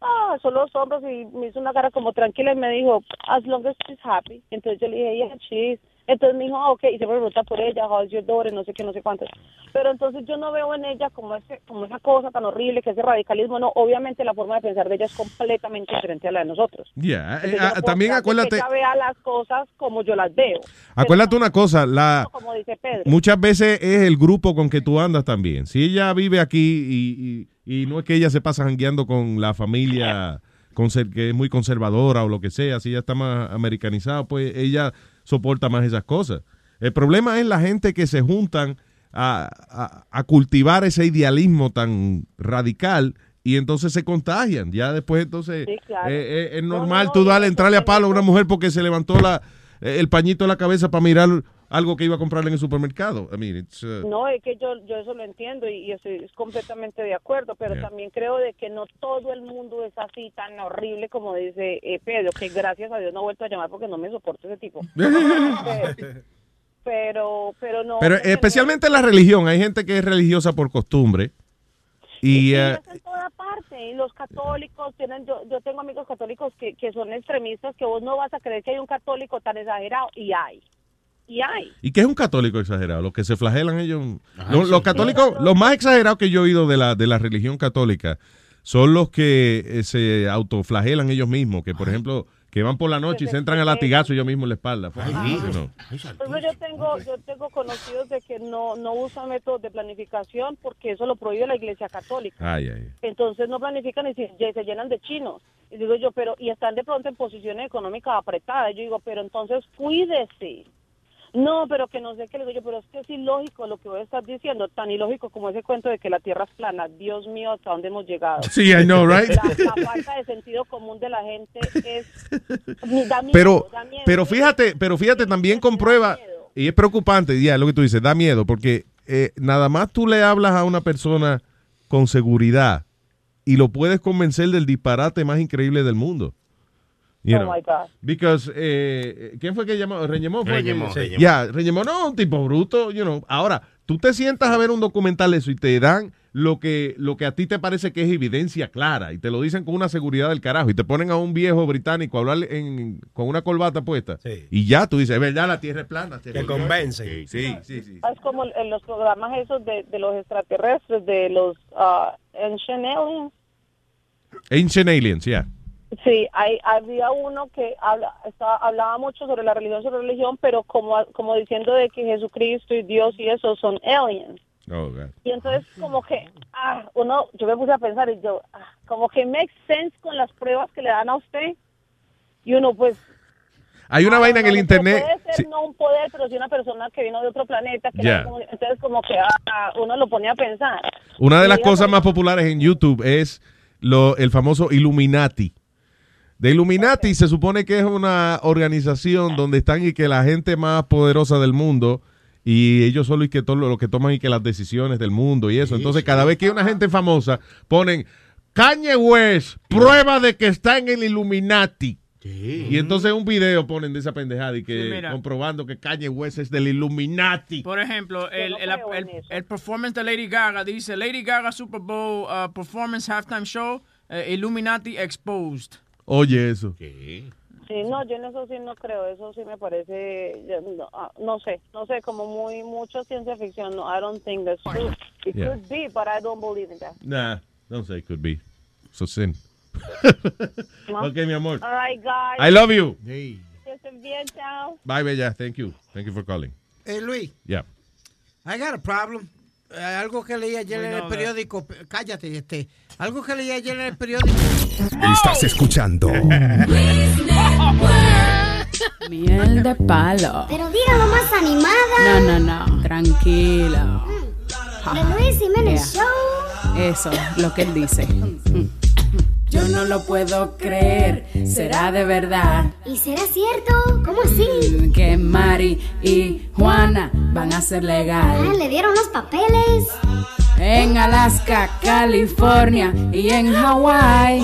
ah, son los hombros y me hizo una cara como tranquila y me dijo, as long as she's happy. Entonces yo le dije, yeah, she is. Entonces me dijo, ah, ok, y se pregunta por ella, how's your daughter, no sé qué, no sé cuánto. Pero entonces yo no veo en ella como ese, como esa cosa tan horrible que ese radicalismo, no, obviamente la forma de pensar de ella es completamente diferente a la de nosotros. Ya, eh, Entonces, no también acuérdate, Que ella vea las cosas como yo las veo. acuérdate una cosa, la, Como dice Pedro. muchas veces es el grupo con que tú andas también. Si ella vive aquí y, y- y no es que ella se pasa jangueando con la familia conser- que es muy conservadora o lo que sea, si ella está más americanizada, pues ella soporta más esas cosas. El problema es la gente que se juntan a, a- a cultivar ese idealismo tan radical y entonces se contagian. Ya después entonces Sí, claro. eh, eh, es No, normal no, tú darle entrarle a palo a una mujer porque se levantó la, eh, el pañito en la cabeza para mirar algo que iba a comprarle en el supermercado. I mean, it's, uh, No, es que yo, yo eso lo entiendo y, y estoy completamente de acuerdo, pero Yeah. también creo de que no todo el mundo es así tan horrible como dice eh, Pedro, que gracias a Dios no he vuelto a llamar porque no me soporto ese tipo. pero, pero, no. Pero especialmente en la religión, hay gente que es religiosa por costumbre. Y, Y es en toda parte. Y los católicos tienen, yo, yo tengo amigos católicos que, que son extremistas, que vos no vas a creer que hay un católico tan exagerado. Y hay. Y hay. ¿Y qué es un católico exagerado? Los que se flagelan ellos. Los católicos, los más exagerados que yo he oído de la, de la religión católica son los que eh, se autoflagelan ellos mismos, que por ejemplo, que van por la noche y se entran a latigazo ellos mismos en la espalda. Pues, no. Por ejemplo, yo tengo, yo tengo conocidos de que no, no usan métodos de planificación porque eso lo prohíbe la Iglesia Católica. Ay, ay. Entonces no planifican y se, se llenan de chinos. Y digo yo, pero, y están de pronto en posiciones económicas apretadas. Yo digo, pero entonces cuídese. No, pero que no sé qué le digo yo, pero es que es ilógico lo que voy a estar diciendo, tan ilógico como ese cuento de que la Tierra es plana. Dios mío, ¿hasta dónde hemos llegado? Sí, I know, right? La, la falta de sentido común de la gente es... da miedo, Pero, da miedo. pero fíjate, pero fíjate, también comprueba, y es preocupante, ya lo que tú dices, da miedo, porque eh, nada más tú le hablas a una persona con seguridad y lo puedes convencer del disparate más increíble del mundo. You Oh know. my God. Because, eh, ¿quién fue que llamó? Reñemón fue. Reñemón, que- Reñemón. Ya, Reñemón no, un tipo bruto, you know. Ahora, tú te sientas a ver un documental de eso y te dan lo que, lo que a ti te parece que es evidencia clara y te lo dicen con una seguridad del carajo y te ponen a un viejo británico a hablar en- con una corbata puesta y ya tú dices, es verdad, la tierra es plana. Que convencen. Sí, sí, sí. Es como en los programas esos de, de los extraterrestres, de los uh, Ancient Aliens. Ancient Aliens, ya. Sí, hay, había uno que habla, estaba, hablaba mucho sobre la religión, sobre religión, pero como, como diciendo de que Jesucristo y Dios y eso son aliens. Oh. Y entonces como que, ah, uno, yo me puse a pensar y yo, ah, como que makes sense con las pruebas que le dan a usted. Y uno pues... Hay una ah, vaina en el internet. Puede ser sí. no un poder, pero sí una persona que vino de otro planeta. Que como- entonces como que ah, uno lo pone a pensar. Una de Y las cosas más populares en YouTube es lo, el famoso Illuminati. De Illuminati se supone que es una organización donde están y que la gente más poderosa del mundo y ellos son los que, to- los que toman y que las decisiones del mundo y eso. Entonces, cada vez que hay una gente famosa, ponen Kanye West, prueba de que está en el Illuminati. Y entonces un video ponen de esa pendejada y que Sí, mira. comprobando que Kanye West es del Illuminati. Por ejemplo, el, el, el- el performance de Lady Gaga dice Lady Gaga Super Bowl uh, Performance Halftime Show eh, Illuminati Exposed. Oye eso. Sí, no, yo en eso sí no creo, eso sí me parece, no, ah, no sé, no sé, como muy, mucho ciencia ficción, no, I don't think that's true. It Yeah. could be, but I don't believe in that. Nah, don't say could be. So sin. ok, mi amor. All right, guys. I love you. Que estén bien, chao. Bye, Bella. Thank you. Thank you for calling. Hey, Luis, Yeah. I got a problem. Eh, algo que leí ayer en el periódico. Cállate, este. Algo que leí ayer en el periódico. Estás escuchando Miel de palo. Pero dígalo más animada. No, no, no. Tranquilo. De Luis Jiménez Yeah. Show. Eso, lo que él dice. Yo no lo puedo creer. Será de verdad ¿Y será cierto? ¿Cómo así? que Mari y Juana van a ser Ah, legal. le dieron los papeles. En Alaska, California y en Hawái.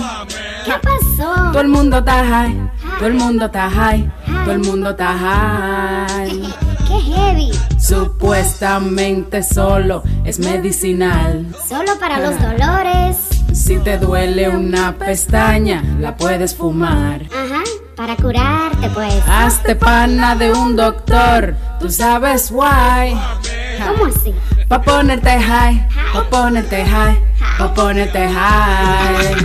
¿Qué pasó? Todo el mundo está high. Todo el mundo está high. Todo el mundo está high. Qué heavy. Supuestamente solo es medicinal. Solo para los dolores. Si te duele una pestaña, la puedes fumar. Ajá. Para curarte, pues. Hazte pana de un doctor, tú sabes why. ¿Cómo así? Pa' ponerte high, pa' ponerte high, pa' ponerte high.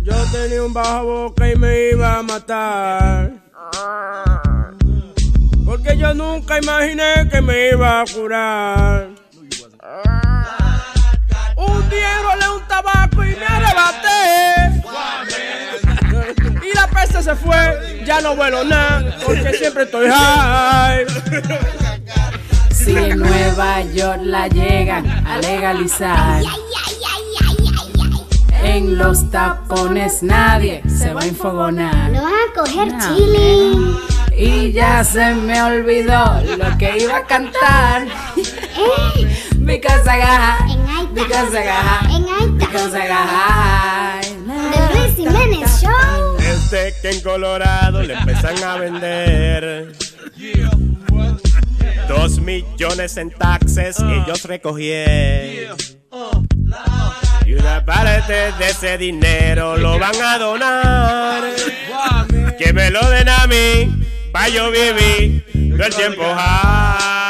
Yo tenía un bajo boca y me iba a matar. Porque yo nunca imaginé que me iba a curar. Enrolé un tabaco y me arrebaté. Y la peste se fue, ya no vuelo nada, porque siempre estoy high. Si en Nueva York la llegan a legalizar. En los tapones nadie se va a infogonar. Lo van a coger No, chilling. Y ya se me olvidó lo que iba a cantar. Because I got high, because I got high, because I got high. De Luis Jiménez Show. Desde que en Colorado le empiezan a vender dos millones en taxes ellos recogieron. Y una parte de ese dinero lo van a donar. Que me lo den a mí, pa' yo vivir todo el tiempo high.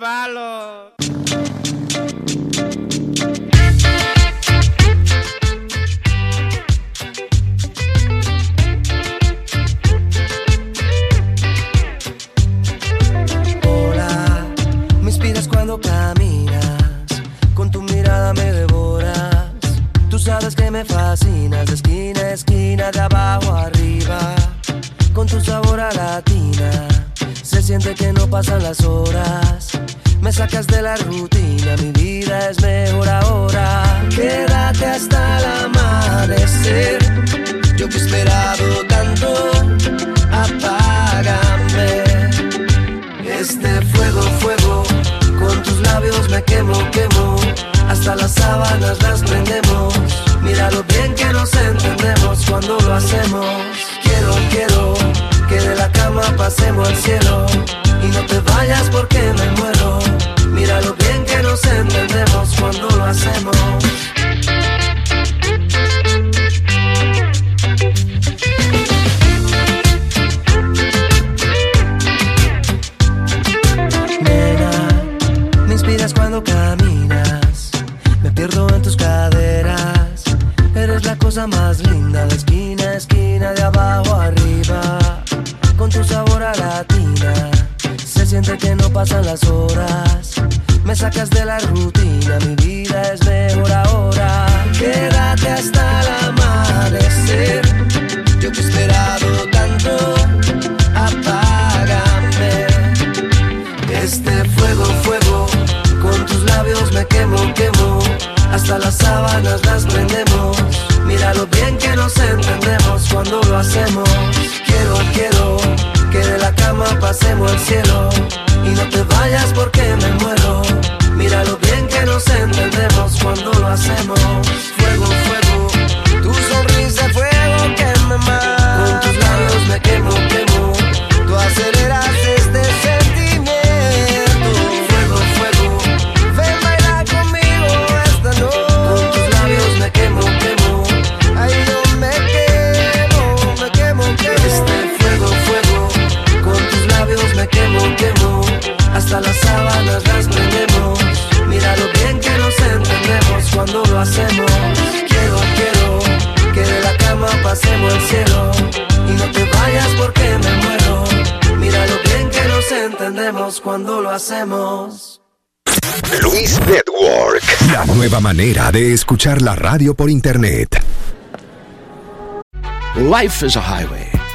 Hola, me inspiras cuando caminas, con tu mirada me devoras. Tú sabes que me fascinas, de esquina a esquina, de abajo arriba, con tu sabor a latina. Se siente que no pasan las horas, me sacas de la rutina, mi vida es mejor ahora. Quédate hasta el amanecer, yo que he esperado tanto, apágame. Este fuego, fuego, con tus labios me quemo, quemo. Hasta las sábanas las prendemos. Mira lo bien que nos entendemos cuando lo hacemos. Quiero, quiero pasemos al cielo. Y no te vayas porque me muero. Mira lo bien que nos entendemos cuando lo hacemos. Nena, me inspiras cuando caminas, me pierdo en tus caderas. Eres la cosa más linda de esquina a esquina, de abajo arriba. Que no pasan las horas. Me sacas de la rutina, mi vida es mejor ahora. Quédate hasta el amanecer. Yo que he esperado tanto, apágame. Este fuego, fuego, con tus labios me quemo, quemo. Hasta las sábanas las prendemos. Mira lo bien que nos entendemos cuando lo hacemos pasemos al cielo y no te vayas porque me muero. Mira lo bien que nos entendemos cuando lo hacemos. Fuego, fuego, tu sonrisa fuego que me mata. Con tus labios me quemo, quemo. hasta las sábanas las prendemos. Mira lo bien que nos entendemos cuando lo hacemos. Quiero, quiero que de la cama pasemos al cielo. Y no te vayas porque me muero. Mira lo bien que nos entendemos cuando lo hacemos. Luis Network, la nueva manera de escuchar la radio por internet. Life is a highway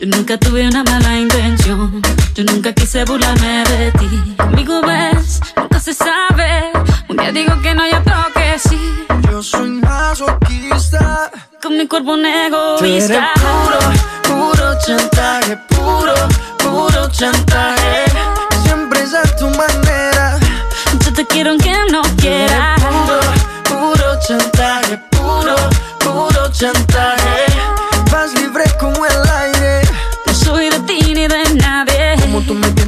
Yo nunca tuve una mala intención. Yo nunca quise burlarme de ti. Conmigo ves, nunca se sabe. Un día digo que no, y otro que sí. Yo soy masoquista Con mi cuerpo un Tú egoísta. puro, puro chantaje Puro, puro chantaje Siempre es a tu manera Yo te quiero aunque no quiera. Puro, puro chantaje Puro, puro chantaje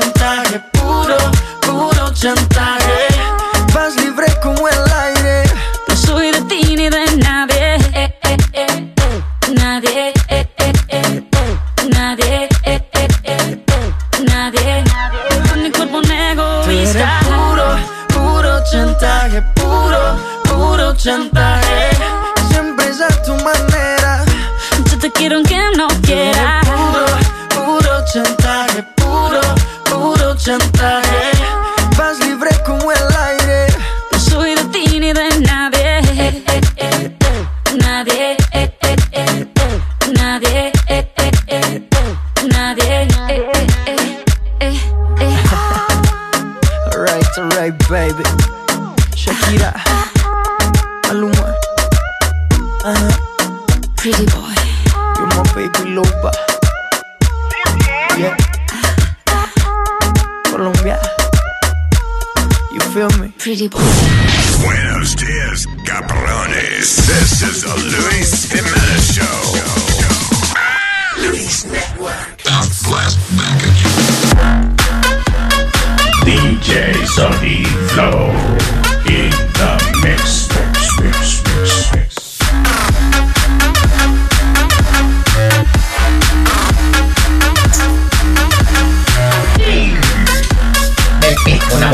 chantaje Puro, puro chantaje Vas libre como el aire No soy de ti ni de nadie. Eh, eh, eh, eh. Nadie. eh, eh, eh. Nadie. eh, eh, eh. Nadie. Con mi cuerpo un Tú eres egoísta. puro, puro chantaje Puro, puro chantaje Siempre es a tu manera Yo te quiero aunque no quiera. Chantaje Vas libre como el aire No soy de ti ni de nadie. Eh, eh, eh. Nadie. eh, eh, eh. Nadie. eh, eh, eh. Nadie. eh, eh, eh. Eh, eh. Alright, alright, baby. Shakira, Maluma, uh-huh. Pretty boy. you're my baby loba. Yeah. Feel me? Pretty boy. Buenos dias, cabrones. This is the Luis Jimenez Show. Luis Network. Bounce last back DJ Sonny Flow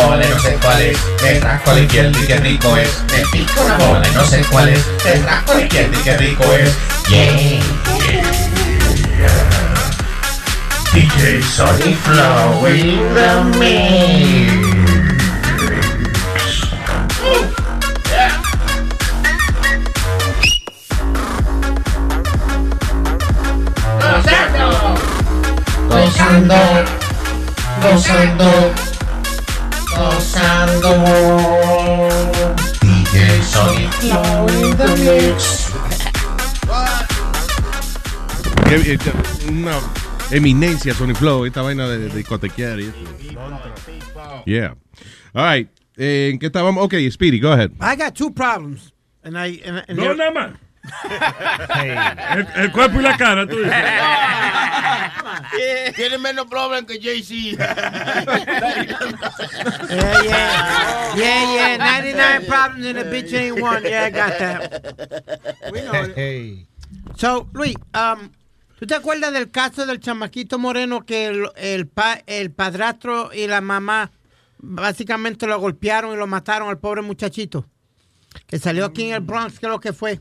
bola no sé cuál es. Me rasco a la izquierda y qué rico es. Me pico una bola y no sé cuál es. Me rasco a la izquierda y qué rico es. Yeah, yeah. DJ Sonny Flow in the mix. Gozando, gozando. DJ Sonic Flow in the mix. Una eminencia Sony Flow, esta vaina de, de discotequear y eso. Yeah. All right. Eh, ¿En qué estábamos? Ok, Speedy, go ahead. I got two problems. And I, and, and No, nada más. El, el cuerpo y la cara, tú dices. Tiene menos problemas que Jay-Z. Yeah, yeah. Yeah, yeah. 99 problems and a bitch ain't one. Yeah, I got that. We know it. Hey. So, Luis, um, ¿tú te acuerdas del caso del chamaquito moreno que el, el, pa- el padrastro y la mamá básicamente lo golpearon y lo mataron al pobre muchachito? Que salió aquí en el Bronx, ¿qué es lo que fue?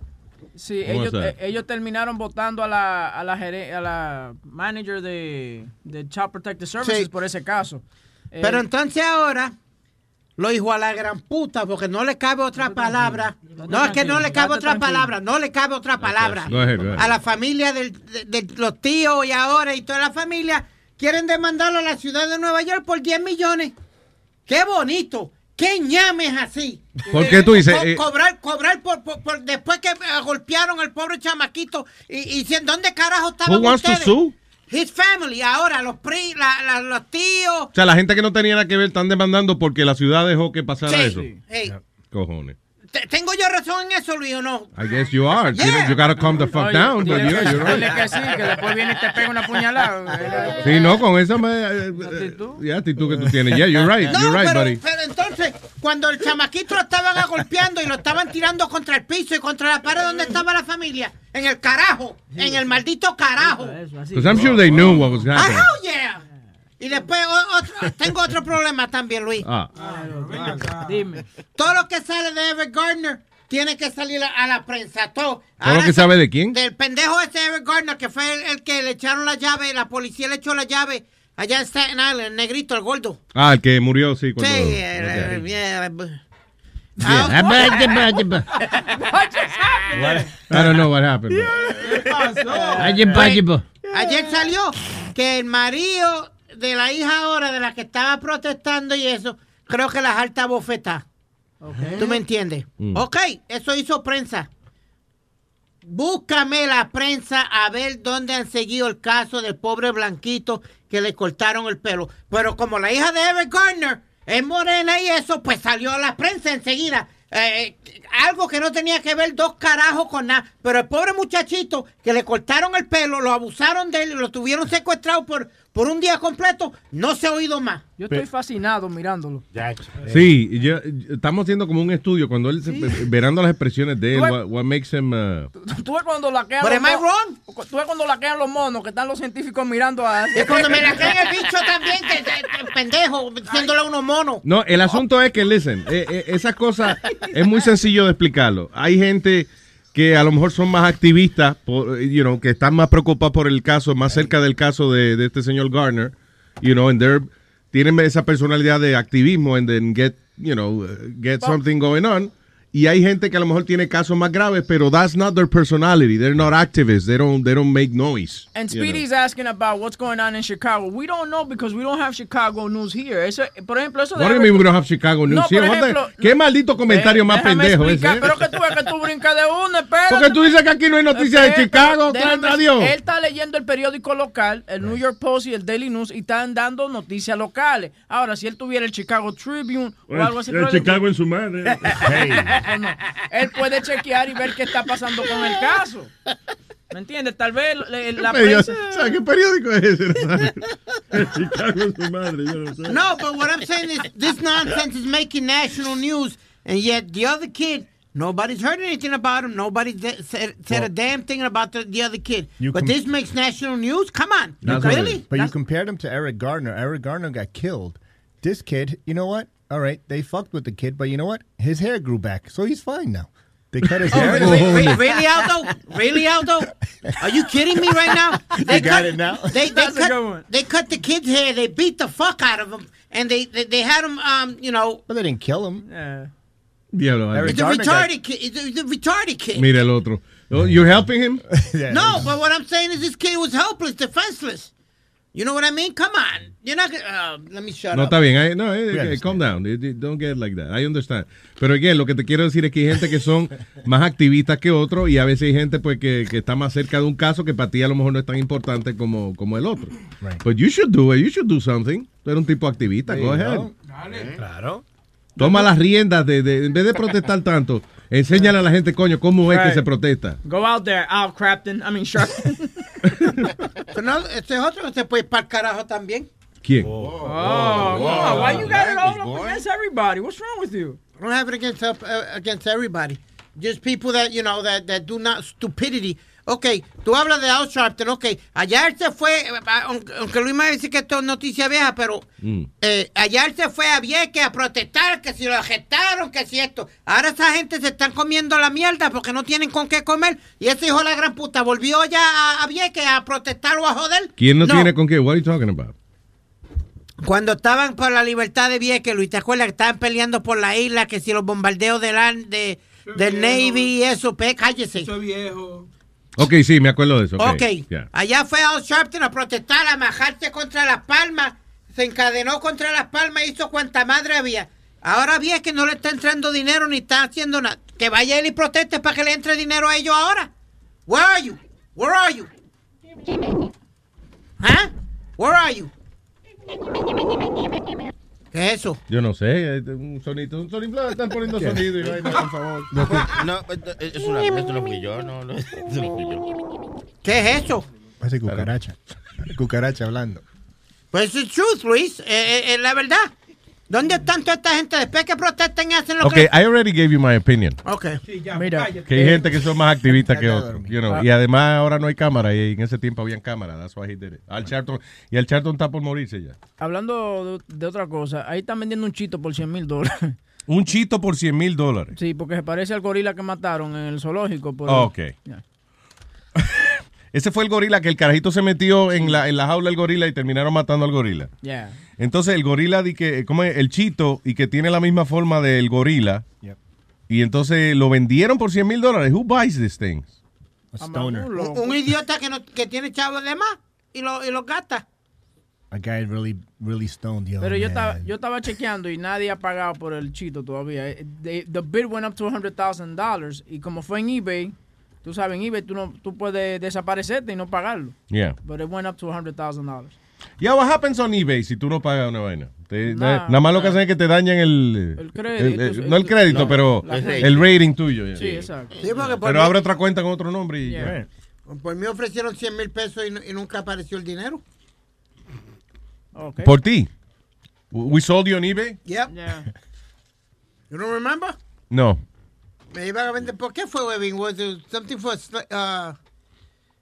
Sí, ¿Cómo ellos, eh, ellos terminaron votando a la, a la, gere- a la manager de, de Child Protective Services Sí. por ese caso. Eh, Pero entonces ahora lo dijo a la gran puta porque no le cabe otra palabra. No, es que no le cabe otra tranquilo. palabra, no le cabe otra palabra. Go ahead, go ahead. A la familia del- de, de los tíos y ahora y toda la familia quieren demandarlo a la ciudad de Nueva York por 10 millones. ¡Qué bonito! ¡Qué ñames así! ¿Por qué tú dices, Co- eh? cobrar, cobrar por, por- por- después que eh, golpearon al pobre chamaquito y, y dicen, ¿dónde carajo estaban Who wants to ustedes? sue? His family, ahora los pri, la- la- los tíos. O sea, la gente que no tenía nada que ver están demandando porque la ciudad dejó que pasara Sí. eso. Hey, Cojones. ¿Te- ¿Tengo yo razón en eso, Luis, o no? I guess you are. You- Yeah. You, gotta calm the fuck Oye, down. But dile, yeah, you're dile right. que sí, que después viene y te pega una puñalada. Sí, no, con esa me, eh, eh, ya, actitud que tú tienes. Yeah, you're right. No, You're right, pero, buddy. pero entonces, cuando el chamaquito lo estaban agolpeando y lo estaban tirando contra el piso y contra la pared, ¿dónde estaba la familia? En el carajo, en el maldito carajo. Because I'm sure they knew what was Ah, happening. hell yeah. Y después otro- tengo otro problema también, Luis. Ah. Dime. Todo lo que sale de Everett Gardner tiene que salir a, la prensa. Todo. ¿Todo lo que sabe de quién? Del pendejo ese Everett Gardner, que fue el, el que le echaron la llave, la policía le echó la llave allá en Staten Island, el negrito, el gordo. Ah, el que murió, sí. Sí, Cuando, yeah. Ah, I don't know what happened. but- Ayer salió que el marido de la hija ahora, de la que estaba protestando y eso, creo que las alta bofeta. ¿Tú me entiendes? Mm. Ok, eso hizo prensa. Búscame la prensa a ver dónde han seguido el caso del pobre blanquito que le cortaron el pelo. Pero como la hija de Everett Gardner es morena y eso, pues salió a la prensa enseguida. Eh, eh, algo que no tenía que ver dos carajos con nada. Pero el pobre muchachito que le cortaron el pelo, lo abusaron de él, lo tuvieron secuestrado por, por un día completo, no se ha oído más. Yo estoy fascinado mirándolo. Sí, yo- estamos haciendo como un estudio cuando él, se, verando las expresiones de él, what, what makes him... uh, ¿Tú ves cuando laquean But los am I monos? ¿Tú ves cuando laquean los monos que están los científicos mirando a... Y cuando me la caen el bicho también, que, que- que pendejo, diciéndole a unos monos. No, el asunto es que, listen, eh, eh, esas cosas es muy sencillo de explicarlo. Hay gente que a lo mejor son más activistas, por, you know, que están más preocupados por el caso, más cerca del caso de, de este señor Garner, you know, and they're- tienen esa personalidad de activismo and then get, you know, get something going on. Y hay gente que a lo mejor tiene casos más graves, pero that's not their personality. They're not activists. They don't, they don't make noise. And you know. Speedy's asking about what's going on in Chicago. We don't know because we don't have Chicago news here. Eso, por ejemplo, eso de... What do you mean we don't have Chicago News? No, here? the- ejemplo, ¿Qué maldito comentario Eh, más pendejo ese? explicar, eh? Pero que tú que tú brincas de uno, espérate. Porque tú dices que aquí no hay noticias de Chicago, déjame- gracias a Dios. Él está leyendo el periódico local, el New York Post y el Daily News, y están dando noticias locales. Ahora, si él tuviera el Chicago Tribune o algo así... El Chicago en su madre. No, él puede chequear y ver qué está pasando con el caso. ¿Me entiendes? Tal vez le- la prensa... ¿Sabes qué periódico es ese? Chicago en su madre, yo no sé. No, but what I'm saying is this nonsense is making national news, and yet the other kid, nobody's heard anything about him. Nobody said, a damn thing about the, the other kid. You But this makes national news. Come on, really? But you compared him to Eric Gardner. Eric Gardner got killed. This kid, you know what? All right, they fucked with the kid, but you know what? His hair grew back, so he's fine now. They cut his Oh, hair. really, really, really, Aldo? Really, Aldo? Are you kidding me right now? You got it now? They, they, That's a cut, good one. they cut the kid's hair. They beat the fuck out of him, and they they, they had him, um, you know. But they didn't kill him. Yeah. Diablo, Eric It's a Gardner retarded kid. It's a, retarded kid. Mira el otro. Oh, you're helping him? Yeah, No, but what I'm saying is this kid was helpless, defenseless. You know what I mean? Come on. You're not uh, let me shut No, up. está bien. I- no, eh, eh, calm down. Eh, eh, Don't get like that. I understand. Pero again, lo que te quiero decir es que hay gente que son más activistas que otros y a veces hay gente pues que, que está más cerca de un caso que para ti a lo mejor no es tan importante como, como el otro. But you should do it. You should do something. Tú eres un tipo activista. Go ahead. you Claro. Toma las riendas de, de- en vez de protestar tanto, enséñale a la gente, coño, cómo es que Right. se protesta. Go out there, Al Crafton. I mean, Sharpton. No, este es otro que se puede ir para el carajo también. ¿Quién? Oh, come on. Why you got it all up against everybody? What's wrong with you? I don't have it against uh, against everybody. Just people that, you know, that, that do not stupidity. Ok, tú hablas de Al Sharpton, ok. Él se fue, eh, aunque, Luis me dice que esto es noticia vieja, pero eh, allá él se fue a Vieques a protestar, que si lo gestaron, que si esto. Ahora esa gente se están comiendo la mierda porque no tienen con qué comer. Y ese hijo de la gran puta volvió ya a, a Vieques a protestar o a joder. ¿Quién no, tiene con qué? What are you talking about? Cuando estaban por la libertad de Vieques, Luis, ¿te acuerdas que estaban peleando por la isla? Que si los bombardeos del, de, del Navy y eso, pe, cállese. Eso viejo. Ok, sí, me acuerdo de eso. Ok. Ok, ya. allá fue Al Sharpton a protestar, a majarse contra las palmas, se encadenó contra las palmas, hizo cuanta madre había. Ahora Vieques no le está entrando dinero ni está haciendo nada. Que vaya él y proteste para que le entre dinero a ellos ahora. Where are you? Where are you? ¿Ah? Where are you? ¿Qué es eso? Yo no sé, eh, un sonito, un sonito, están poniendo sonido y vaina, por favor. No, es una, esto no fui yo, no, no, esto no fui yo. ¿Qué es eso? Parece cucaracha. Cucaracha hablando. Pues es truth, Luis. Eh, eh, eh, la verdad. ¿Dónde están toda esta gente? Después que protestan y hacen lo Ok, que... I already gave you my opinion. Ok. Mira. Que hay gente que son más activistas que otros. you know. Y además ahora no hay cámara y en ese tiempo habían cámara. That's why he did it. Al Charlton, y el Charlton está por morirse ya. Hablando de, de otra cosa, ahí están vendiendo un chito por 100 mil dólares. Un chito por 100 mil dólares. Sí, porque se parece al gorila que mataron en el zoológico. por- Ok. Ya. Ese fue el gorila que el carajito se metió en la, en la jaula del gorila y terminaron matando al gorila. Yeah. Entonces el gorila, di que, ¿cómo es? el chito, y que tiene la misma forma del gorila. Y entonces lo vendieron por 100 mil dólares. Who buys these things? Un, un idiota que, no, que tiene chavos de más y lo, y lo gasta. A guy really, really stoned, yo. Pero yo estaba, yo estaba chequeando y nadie ha pagado por el chito todavía. Eh, they- the bid went up to $100,000 y como fue en eBay, tú sabes, en eBay tú, no, tú puedes desaparecerte y no pagarlo. Yeah. But it went up to $100,000. Yeah, what happens on eBay si tú no pagas una vaina? Te- Nah, nada más lo que hacen es que te dañan el... El crédito, el- el- no el crédito, no, pero la el rating tuyo. yeah. Sí, exacto. Sí, Pero abre otra cuenta con otro nombre y... Yeah. Por mí ofrecieron 100 mil pesos y, nunca apareció el dinero. Por ti. We sold you on eBay? Yep. You don't remember? No. Me iban a vender. ¿Por qué fue, Webin? Was it something for... Uh,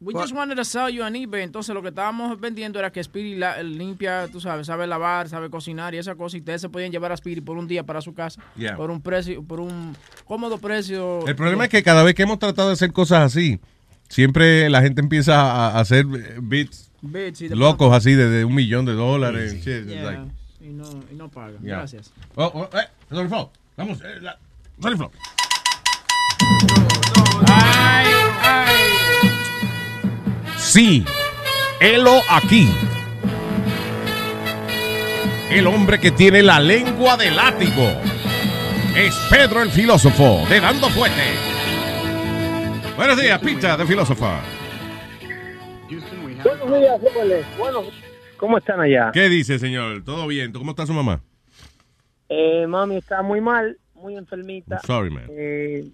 We just wanted to sell you on eBay. Entonces lo que estábamos vendiendo era que Speedy la- limpia, tú sabes, sabe lavar, sabe cocinar y esa cosa. Y ustedes se podían llevar a Speedy por un día para su casa. Yeah. Por un precio, por un cómodo precio. El problema es que cada vez que hemos tratado de hacer cosas así, siempre la gente empieza a, a hacer eh, bits locos así de, de un millón de dólares. shit, it's Yeah, like- y, no, y no paga. Yeah. Gracias. Oh, oh, eh, sorry. Vamos, eh, la- sorry, Flo. Sí, helo aquí. El hombre que tiene la lengua de látigo es Pedro el filósofo de Dando Fuerte. Buenos días, pizza de filósofa. Buenos días, jóvenes. Bueno, ¿cómo están allá? ¿Qué dice, señor? ¿Todo bien? ¿Cómo está su mamá? Eh, mami está muy mal, muy enfermita. I'm sorry, man. Eh,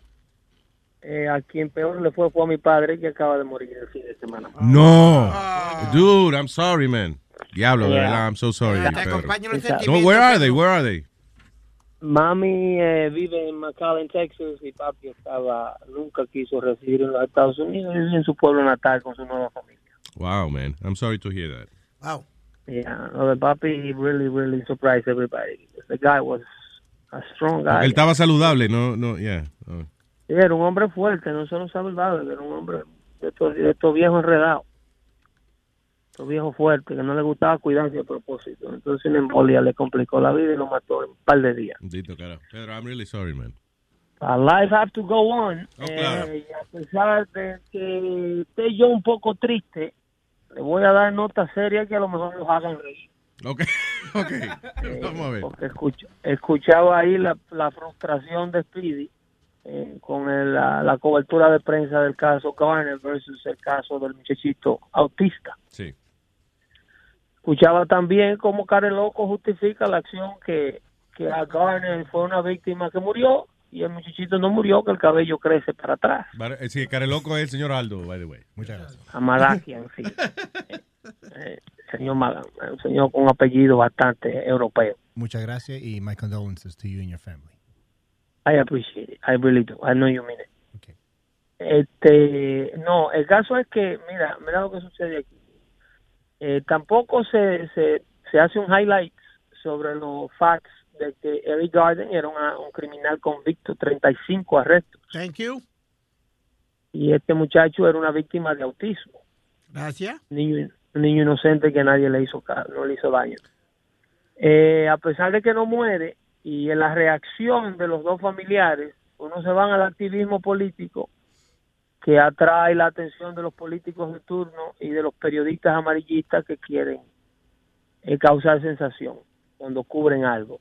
eh, a quien peor le fue fue a mi padre que acaba de morir el fin de semana. No. Dude, I'm sorry, man. Diablo, de Yeah. verdad, I'm so sorry. No, where are they? Where are they? Mami eh, vive en McAllen, Texas, y papi estaba nunca quiso residir en los Estados Unidos y vive en su pueblo natal con su nueva familia. Wow, man. I'm sorry to hear that. Wow. Yeah, no, the papi really, really surprised everybody. The guy was a strong guy. Él estaba saludable, no, no, yeah. Oh. Era un hombre fuerte, no solo saludable, era un hombre de estos, de estos viejos enredados. Estos viejos fuertes, que no le gustaba cuidarse a propósito. Entonces una embolia le complicó la vida y lo mató en un par de días. Bendito, cara. Pedro, I'm really sorry, man. A life have to go on. Oh, claro. Eh, y a pesar de que esté yo un poco triste, le voy a dar nota seria que a lo mejor los hagan reír. Ok, ok. Vamos a ver. Porque escucho, escuchaba ahí la, la frustración de Speedy eh, con el- la, la cobertura de prensa del caso Garner versus el caso del muchachito autista. Sí. Escuchaba también cómo Loco justifica la acción que, que a Garner fue una víctima que murió y el muchachito no murió, que el cabello crece para atrás. Eh, Sí, care loco es el señor Aldo, by the way. Muchas gracias. A Malakian, sí. Eh, eh, señor Magan, un señor con un apellido bastante europeo. Muchas gracias y my condolences to you and your family. I appreciate it. I really do. I know you mean it. Este, no, el caso es que, mira, mira lo que sucede aquí. Eh, tampoco se, se, se hace un highlight sobre los facts de que Eric Garden era una- un criminal convicto, 35 arrestos. Thank you. Y este muchacho era una víctima de autismo. Gracias. niño, un niño inocente que nadie le hizo ca- no le hizo daño. Eh, a pesar de que no muere y en la reacción de los dos familiares, uno se van al activismo político que atrae la atención de los políticos de turno y de los periodistas amarillistas que quieren eh, causar sensación cuando cubren algo.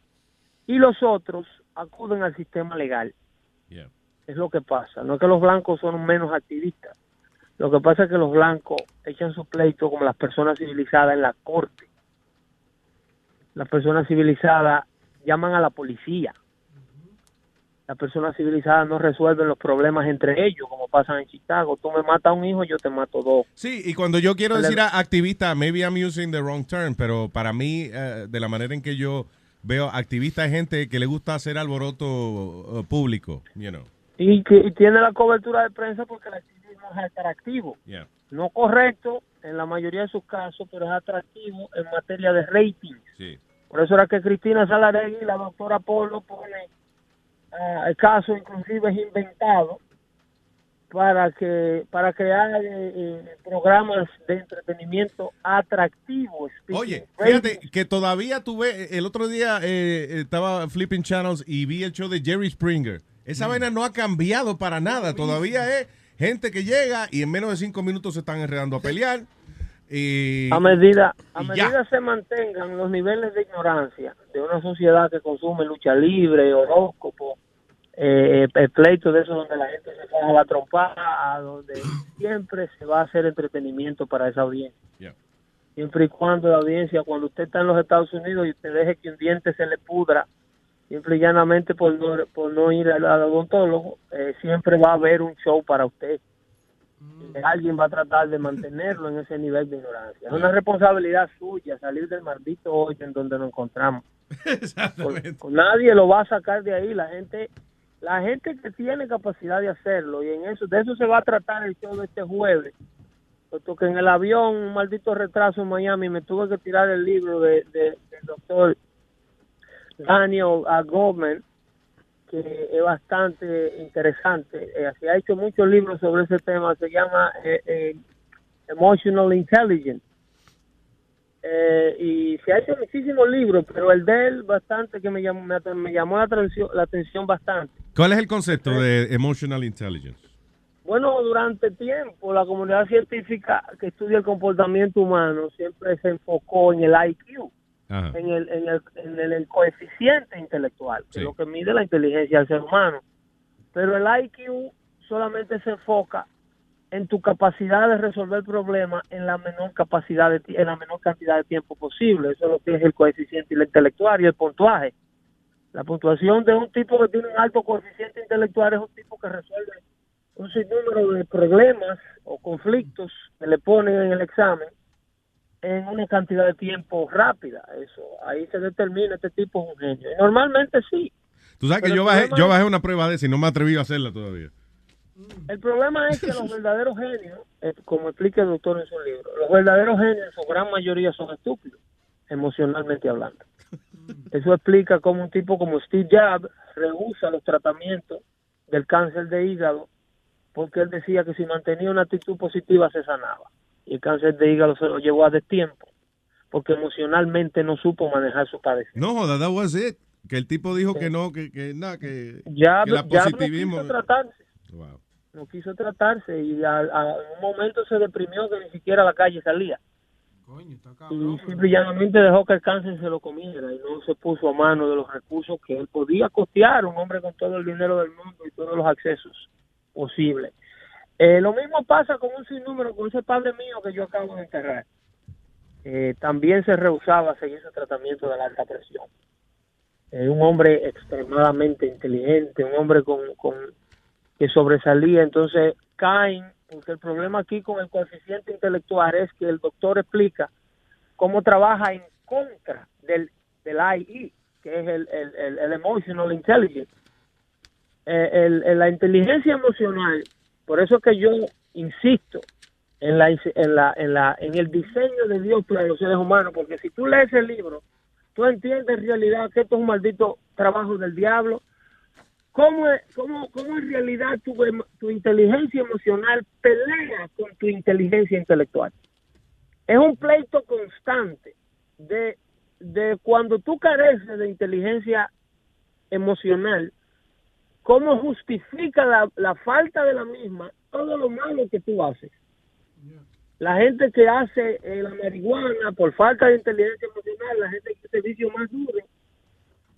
Y los otros acuden al sistema legal. Yeah. Es lo que pasa. No es que los blancos son menos activistas. Lo que pasa es que los blancos echan su pleito como las personas civilizadas en la corte. Las personas civilizadas llaman a la policía. Las personas civilizadas no resuelven los problemas entre ellos, como pasan en Chicago. Tú me matas a un hijo, yo te mato dos. Sí, y cuando yo quiero decir a- activista, maybe I'm using the wrong term, pero para mí, eh, de la manera en que yo veo activista es gente que le gusta hacer alboroto eh, público, you know. Y, que, y tiene la cobertura de prensa porque el activismo es atractivo. Yeah. No correcto en la mayoría de sus casos, pero es atractivo en materia de rating. Sí. Por eso era que Cristina Salaregui y la doctora Polo pone el caso inclusive es inventado para que para crear eh, eh, programas de entretenimiento atractivos. Oye, fíjate que todavía tuve, el otro día eh, estaba flipping channels y vi el show de Jerry Springer. Esa vaina no ha cambiado para nada. Todavía es gente que llega y en menos de cinco minutos se están enredando a pelear. Y, a medida a ya. medida se mantengan los niveles de ignorancia de una sociedad que consume lucha libre, horóscopo, eh, eh, pleito de eso donde la gente se coja la trompada, donde siempre se va a hacer entretenimiento para esa audiencia. Yeah. Siempre y cuando la audiencia, cuando usted está en los Estados Unidos y usted deje que un diente se le pudra, simple y llanamente por no, por no ir al, al odontólogo, eh, siempre va a haber un show para usted. Eh, Alguien va a tratar de mantenerlo en ese nivel de ignorancia. Es una responsabilidad suya salir del maldito hoy en donde nos encontramos. Exactamente. Nadie lo va a sacar de ahí. La gente, la gente que tiene capacidad de hacerlo y en eso, de eso se va a tratar el show de este jueves. Puesto que en el avión, un maldito retraso en Miami, me tuve que tirar el libro de, de- del doctor Daniel Goldman, que es bastante interesante. Eh, se ha hecho muchos libros sobre ese tema. Se llama eh, eh, Emotional Intelligence. Eh, y se ha hecho muchísimos libros, pero el de él bastante que me llamó, me, llamó la atención, la atención bastante. ¿Cuál es el concepto de emotional intelligence? Bueno, durante tiempo la comunidad científica que estudia el comportamiento humano siempre se enfocó en el IQ, Ajá. en el, en el, en el, el coeficiente intelectual, que Sí. es lo que mide la inteligencia del ser humano. Pero el IQ solamente se enfoca en tu capacidad de resolver problemas en la menor capacidad de en la menor cantidad de tiempo posible. Eso es lo que es el coeficiente intelectual y el puntuaje. La puntuación de un tipo que tiene un alto coeficiente intelectual es un tipo que resuelve un sinnúmero de problemas o conflictos que le ponen en el examen en una cantidad de tiempo rápida. Eso ahí se determina este tipo es un genio. Y normalmente sí. Tú sabes que yo bajé, yo bajé una prueba de esa y no me atreví a hacerla todavía. El problema es que los verdaderos genios, eh, como explica el doctor en su libro, los verdaderos genios en su gran mayoría son estúpidos, emocionalmente hablando. Eso explica cómo un tipo como Steve Jobs rehúsa los tratamientos del cáncer de hígado porque él decía que si mantenía una actitud positiva se sanaba. Y el cáncer de hígado se lo llevó a destiempo porque emocionalmente no supo manejar su padecimiento. No, joda, that was it. Que el tipo dijo que no, que, que nada, que, Ya, que la ya no quiso tratarse. Wow. no quiso tratarse y a, un momento se deprimió que ni siquiera a la calle salía. Y simple y llanamente dejó que el cáncer se lo comiera y no se puso a mano de los recursos que él podía costear, un hombre con todo el dinero del mundo y todos los accesos posibles. Eh, lo mismo pasa con un sinnúmero, con ese padre mío que yo acabo de enterrar. Eh, también se rehusaba a seguir su tratamiento de la alta presión. Eh, un hombre extremadamente inteligente, un hombre con, que sobresalía. Entonces caen, porque el problema aquí con el coeficiente intelectual es que el doctor explica cómo trabaja en contra del, del IE, que es el, el, el- el Emotional Intelligence. Eh, el- la inteligencia emocional, por eso es que yo insisto en la, en la, en la, en el diseño de Dios para los seres humanos, porque si tú lees el libro, tú entiendes en realidad que esto es un maldito trabajo del diablo. ¿Cómo, cómo, cómo en realidad tu, tu inteligencia emocional pelea con tu inteligencia intelectual? Es un pleito constante de, de cuando tú careces de inteligencia emocional, cómo justifica la, falta de la misma todo lo malo que tú haces. La gente que hace eh, la marihuana por falta de inteligencia emocional, la gente que hace vicio más duro,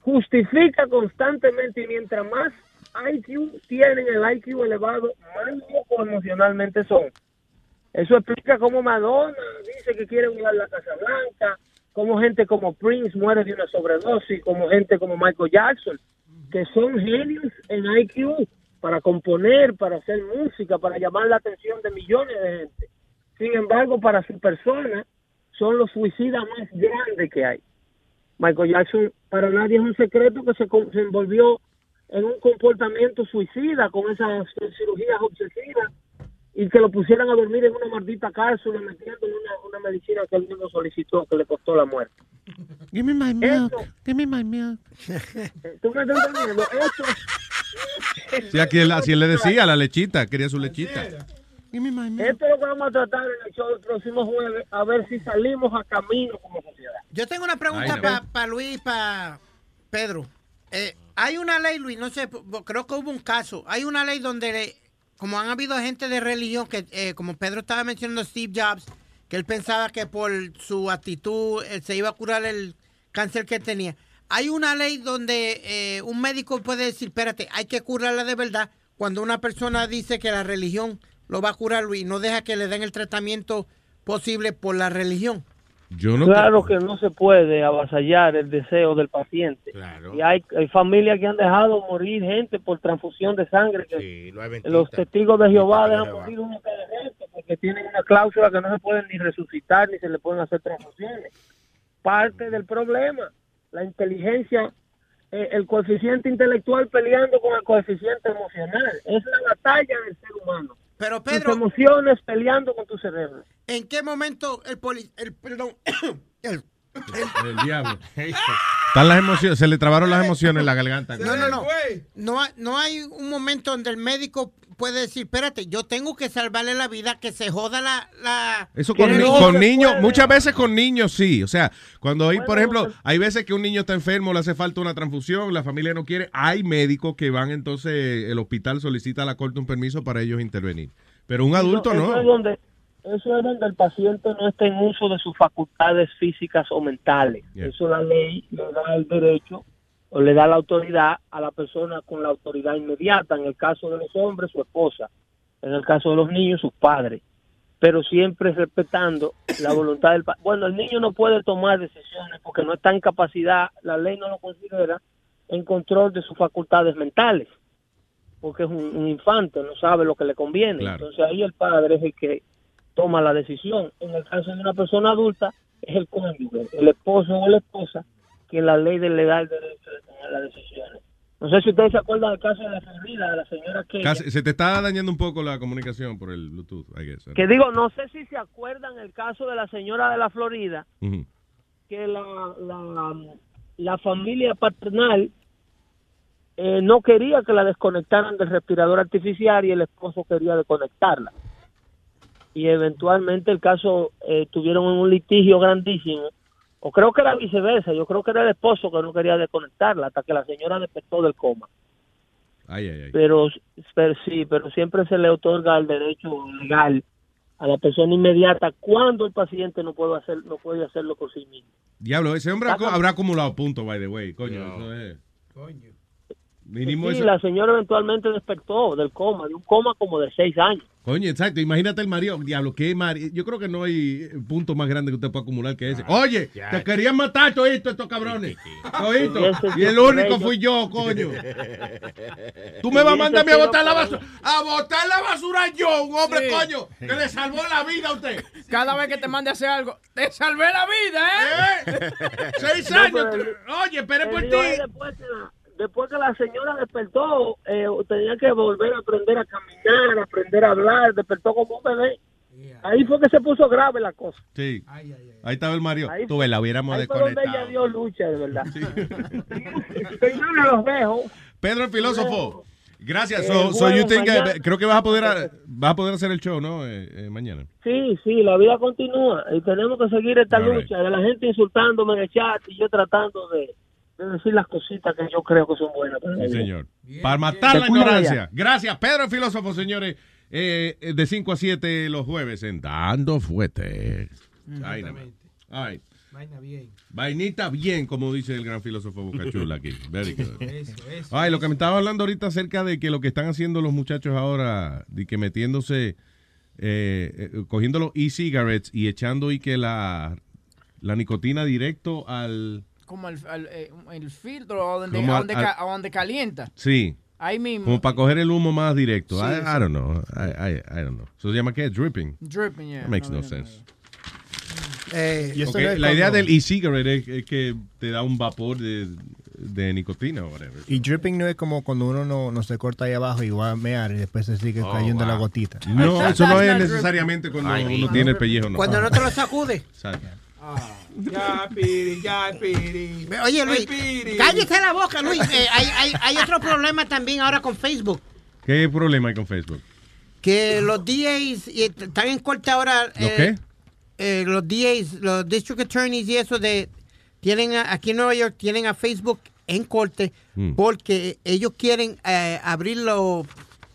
justifica constantemente y mientras más IQ tienen el IQ elevado, más locos emocionalmente son. Eso explica cómo Madonna dice que quiere volar la Casa Blanca, cómo gente como Prince muere de una sobredosis, como gente como Michael Jackson, que son genios en IQ para componer, para hacer música, para llamar la atención de millones de gente. Sin embargo, para su persona, son los suicidas más grandes que hay. Michael Jackson, para nadie es un secreto que se, se envolvió en un comportamiento suicida con esas cirugías obsesivas y que lo pusieran a dormir en una maldita cápsula metiéndole una, una medicina que él mismo solicitó que le costó la muerte. Give me my milk. Give me my milk. ¿Tú me estás entendiendo? Eso, Sí, aquí él, así él le decía, la lechita, quería su lechita. esto es lo que vamos a tratar en el show del próximo jueves, a ver si salimos a camino como sociedad. Yo tengo una pregunta para Luis, para Pedro. Eh, hay una ley, Luis, no sé, creo que hubo un caso. Hay una ley donde, le- como han habido gente de religión, que eh, como Pedro estaba mencionando Steve Jobs, que él pensaba que por su actitud eh, se iba a curar el cáncer que tenía. Hay una ley donde eh, un médico puede decir, espérate, hay que curarla de verdad, cuando una persona dice que la religión lo va a curar, Luis, no deja que le den el tratamiento posible por la religión. Yo no claro que no se puede avasallar el deseo del paciente. Y hay, hay familias que han dejado morir gente por transfusión de sangre. Que los testigos de Jehová dejan morir uno cada rato porque tienen una cláusula que no se pueden ni resucitar ni se le pueden hacer transfusiones. Parte del problema, la inteligencia, eh, el coeficiente intelectual peleando con el coeficiente emocional. Es la batalla del ser humano. Pero Tus Pedro, emociones peleando con tu cerebro. ¿en qué momento el poli, el perdón, el- El diablo. Están las emociones, se le trabaron las emociones en la garganta. no, no, no, no, hay- no hay un momento donde el médico puede decir, espérate, yo tengo que salvarle la vida, que se joda la, la Eso con, ni- no niños, puede. muchas veces con niños sí. O sea, cuando hay, por ejemplo, hay veces que un niño está enfermo, le hace falta una transfusión, la familia no quiere, hay médicos que van entonces, el hospital solicita a la corte un permiso para ellos intervenir. Pero un adulto eso no. es donde, eso es donde el paciente no está en uso de sus facultades físicas o mentales. Yeah. Eso la ley le da el derecho o le da la autoridad a la persona con la autoridad inmediata. En el caso de los hombres, su esposa. En el caso de los niños, sus padres. Pero siempre respetando la voluntad del padre. Bueno, el niño no puede tomar decisiones porque no está en capacidad, la ley no lo considera en control de sus facultades mentales porque es un, un infante, no sabe lo que le conviene. Claro. Entonces ahí el padre es el que toma la decisión. En el caso de una persona adulta, es el cónyuge, el esposo o la esposa, que la ley le da el derecho de tomar las decisiones. No sé si ustedes se acuerdan del caso de la Florida, de la señora que... Casi- se te está dañando un poco la comunicación por el Bluetooth, I guess. Que digo, no sé si se acuerdan el caso de la señora de la Florida, que la, la, la familia paternal eh, no quería que la desconectaran del respirador artificial y el esposo quería desconectarla. Y eventualmente el caso eh, tuvieron un litigio grandísimo, o creo que era viceversa, yo creo que era el esposo que no quería desconectarla hasta que la señora despertó del coma. Ay, ay, ay. pero, pero sí, pero siempre se le otorga el derecho legal a la persona inmediata cuando el paciente no puede hacer no puede hacerlo por sí mismo. Diablo, ese hombre habrá acumulado puntos, by the way. Coño, eso es. Mínimo Sí, eso. la señora eventualmente despertó del coma, de un coma como de seis años. Coño, exacto. Imagínate el Mario. Diablo, qué Mario. Yo creo que no hay punto más grande que usted pueda acumular que ese. Oye, ya. te querían matar todito estos cabrones. Todito. Y Y el único fui yo, coño. Tú me vas a mandar a mí a botar la basura. A botar la basura yo, un hombre, Sí. coño, que le salvó la vida a usted. Cada vez que te mande a hacer algo, te salvé la vida, ¿eh? Seis No, años. pero Oye, esperé por ti. Después que, la, señora despertó, eh, tenía que volver a aprender a caminar, a aprender a hablar, despertó como un bebé. Ahí fue que se puso grave la cosa. Sí. Ahí estaba el Mario. Ahí Tú ves, la hubiéramos Ahí fue donde ella desconectado. dio lucha, de verdad. Señores, los dejo. Pedro el filósofo. Gracias. Eh, So, so bueno, you think, mañana- eh, creo que vas a poder a- vas a poder hacer el show, ¿no? Eh, eh, mañana. Sí, sí, la vida continúa y tenemos que seguir esta All right. lucha de la gente insultándome en el chat y yo tratando de, de decir las cositas que yo creo que son buenas. para Sí, señor. Para matar la ignorancia. ya. Gracias, Pedro el filósofo, señores. Eh, de 5 a 7 los jueves en Dando Fuete. Vaina, right. Vaina bien. Vainita bien, como dice el gran filósofo Bocachula aquí. Very good. Eso, eso. Ay, lo que me estaba hablando ahorita acerca de que lo que están haciendo los muchachos ahora, de que metiéndose, eh, eh, cogiendo los e-cigarettes y echando y que la, la nicotina directo al... Como el, el, eh, el filtro donde, Como a al- donde, al- calienta. Sí. Ahí mismo. Como para coger el humo más directo. Sí, I, sí. I don't know. I, I, I don't know. ¿Eso se llama qué? Dripping. Dripping, yeah. That makes no, No, sense. Eh, no la idea del e-cigarette es, es que te da un vapor de, de nicotina o whatever. Y dripping no es como cuando uno no, no se corta ahí abajo y va a mear y después se sigue Oh, cayendo wow. la gotita. No, eso no es necesariamente cuando uno no. tiene el pellejo. No. Cuando no te lo sacude. Exacto. Ya, Piri, ya, Piri. Oye, Ay, Luis, Piri. cállese la boca, Luis. Eh, hay, hay, hay otro problema también ahora con Facebook. ¿Qué problema hay con Facebook? Que los DAs y están en corte ahora. ¿Los eh, qué? eh, los DAs, los District Attorneys y eso de. Tienen a- aquí en Nueva York, tienen a Facebook en corte Mm. porque ellos quieren eh, abrir los,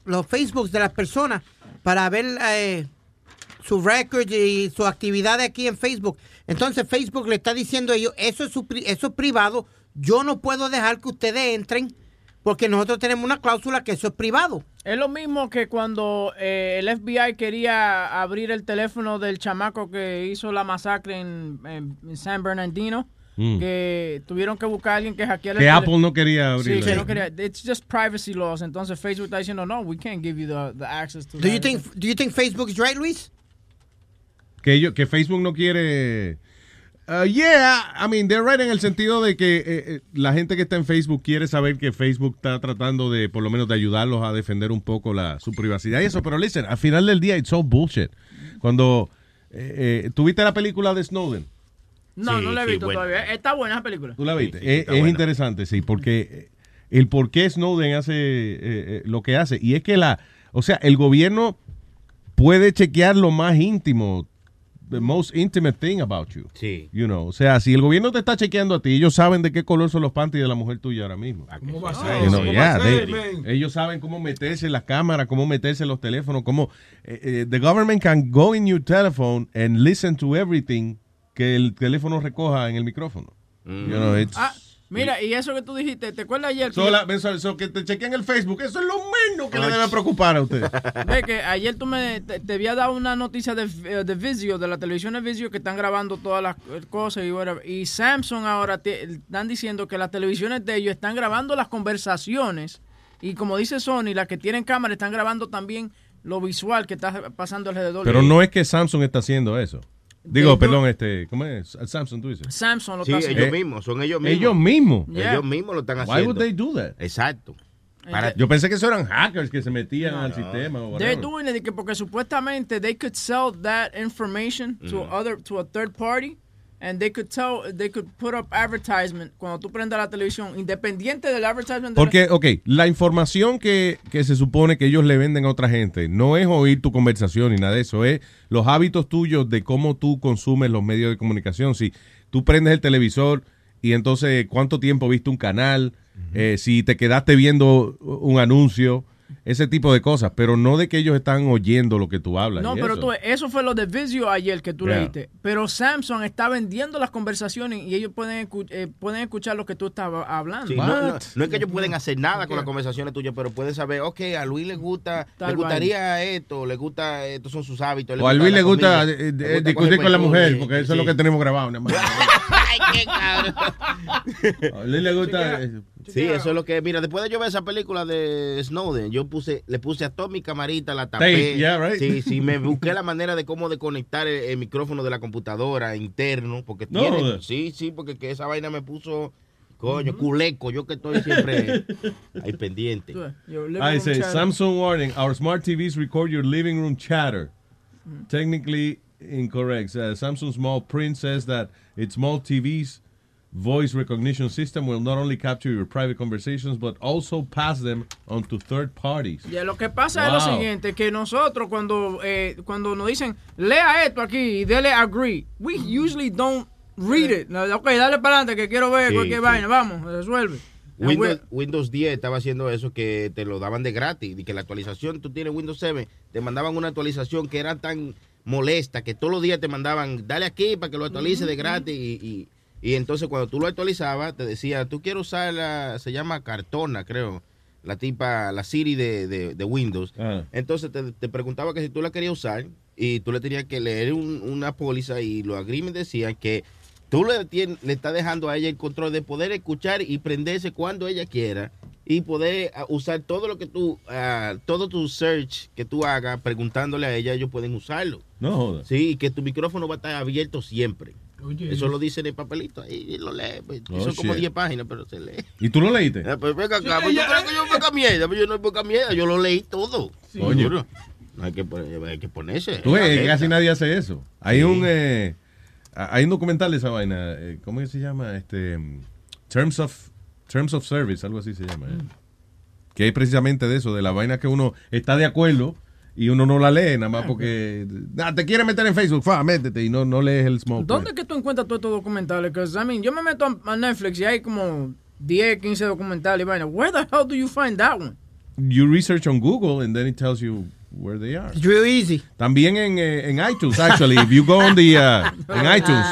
los Facebooks de las personas para ver eh, su record y su actividad aquí en Facebook. Entonces Facebook le está diciendo a ellos, eso es, su pri- eso es privado, yo no puedo dejar que ustedes entren porque nosotros tenemos una cláusula que eso es privado. Es lo mismo que cuando eh, el FBI quería abrir el teléfono del chamaco que hizo la masacre en, en- en San Bernardino. Mm. Que tuvieron que buscar a alguien que hackeara Que el Apple tele- no quería Sí, abrirlo. que no quería. It's just privacy laws. Entonces Facebook está diciendo, no, we can't give you the, the access to Do you that." think, do you think Facebook is right, Luis? Que, ellos, que Facebook no quiere... Uh, yeah, I mean, they're right en el sentido de que eh, eh, la gente que está en Facebook quiere saber que Facebook está tratando de, por lo menos, de ayudarlos a defender un poco la, su privacidad y eso. Pero listen, al final del día, it's all bullshit. Cuando eh, eh, tuviste la película de Snowden, No, Sí, no la he visto bueno. todavía. Está buena esa película. ¿tú la viste? es es interesante, sí, porque el por qué Snowden hace eh, eh, lo que hace. Y es que la, o sea, el gobierno puede chequear lo más íntimo, the most intimate thing about you. Sí. You know, o sea, si el gobierno te está chequeando a ti, ellos saben de qué color son los panties de la mujer tuya ahora mismo. ¿Cómo va a You ser? know, ¿Cómo yeah, va a ser, they- ellos saben cómo meterse en las cámaras, cómo meterse en los teléfonos, cómo eh, eh, the government can go in your telephone and listen to everything que el teléfono recoja en el micrófono. You know, it's- Ah, mira, y eso que tú dijiste, ¿te acuerdas ayer? que- So, la- eso- eso que te chequen el Facebook, eso es lo menos que le debe preocupar a usted. Ve que ayer tú me te, te había dado una noticia de, eh, de Vizio, de la televisión de Vizio, que están grabando todas las cosas y whatever. Y Samsung ahora te- están diciendo que las televisiones de ellos están grabando las conversaciones y como dice Sony, las que tienen cámara están grabando también lo visual que está pasando alrededor. Pero de no es que Samsung está haciendo eso. Digo, perdón, este, ¿cómo es? Samsung, tú dices. Samsung lo Sí, está ellos mismos, son ellos mismos. Ellos mismos. Yeah. Ellos mismos lo están Why haciendo. would they do that? Exacto. Para- Yo pensé que eso eran hackers que se metían al sistema. o They're doing it que porque supuestamente they could sell that information to Mm. other to a third party and they could tell they could put up advertisement cuando tú prendas la televisión independiente del advertisement de Porque, ok, la información que, que se supone que ellos le venden a otra gente no es oír tu conversación ni nada de eso, es los hábitos tuyos de cómo tú consumes los medios de comunicación. Si tú prendes el televisor y entonces cuánto tiempo viste un canal, eh, si te quedaste viendo un anuncio, ese tipo de cosas, pero no de que ellos están oyendo lo que tú hablas. No, pero eso. tú, eso fue lo de Vizio ayer que tú Yeah. leíste. Pero Samsung está vendiendo las conversaciones y ellos pueden, escu- eh, pueden escuchar lo que tú estabas hablando. Sí, no, no- no es que ellos pueden hacer nada con las conversaciones tuyas, pero pueden saber, ok, a Luis le gusta, Tal le gustaría esto, le gusta, estos son sus hábitos. O a Luis le gusta comida, eh, le eh, gusta discutir con la mujer, porque eso es lo que tenemos grabado. nada más. Ay, qué cabrón. A Luis le gusta. Sí, eso es lo que, mira, después de yo ver esa película de Snowden, yo puse, le puse a toda mi camarita, la tapé. Tape, yeah, right. Sí, sí, me busqué la manera de cómo desconectar el, el micrófono de la computadora interno, porque No tiene, sí, sí, porque que esa vaina me puso, coño, culeco, yo que estoy siempre ahí pendiente. I say Samsung warning: Our smart TVs record your living room chatter. Technically incorrect. Uh, Samsung small print says that its small TV's voice recognition system will not only capture your private conversations but also pass them on to third parties. Ya, lo que pasa es lo Wow. siguiente, que nosotros cuando, eh, cuando nos dicen, lea esto aquí y dele agree, we usually don't read it. No, ok, dale para adelante que quiero ver Sí, cualquier sí. vaina, vamos, resuelve. Windows, Windows 10 estaba haciendo eso que te lo daban de gratis y que la actualización, tú tienes Windows 7, te mandaban una actualización que era tan molesta que todos los días te mandaban, dale aquí para que lo actualice de gratis y, y- y entonces cuando tú lo actualizabas te decía, tú quieres usar la, se llama Cartona creo, la tipa, la Siri de, de- de Windows. Ah. Entonces te, te preguntaba que si tú la querías usar y tú le tenías que leer un- una póliza y los agreements decían que tú le, tien- le estás dejando a ella el control de poder escuchar y prenderse cuando ella quiera y poder ah, usar todo lo que tú, ah, todo tu search que tú hagas preguntándole a ella, ellos pueden usarlo. No jodas. Sí, y que tu micrófono va a estar abierto siempre. Oye. Eso lo dice en el papelito ahí, lo lee. pues, Oh, son como shit. 10 páginas, pero se lee. ¿Y tú lo leíste? Ah, pues venga acá, pues, ¿tú crees que yo poca mierda? Pues yo no poca mierda, yo lo leí todo. Seguro. No hay que, poner- hay que ponerse. Tú ves, casi nadie hace eso. Hay Sí. un eh, hay un documental de esa vaina. eh, ¿Cómo es que se llama? Este mm, Terms of Terms of Service, algo así se llama. eh. Que es precisamente de eso, de la vaina que uno está de acuerdo y uno no la lee nada más porque ah, te quiere meter en Facebook, fa, métete y no, no lees el small print. ¿Dónde es que tú encuentras todos estos documentales? Que, I mean, yo me meto a Netflix y hay como 10, 15 documentales y vaina. Where the hell do you find that one? You research on Google and then it tells you where they are. It's real easy. También en, eh, en iTunes, actually. If you go on the, uh, en iTunes,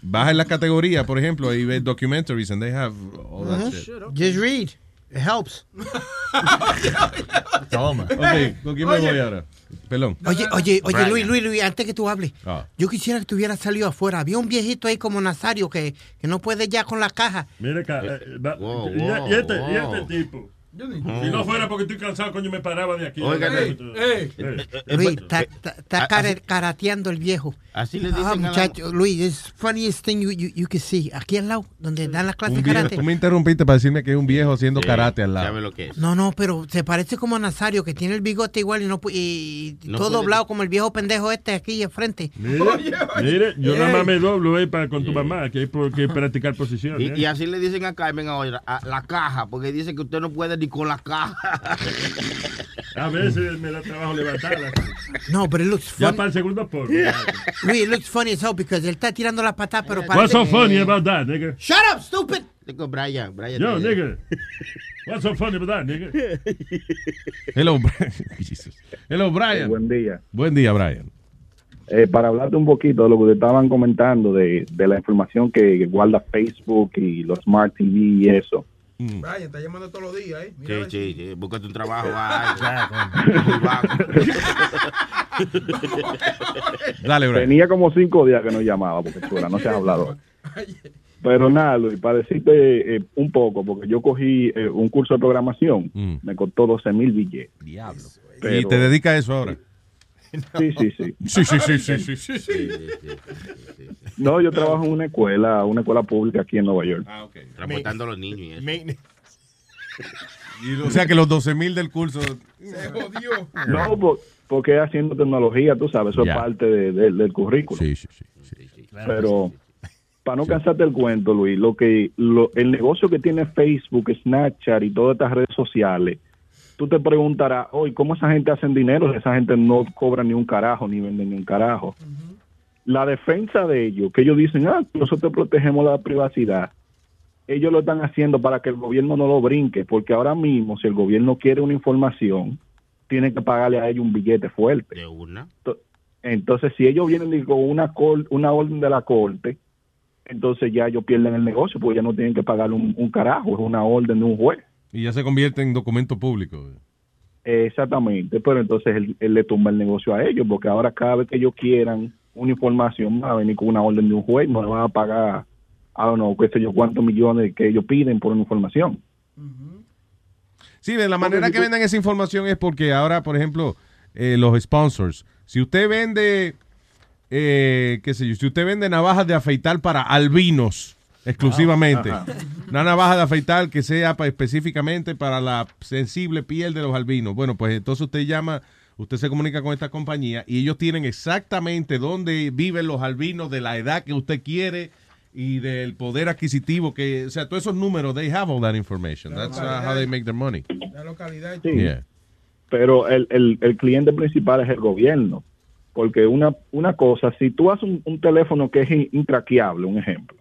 baja en la categoría, por ejemplo, ahí ves documentaries and they have all that Mhm. shit. Just read. It helps. Toma. Ok, ¿con quién me Oye. voy ahora? Pelón. Oye, oye, oye, Brian. Luis, Luis, Luis, antes que tú hables, Ah. yo quisiera que tuviera salido afuera. Había un viejito ahí como Nazario que, que no puede ya con la caja. Mira acá. eh, va- Wow, y, wow, y este, y wow. este tipo. Ni- Si no fuera porque estoy cansado, coño, me paraba de aquí. Oigan, Eh, eh, eh. Luis, está karateando el viejo. Así le Ah, dicen a la- muchacho, Luis, it's funniest thing you, you, you can see. Aquí al lado, donde dan las clases de karate. tú me interrumpiste para decirme que hay un viejo haciendo karate al lado. ¿Sabe lo que es? No, no, pero se parece como a Nazario, que tiene el bigote igual y, no, y No todo doblado como el viejo pendejo este aquí al frente. Mire, mire, yo nada más me doblo eh, para con tu mamá, que hay por- que practicar posiciones. Y, eh. y así le dicen a Carmen ahora, a la caja, porque dice que usted no puede ni con la caja. A veces me da trabajo levantarla. No, pero it looks Ya funny. para el segundo polvo. Luis, it looks funny as hell because él está tirando la patada, pero What's so funny about that, nigga? Shut up, stupid. Digo, Brian, Brian. Yo, te- nigga. What's so funny about that, nigga? Hello, Brian. Jesus. Hello, Brian. buen día. Buen día, Brian. Eh, para hablarte un poquito de lo que ustedes estaban comentando de, de la información que guarda Facebook y los Smart TV y eso. Brian, está llamando todos los días, ¿eh? Mira Sí, sí, sí, búscate un trabajo. Dale, Brian. Tenía como cinco días que no llamaba porque chula, no se ha hablado. Pero nada, Luis, para decirte eh, un poco, porque yo cogí eh, un curso de programación, me costó 12 mil billetes. Diablo. y te dedica a eso ahora. Sí, sí, sí. Sí, sí, sí, sí, sí, sí. No, yo trabajo en una escuela, una escuela pública aquí en Nueva York. Ah, ok. Transportando a los niños y eso. Y, o sea que los 12 mil del curso. Se jodió. No, por- porque haciendo tecnología, tú sabes, eso es parte de- de- del currículo. Sí, sí, sí. Pero para no cansarte el cuento, Luis, lo que lo- el negocio que tiene Facebook, Snapchat y todas estas redes sociales, tú te preguntarás, hoy ¿cómo esa gente hacen dinero? Esa gente no cobra ni un carajo, ni vende ni un carajo. La defensa de ellos, que ellos dicen, ah, nosotros protegemos la privacidad, ellos lo están haciendo para que el gobierno no lo brinque, porque ahora mismo si el gobierno quiere una información, tiene que pagarle a ellos un billete fuerte. De una. To- Entonces, si ellos vienen con una cor- una orden de la corte, entonces ya ellos pierden el negocio, porque ya no tienen que pagar un, un carajo, es una orden de un juez. Y ya se convierte en documento público. Exactamente, pero entonces él, él le tumba el negocio a ellos, porque ahora cada vez que ellos quieran una información van a venir con una orden de un juez, no le van a pagar, I don't know, qué sé yo, cuántos millones que ellos piden por una información. Sí, de la manera que venden esa información es porque ahora, por ejemplo, eh, los sponsors, si usted vende, eh, qué sé yo, si usted vende navajas de afeitar para albinos exclusivamente, una navaja de afeitar que sea pa- específicamente para la sensible piel de los albinos, bueno, pues entonces usted llama, usted se comunica con esta compañía y ellos tienen exactamente dónde viven los albinos de la edad que usted quiere y del poder adquisitivo que, o sea, todos esos números, they have all that information. That's uh, how they make their money. La localidad Sí. Yeah. pero el, el, el cliente principal es el gobierno. Porque una, una cosa, si tú haces un, un teléfono que es in- intraqueable, un ejemplo,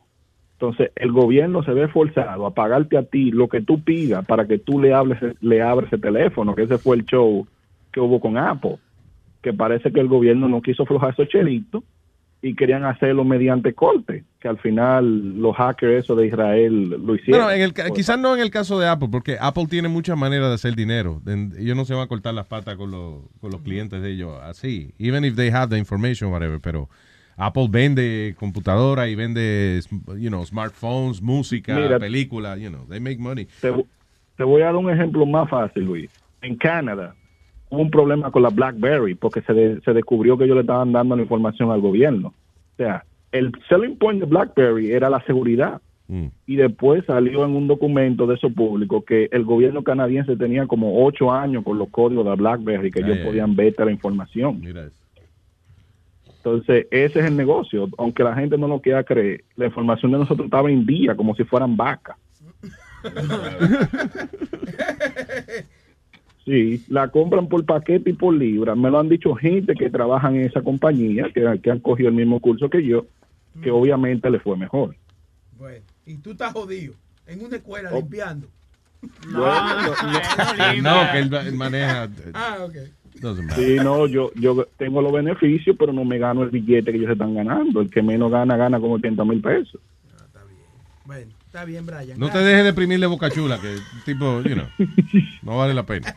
entonces el gobierno se ve forzado a pagarte a ti lo que tú pidas para que tú le hables, le abres ese teléfono, que ese fue el show que hubo con Apple, que parece que el gobierno no quiso aflojar esos chelitos y querían hacerlo mediante corte, que al final los hackers eso de Israel lo hicieron. Bueno, en el, ca- quizás no en el caso de Apple, porque Apple tiene muchas maneras de hacer dinero. Ellos no se van a cortar las patas con, los- con los clientes de ellos así. Even if they have the information, whatever. Pero Apple vende computadora y vende, you know, smartphones, música, Mira. películas, you know, they make money. Te, te voy a dar un ejemplo más fácil, Luis. En Canadá hubo un problema con la BlackBerry porque se, de- se descubrió que ellos le estaban dando la información al gobierno. O sea, el selling point de BlackBerry era la seguridad. Y después salió en un documento de eso público que el gobierno canadiense tenía como ocho años con los códigos de BlackBerry que Ay, ellos ay, podían ver la información. Mira eso. Entonces, ese es el negocio. Aunque la gente no lo quiera creer, la información de nosotros estaba en día, como si fueran vacas. Sí, la compran por paquete y por libra. Me lo han dicho gente que trabajan en esa compañía, que, que han cogido el mismo curso que yo, que obviamente le fue mejor. Bueno, y tú estás jodido en una escuela Oh. limpiando. No, que él, él maneja. Ah, ok. Doesn't matter. Sí, no, yo, yo tengo los beneficios, pero no me gano el billete que ellos están ganando. El que menos gana, gana como 80 mil pesos. Bueno, está bien, Brian. No te dejes deprimir de boca chula, que tipo, you know, no vale la pena.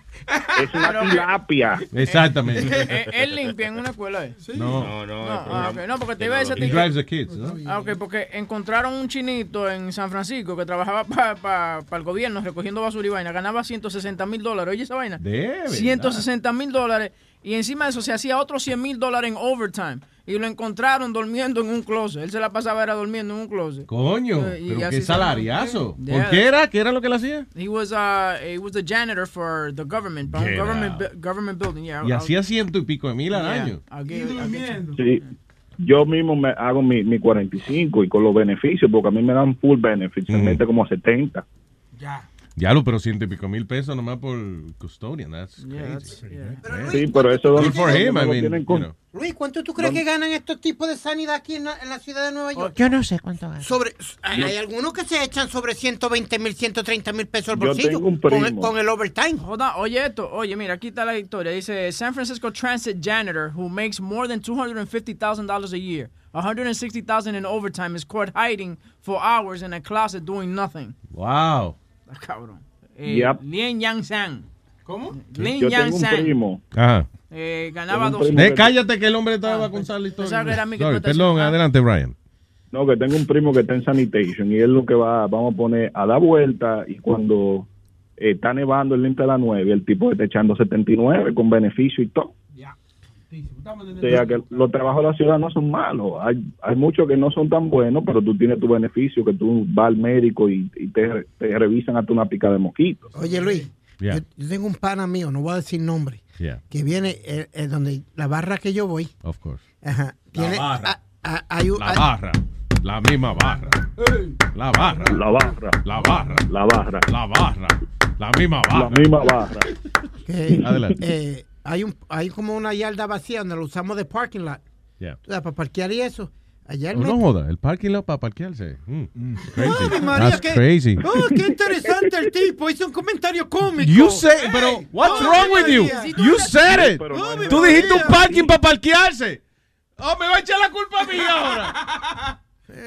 Es una tilapia. Exactamente. Eh, Él limpia en una escuela, ¿eh? No. No, no, ah. No, porque te iba a decir... He drives the kids, ¿no? Ah, ok, porque encontraron un chinito en San Francisco que trabajaba para el gobierno recogiendo basura y vaina. Ganaba 160 mil dólares. Oye esa vaina. De verdad. 160 mil dólares. Y encima de eso se hacía otros 100 mil dólares en overtime. Y lo encontraron durmiendo en un closet. Él se la pasaba era durmiendo en un closet. Coño, Eh, y pero qué salariazo. Yeah. ¿Por qué era? ¿Qué era lo que él hacía? He was, uh, he was the janitor for the government, Get government, government building. Yeah, Y hacía ciento y pico de mil al yeah, año. Sí, yo mismo me hago mi, mi 45 y con los beneficios, porque a mí me dan full benefits, se mete como 70. Ya lo, pero ciento y pico mil pesos nomás por custodian. That's Yeah, crazy. Sí, pero eso Good for him, I mean, you know. Luis, ¿cuánto tú crees que ganan estos tipos de sanidad aquí en la, en la ciudad de Nueva York? Yo no sé cuánto gana. Sobre, hay, hay algunos que se echan sobre 120 mil, 130 mil pesos al Yo bolsillo tengo un con, el, primo. con el overtime. Hold on, oye esto, oye, mira, aquí está la historia. Dice, San Francisco Transit janitor who makes more than $250,000 a year, $160,000 in overtime is caught hiding for hours in a closet doing nothing. Wow. Ah, cabrón. Eh, Yep. Lin Yang San. ¿Cómo? Lin Yo Yang tengo un San. primo. Ajá. Eh, ganaba dos. Eh, cállate que el hombre estaba Ah, con la historia. era a Sorry, estás perdón. Ah. adelante, Brian. No, que tengo un primo que está en sanitation y es lo que va, vamos a poner a dar vuelta y cuando eh, está nevando el límite de la 9, el tipo está echando 79 con beneficio y todo. O sea que los trabajos de la ciudad no son malos. Hay, hay muchos que no son tan buenos, pero tú tienes tu beneficio, que tú vas al médico y, y te, te revisan hasta una pica de mosquito. Oye, Luis, Yeah. yo, yo tengo un pana mío, no voy a decir nombre, Yeah, que viene eh, eh, donde la barra que yo voy. of course. Ajá, tiene, barra. a- a- hay un- La hay- barra. La misma barra. La barra. La barra, La barra. la barra, La barra. La misma la barra. misma barra. que, Adelante. eh, hay un hay como una yarda vacía donde lo usamos de parking lot. Yeah. O sea, para parquear y eso. Allá el Oh, no metro. joda, el parking lot para parquearse. Mm, Crazy. Ave María, That's qué- crazy. Oh, qué interesante el tipo. Hizo un comentario cómico. You say, pero what's Ave wrong with you? María. You said it. Pero no Tú dijiste un parking para parquearse. Oh, me va a echar la culpa a mí ahora.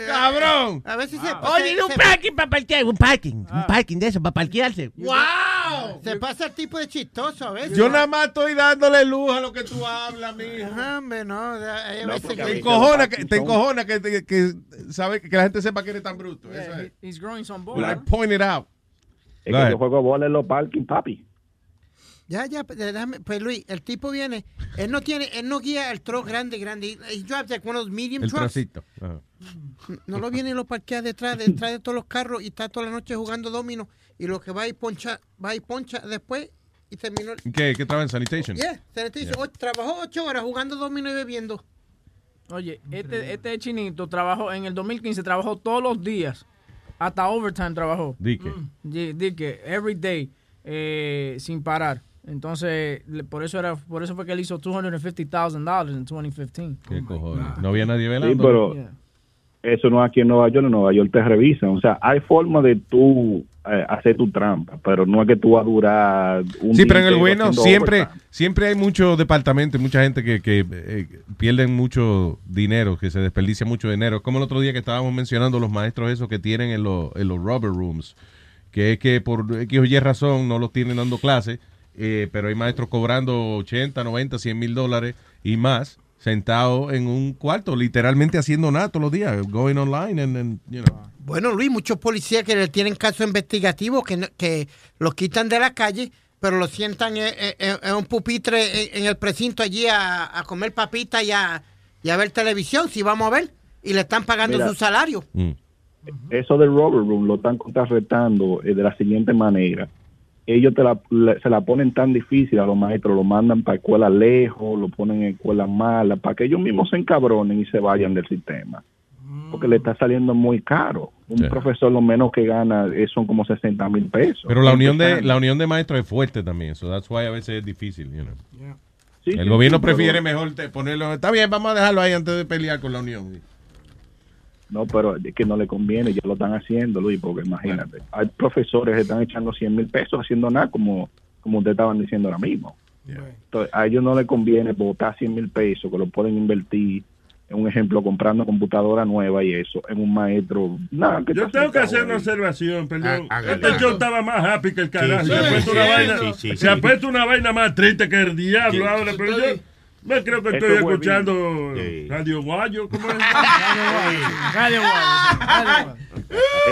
Cabrón. A ver si se. Oye, un se- parking para parquear, un parking, un parking de eso para parquearse. ¡Wow! Se pasa el tipo de chistoso a veces. Yo nada más estoy dándole luz a lo que tú hablas, mija. Hombre, no. Veces que- te encojona que, te encojona que, que, que sabe que la gente sepa que eres tan bruto. Eso es. He's growing some But I balls. point it out. Es Go que ahead. yo juego bola en los parking, papi. Ya, ya, pues, déjame, pues Luis, el tipo viene, él no tiene, él no guía el truck grande, grande, he drives like one of those medium El trucks. Ajá. No lo viene y lo parquea detrás, detrás de todos los carros y está toda la noche jugando domino y lo que va y poncha, va y poncha después y terminó. el- ¿Qué, qué trabaja en sanitation? Yeah, Yeah. "Oh, trabajó ocho horas jugando domino y bebiendo. Oye, este, este chinito trabajó, en el 2015 trabajó todos los días. Hasta overtime trabajó. Di que. Di, di que, every day, eh, sin parar. Entonces, le- por eso era, por eso fue que él hizo $250,000 en 2015. ¿Qué cojones? No había nadie Sí, velando. pero Yeah. eso no es aquí en Nueva York. En Nueva York te revisan. O sea, hay forma de tú eh, hacer tu trampa, pero no es que tú vas a durar un Sí, pero en el bueno siempre, overtime. siempre hay muchos departamentos y mucha gente que, que, eh, pierden mucho dinero, que se desperdicia mucho dinero. Como el otro día que estábamos mencionando los maestros esos que tienen en, los en los rubber rooms, que es que por X o Y razón no los tienen dando clases, eh, pero hay maestros cobrando 80, 90, 100 mil dólares y más sentados en un cuarto, literalmente haciendo nada todos los días, going online and, and, you know. Bueno, Luis, muchos policías que le tienen casos investigativos que, no- que los quitan de la calle, pero los sientan en, en- en un pupitre en, en el precinto allí a, a comer papitas y a, y a ver televisión, si vamos a ver, y le están pagando Mira. su salario. Eso del rubber room lo están contrarrestando eh, de la siguiente manera. Ellos te la, se la ponen tan difícil a los maestros, lo mandan para escuelas lejos, lo ponen en escuelas malas, para que ellos mismos se encabronen y se vayan del sistema. Porque le está saliendo muy caro. Un profesor lo menos que gana eh, son como 60 mil pesos. Pero la unión de la unión de maestros es fuerte también, so that's why a veces es difícil, you know. Sí, El sí, gobierno sí, pero- prefiere mejor te- ponerlo. Está bien, vamos a dejarlo ahí antes de pelear con la unión. No, pero es que no le conviene, ya lo están haciendo, Luis, porque imagínate, hay profesores que están echando 100 mil pesos haciendo nada, como, como ustedes estaban diciendo ahora mismo. Entonces, a ellos no les conviene botar 100 mil pesos, que lo pueden invertir, en un ejemplo, comprando computadora nueva y eso, en un maestro. Nada, que Yo tengo que hacer una observación, perdón. Ah, este show estaba más happy que el carajo. Sí, se ha sí, puesto sí, una sí, vaina, sí, sí, se sí. ha puesto una vaina más triste que el diablo Sí. ahora, pero yo me creo que Esto estoy escuchando Radio Guayo, ¿cómo es? Radio Guayo.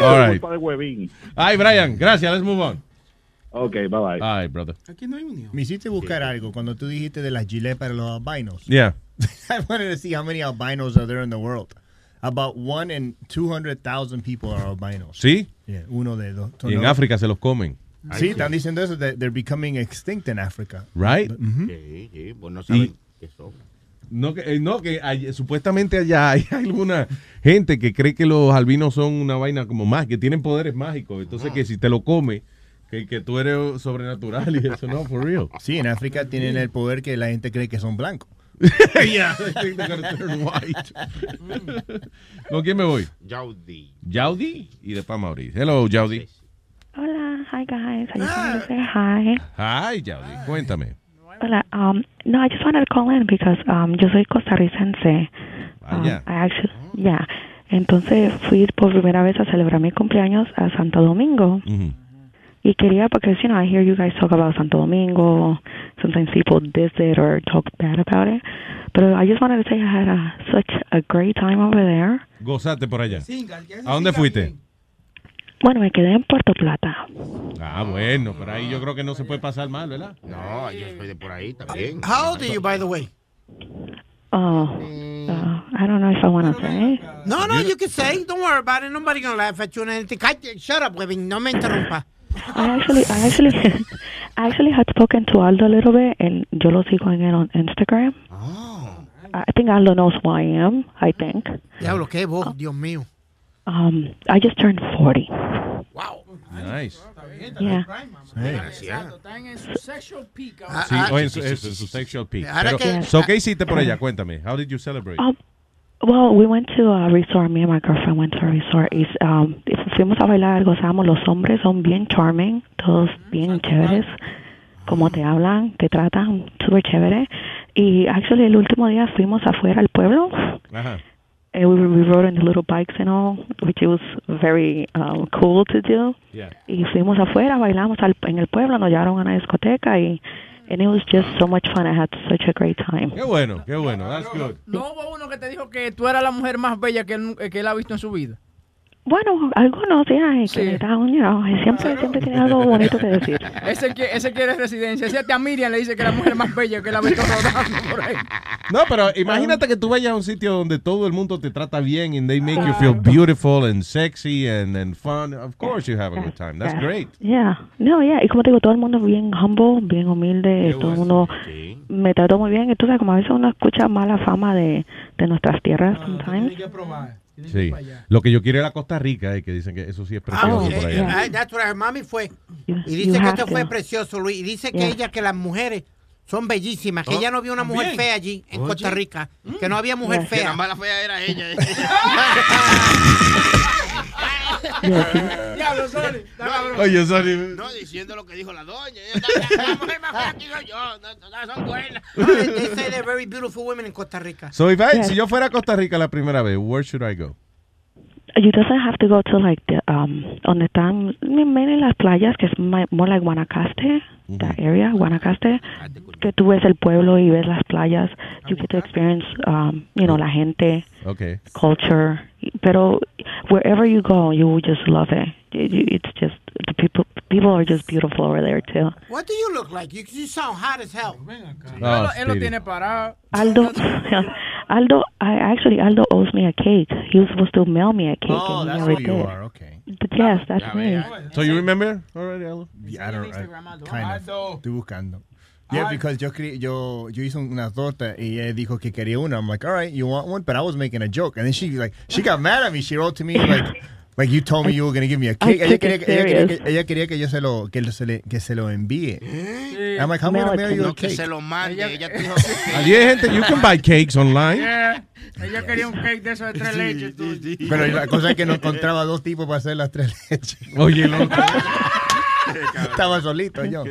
All es right. Ay, Brian, gracias. Let's move on. Ok, bye bye. Ay, brother. Aquí no hay unión. Me hiciste buscar algo cuando tú dijiste de las gilet para los albinos. Yeah. I wanted to see how many albinos are there in the world. About one in 200,000 people are albinos. ¿Sí? Yeah, uno de dos. Y en No. África se los comen. Sí, están diciendo eso, that they're becoming extinct in Africa. Right? Mhm. Sí, sí, pues no Y- saben son. No, que, eh, no, que hay- supuestamente allá hay alguna gente que cree que los albinos son una vaina como más, que tienen poderes mágicos. Entonces, que si te lo comes, que, que tú eres sobrenatural y eso no, for real. Sí, en África tienen el poder que la gente cree que son blancos. Yeah, they think they're gonna turn white. ¿Con quién me voy? Yaudi. Yaudi y después Mauricio. Hello, Yaudi. Hola, hi guys. I just wanted to say hi. Hi, Yaudi. Cuéntame. Hola, um, no, I just wanted to call in because um, yo soy costarricense. Um, Allá. I actually, yeah. Entonces fui por primera vez a celebrar mi cumpleaños a Santo Domingo. Y quería, porque, you know, I hear you guys talk about Santo Domingo. Sometimes people diss it or talk bad about it. But I just wanted to say I had a, such a great time over there. Gozate por allá. ¿A dónde fuiste? Bueno, me quedé en Puerto Plata. Ah, bueno, pero ahí yo creo que no se puede pasar mal, ¿verdad? No, yo soy de por ahí también. How old are you, by the way? Oh, uh, I don't know if I want to say. No, no, you can say. Don't worry about it. Nobody gonna laugh at you. And Shut up, Huevín. No me interrumpa. I actually, I actually, I actually had spoken to Aldo a little bit, and yo lo sigo en él on Instagram. I think Aldo knows who I am. I think. Diablo, qué voz, Dios mío. Um, I just turned forty. Nice. Yeah. Están en su sexual peak ahora. Sí, o en su, en su- su sexual peak. Pero, que- so, ¿qué hiciste por allá? Cuéntame. How did you celebrate? Um, Well, we went to a resort. Me and my girlfriend went to a resort. Um, fuimos a bailar, gozamos. Los hombres son bien charming, todos bien chéveres. Como te hablan, te tratan súper chévere. Y actually el último día fuimos afuera al pueblo. Ajá. And we, we rode on the little bikes and all, which it was very um, cool to do. Yeah. Y fuimos afuera, bailamos al, en el pueblo, nos llevaron a una discoteca y and it was just so much fun. I had such a great time. Qué bueno, qué bueno. That's good. No hubo uno que te dijo que tú eras la mujer más bella que él, que él ha visto en su vida. Bueno, algunos sí, ay, que you know, siempre, siempre tiene algo bonito que decir. Ese, ese quiere residencia. Ese a Miriam le dice que es la mujer más bella que él ha visto rodando por ahí. No, pero imagínate que tú vayas a un sitio donde todo el mundo te trata bien and they make you feel beautiful and sexy and, and fun. Of course you have a good time. That's great. Yeah, no, yeah, y como te digo, todo el mundo bien humble, bien humilde, todo el mundo me trató muy bien. Entonces, como a veces uno escucha mala fama de, de nuestras tierras, sometimes. Sí. Lo que yo quiero es la Costa Rica, eh, que dicen que eso sí es precioso Ah, por eh, allá. eh, that's what her mami fue. Y you dice que esto to. fue precioso, Luis. Y dice que ella, que las mujeres son bellísimas, que Oh, ella no vio una mujer fea allí en Oye. Costa Rica, que no había mujer Que fea. la mala fea era ella. Diablo, sorry. Oye, sorry. No, diciendo lo que dijo la doña. La, mujer más fea soy yo. Todas son buenas. They, say they're very beautiful women in Costa Rica. So if I- si yo fuera a Costa Rica la primera vez, where should I go? You doesn't have to go to like the um donde están mainly las playas que es more like Guanacaste, that area, Guanacaste, que tú ves el pueblo y ves las playas, you get to experience um you know la gente, Okay. culture, pero wherever you go, you will just love it. It- it- It's just the people people are just beautiful over there too. What do you look like? You, you sound hot as hell. Oh, él, lo- él lo Speedy. tiene. Aldo, Aldo, I actually Aldo owes me a cake. He was supposed to mail me a cake, Oh, and that's never who you are. Okay. But yes, that's me. So you remember already, Aldo? Yeah, I don't, I, kind of. Estoy buscando. Yeah, because yo, cre- yo, yo hice una torta y ella dijo que quería una. I'm like, all right, you want one? But I was making a joke. And then she like, she got mad at me. She wrote to me like, like you told me you were going to give me a I cake. Ella quería, ella, quería que, ella quería que yo se lo, que se, le, que se lo envíe. I'm like, how am I Mail going to mail you a No, que cake? se lo mande. Ella Allí hay gente, you can buy cakes online. Yeah. Ella quería un cake de esos de tres leches. tú. Pero la cosa es que no encontraba dos tipos para hacer las tres leches. Oye, loco. Estaba solito yo.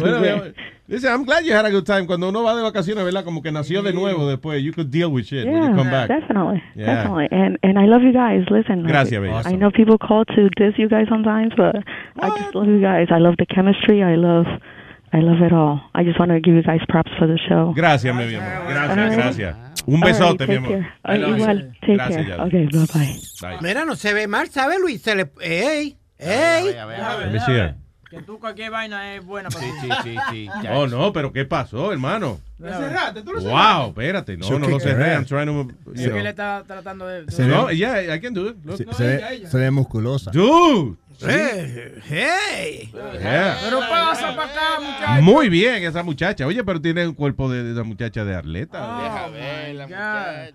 Bueno, mi amor, dice, I'm glad you had a good time. Cuando uno va de vacaciones, ¿verdad? Como que nació de nuevo después. You could deal with shit when you come Yeah, back. definitely, Yeah. definitely, and and I love you guys. Listen, like, Gracias, bella. I know people call to diss you guys sometimes, but I just love you guys. I love the chemistry. I love, I love it all. I just want to give you guys props for the show. Gracias, mi amor. Gracias, gracias. Un All right, besote, mi amor. you. igual, take Gracias, care. Okay, bye bye. Bye. Mira, no se ve mal, ¿sabe, Luis? Se le... ¡Ey! ¡Ey! Que tú cualquier vaina es buena para ti. Sí, sí, sí. Oh, no, pero ¿qué pasó, hermano? Lo cerraste, tú lo Wow, cerraste. espérate. No, no lo cerré. I'm trying to, you que know. está tratando de... No, yeah, I can do it. Se ve musculosa. Dude. ¡Ey! ¡Ey! Yeah. Pero pasa para acá, muchacho. Muy bien esa muchacha. Oye, pero tiene un cuerpo de, de esa muchacha de atleta. Deja ver la muchacha.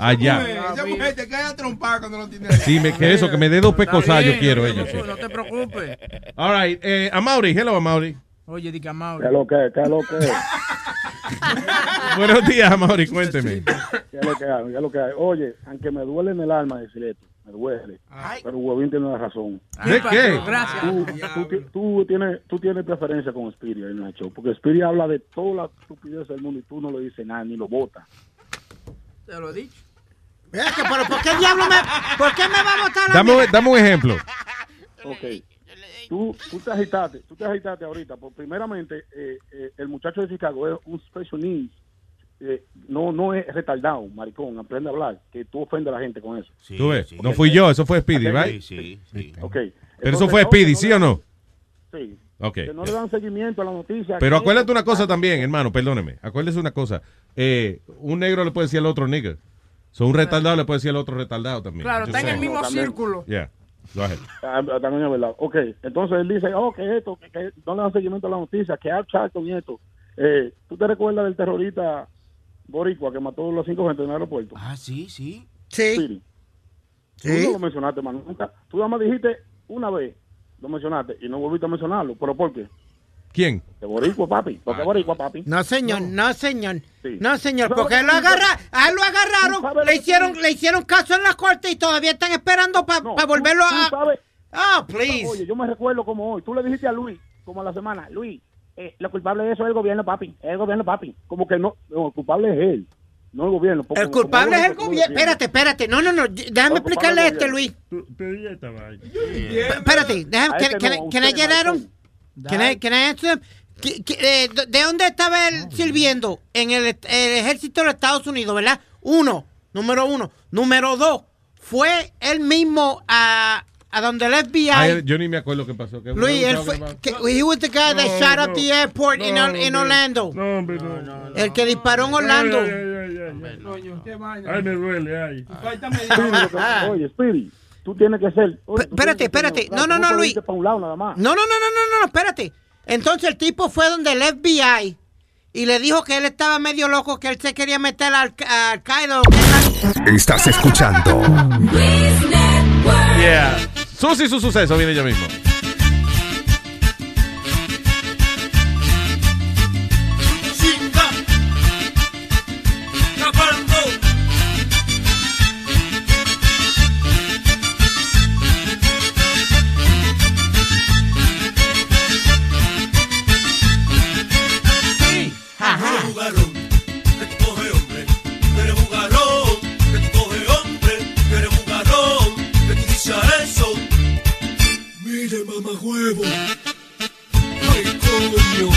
Allá. Mujer, esa mujer te cae a trompar cuando no tiene. Sí, me, que eso, que me dé dos pecosas, yo bien, quiero ella. no, sí. No te preocupes. All right, eh, Amaury, hello, Amaury. Oye, di que Mauri. ¿Qué es lo que es? ¿Qué es lo que es? Buenos días, Amaury, cuénteme. ¿Qué es lo que hay? ¿Qué es lo que hay? Oye, aunque me duele en el alma decir esto, me duele. Pero Huevín tiene una razón. ¿De qué? Gracias. Tú, tú ti- tú tienes, tú tienes preferencia con Spirit en el show, porque Spirit habla de toda la estupidez del mundo y tú no le dices nada, ni lo botas. Te lo he dicho. Mira que, pero ¿por qué diablo me... ¿Por qué me va a botar a Dame, dame un ejemplo. Ok. Tú, tú te agitaste, tú te agitaste ahorita. Por primeramente, eh, eh, el muchacho de Chicago es un special needs. Eh, no, no es retardado, maricón, aprende a hablar, que tú ofendes a la gente con eso. Tú ves, no fui yo, eso fue Speedy, Ok. right? Sí, Ok. Pero eso fue Speedy, no ¿sí o no? Sí. Ok. Que no le dan seguimiento a la noticia. Pero acuérdate una cosa también, hermano, perdóneme. Acuérdese una cosa. Eh, un negro le puede decir al otro nigga. So, un retardado le puede decir al otro retardado también. Claro, está en el mismo también. círculo. Yeah, go ahead. Ah, ah, también es verdad. Ok, entonces él dice, oh, que esto, que, que no le dan seguimiento a la noticia, que Al Charlton y esto. Eh, ¿Tú te recuerdas del terrorista boricua que mató a los cinco gente en el aeropuerto? Ah, sí, sí. Sí. Tú no lo mencionaste, mano. Nunca. Tú nada más dijiste una vez, lo mencionaste, y no volviste a mencionarlo. ¿Pero por qué? ¿Quién? De boricua, papi. Porque boricua, papi. No, señor, no, señor. Sí. No, señor, ¿Tú sabes porque lo lo agarra, a él lo agarraron, le hicieron, le hicieron caso en la corte y todavía están esperando para volverlo tú a... sabes- Oh, please. Oye, yo me recuerdo como hoy. Tú le dijiste a Luis, como a la semana, Luis, eh, lo culpable de eso es el gobierno, papi. Es el gobierno, papi. Como que no, no, el culpable es él, no el gobierno. porque El culpable es el gobierno. Espérate, espérate. No, no, no. Déjame explicarle el este, Luis. Espérate, déjame, A can, a I get ¿De dónde estaba él sirviendo? En el, el ejército de los Estados Unidos, ¿verdad? Uno, número uno. Número dos, fue él mismo a, a donde el FBI... Ay, yo ni me acuerdo qué pasó. ¿Qué Luis, él fue, que, he was the guy that No, shot no. up the airport in, No, in hombre. Orlando. No, hombre, no. El que disparó en Orlando. Ay, ay, ay, ay, ay. Ay, me duele, ay. Que- Oye, Speedy, tú tienes que ser. oye, espérate, espérate. No, no, no, Luis. un lado nada más. No, no, no, no, no, no, espérate. Entonces el tipo fue donde el FBI y le dijo que él estaba medio loco, que él se quería meter al, al Qaeda. Estás escuchando Yeah. Susi, su suceso, viene yo mismo. Mamá huevo. Ay, coño.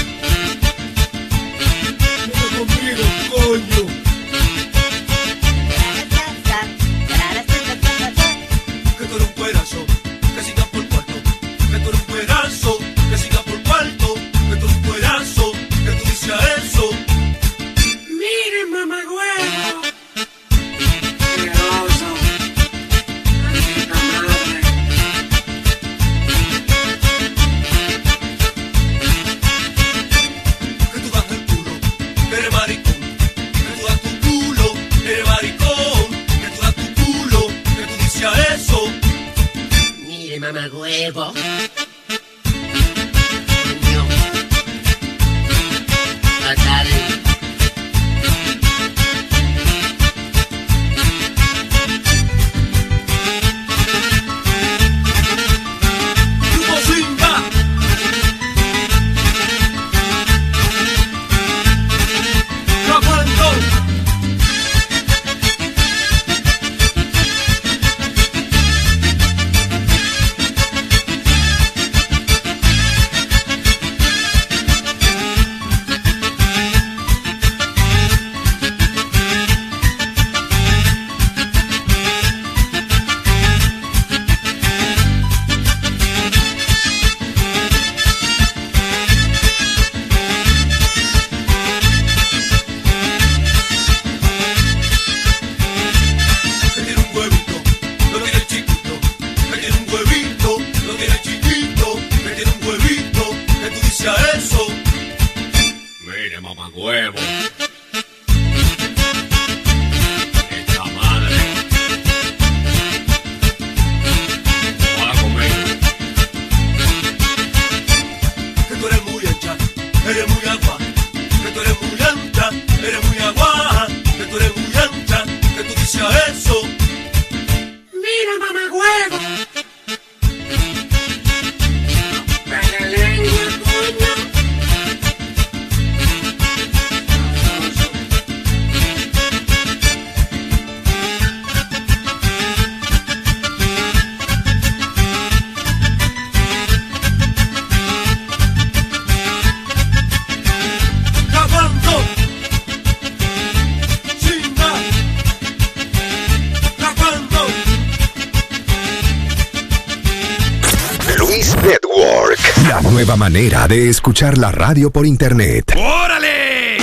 De escuchar la radio por internet. ¡Órale!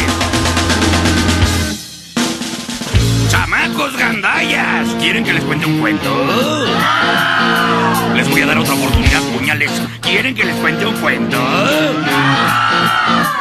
¡Chamacos gandallas! ¿Quieren que les cuente un cuento? Les voy a dar otra oportunidad, puñales. ¿Quieren que les cuente un cuento?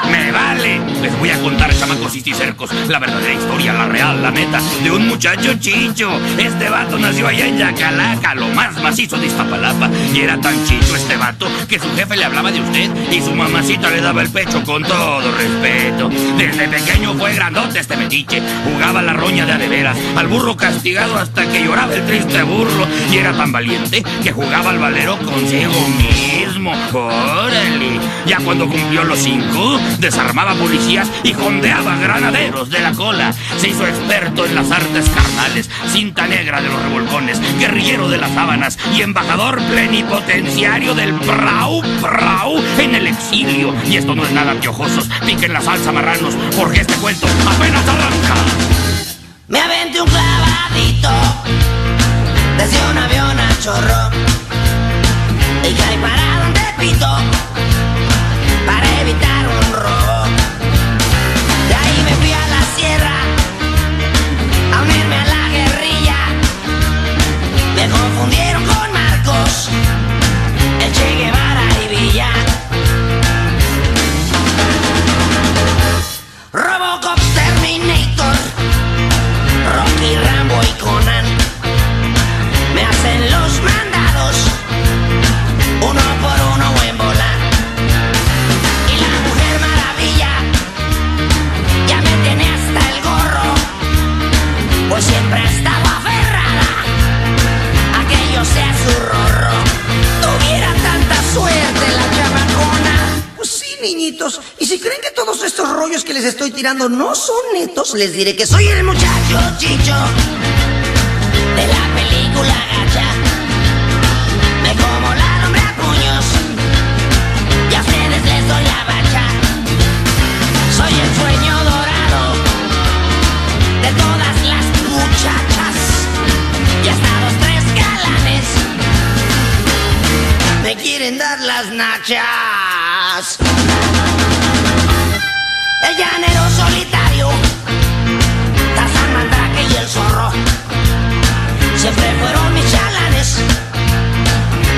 Me vale. Les voy a contar, y cercos, la verdadera historia, la real, la neta, de un muchacho chicho. Este vato nació allá en Yacalaca, lo más macizo de Iztapalapa. Y era tan chicho este vato que su jefe le hablaba de usted y su mamacita le daba el pecho con todo respeto. Desde pequeño fue grandote este metiche. Jugaba la roña de adeveras, al burro castigado hasta que lloraba el triste burro. Y era tan valiente que jugaba al valero consigo mismo. Órale. Ya cuando cumplió los cinco, desarmaba policías y jondeaba granaderos de la cola. Se hizo experto en las artes carnales, cinta negra de los revolcones, guerrillero de las sábanas y embajador plenipotenciario del Prau Prau en el exilio. Y esto no es nada piojosos, piquen la salsa marranos, porque este cuento apenas arranca. Me aventé un clavadito desde un avión a chorro y caí parado en Tepito para evitar un robo. Me confundieron con Marcos, rollos que les estoy tirando no son netos, les diré que soy el muchacho chicho de la película gacha. Me como la hombre a puños y a ustedes les doy la bacha. Soy el sueño dorado de todas las muchachas y hasta los tres galanes me quieren dar las nachas. El llanero solitario, Tarzán Mandrake y el zorro siempre fueron mis chalanes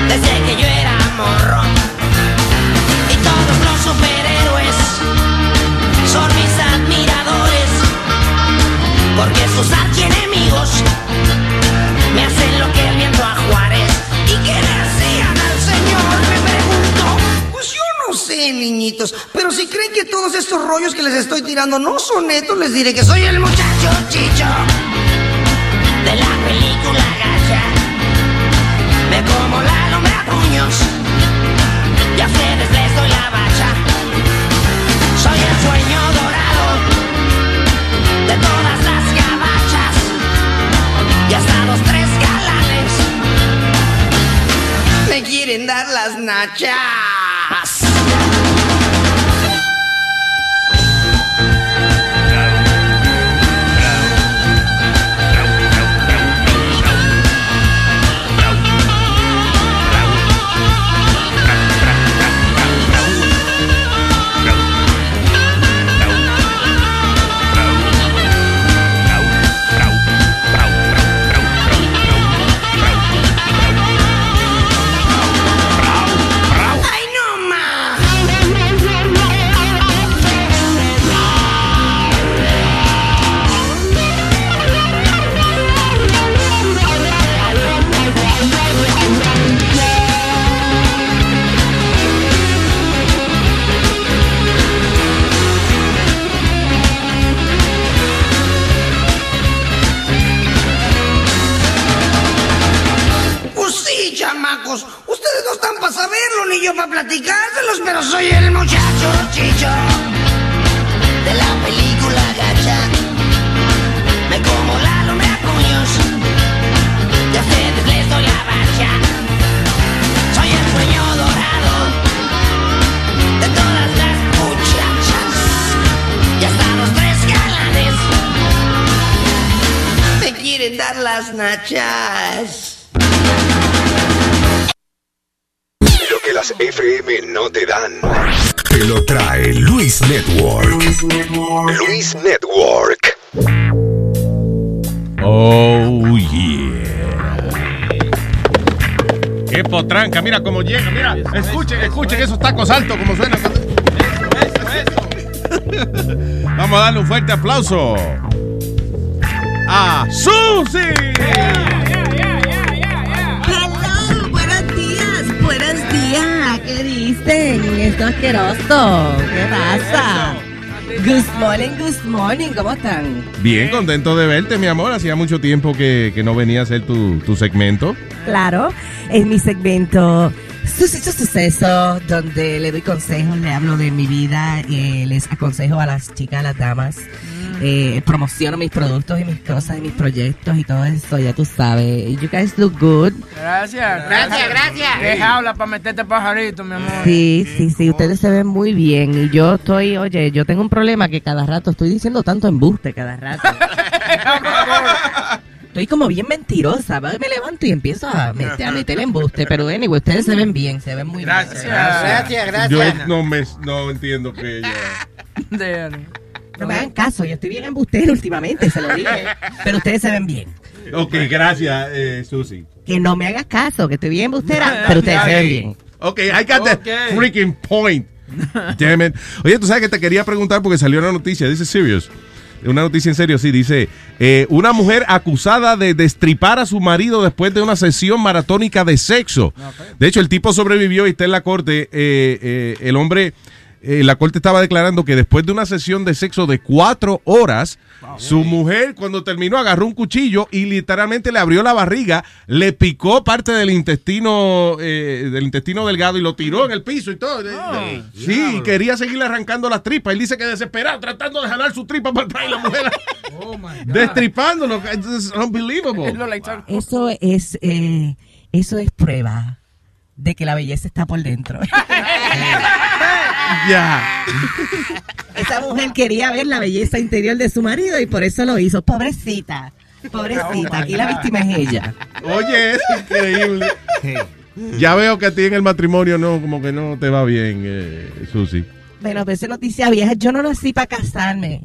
desde que yo era morro. Y todos los superhéroes son mis admiradores porque sus archienemigos niñitos, pero si creen que todos estos rollos que les estoy tirando no son netos, les diré que soy el muchacho chicho de la película gacha. Me como la hombre a puños y a ustedes les doy la bacha. Soy el sueño dorado de todas las gabachas y hasta los tres galanes me quieren dar las nachas. Yo para platicárselos, pero soy el muchacho chicho de la película gacha. Me como la lumbre a puños y a ustedes les doy la bacha. Soy el sueño dorado de todas las muchachas y hasta los tres galanes me quieren dar las nachas. Las FM no te dan. Te lo trae Luis Network. Luis Network. Oh, yeah. Qué potranca, mira cómo llega, mira. Escuchen, escuchen esos tacos altos como suenan. Vamos a darle un fuerte aplauso a Susi. Hello, dicen? Esto es asqueroso. ¿Qué pasa? Good morning, good morning. ¿Cómo están? Bien, contento de verte, mi amor. Hacía mucho tiempo que, que no venía a hacer tu, tu segmento. Claro, es mi segmento Susi su Suceso, donde le doy consejos, le hablo de mi vida, eh, les aconsejo a las chicas, a las damas, eh, promociono mis productos y mis cosas y mis proyectos y todo eso, ya tú sabes. You guys look good. Gracias. Gracias, gracias. ¿Qué habla para meterte pajarito, mi amor? Sí, sí, sí, ustedes se ven muy bien y yo estoy, oye, yo tengo un problema que cada rato estoy diciendo tanto embuste cada rato. Estoy como bien mentirosa, me levanto y empiezo a meter, a meter embuste, pero anyway, ustedes se ven bien, se ven muy bien. Gracias, gracias. Yo no me no entiendo que ella. No me hagan caso, yo estoy bien embustero últimamente, se lo dije, pero ustedes se ven bien. Ok, gracias, eh, Susi. Que no me hagas caso, que estoy bien embustera, pero ustedes se ven bien. Ok, I got the freaking point. Damn it. Oye, tú sabes que te quería preguntar porque salió una noticia, dice serious. Una noticia en serio, sí, dice, eh, una mujer acusada de destripar a su marido después de una sesión maratónica de sexo. De hecho, el tipo sobrevivió y está en la corte. eh, eh, el hombre, eh, la corte estaba declarando que después de una sesión de sexo de cuatro horas, su mujer cuando terminó agarró un cuchillo y literalmente le abrió la barriga, le picó parte del intestino, eh, del intestino delgado y lo tiró en el piso y todo. Sí, y quería seguirle arrancando las tripas. Él dice que desesperado, tratando de jalar su tripa para atrás y la mujer destripándolo. Es unbelievable. Eso es, eh, eso es prueba de que la belleza está por dentro. Ya. Esa mujer quería ver la belleza interior de su marido y por eso lo hizo. Pobrecita, pobrecita. Aquí la víctima es ella. Oye, es increíble. Ya veo que a ti en el matrimonio no, como que no te va bien, eh, Susi. Bueno, pero esa noticia vieja, yo no nací para casarme.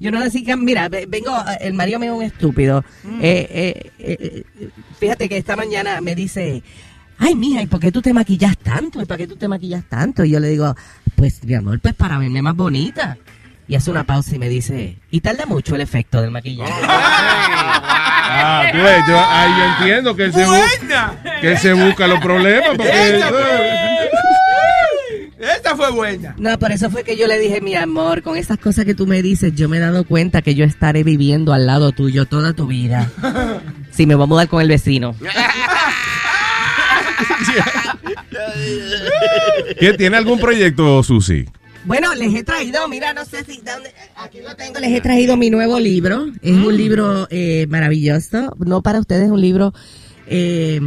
Yo no nací, que- mira, ve- vengo, el marido mío es un estúpido. Eh, eh, eh, eh, fíjate que esta mañana me dice, ay, mija, ¿y por qué tú te maquillas tanto? ¿Y para qué tú te maquillas tanto? Y yo le digo, pues, mi amor, pues para verme más bonita. Y hace una pausa y me dice, y tarda mucho el efecto del maquillaje. Ah, tú ves, yo, ahí yo entiendo que él se, bu- que él se busca los problemas. Porque, Esta fue buena. No, por eso fue que yo le dije, mi amor, con esas cosas que tú me dices, yo me he dado cuenta que yo estaré viviendo al lado tuyo toda tu vida. Sí, me voy a mudar con el vecino. ¿Qué, ¿Tiene algún proyecto, Susi? Bueno, les he traído, mira, no sé si dónde, aquí lo tengo, les he traído mi nuevo libro. Es un libro eh, maravilloso, no para ustedes, es un libro eh,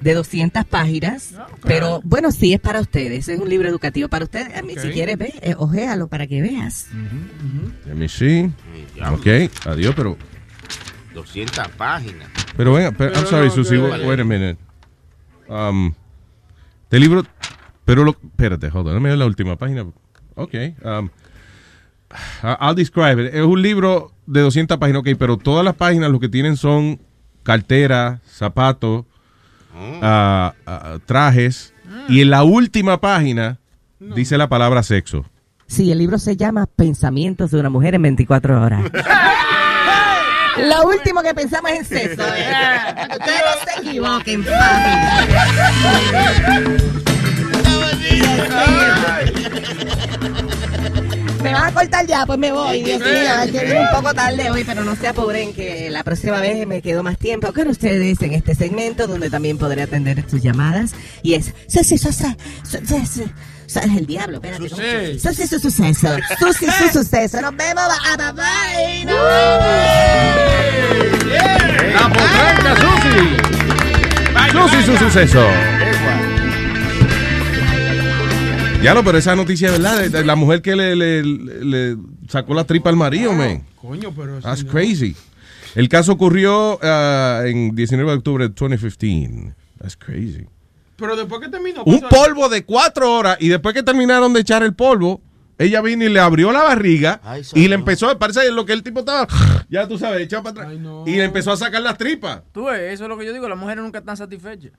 de 200 páginas, pero bueno, sí es para ustedes, es un libro educativo para ustedes. A mí, si quieres, ve, eh, ojéalo para que veas. Let me see. Ok, adiós, pero... 200 páginas. Pero venga, pero- I'm sorry, Susi, wait, wait a minute. Um, este libro, pero lo, espérate, déjame ver la última página. Ok, um, I'll describe it. Es un libro de 200 páginas, ok, pero todas las páginas lo que tienen son carteras, zapatos, ah, ah, trajes, y en la última página dice la palabra sexo. Sí, el libro se llama Pensamientos de una mujer en 24 horas. Lo último que pensamos es en sexo. Ustedes no se equivoquen. Me van a cortar ya, pues me voy. Dios mío, un poco tarde hoy, pero no se apuren que la próxima vez me quedo más tiempo con ustedes en este segmento donde también podré atender sus llamadas. Y es Susi, Susi, Susi, Susi. Es el diablo, espérate. ¿cómo? Susi, su suceso. Susi, su suceso. Nos vemos. A bye bye. Nos vemos. ¡La potranca, Susi! Susi, su suceso. Ya lo, pero esa noticia es verdad, de, de la mujer que le, le- le sacó la tripa al marido, man. Coño, pero That's crazy. El caso ocurrió ah, en 19 de octubre de 2015. That's crazy. Pero después que terminó. Un polvo de cuatro horas y después que terminaron de echar el polvo, ella vino y le abrió la barriga y le empezó, parece lo que el tipo estaba, ya tú sabes, echado para atrás. Y le empezó a sacar las tripas. Tú ves, eso es lo que yo digo, las mujeres nunca están satisfechas.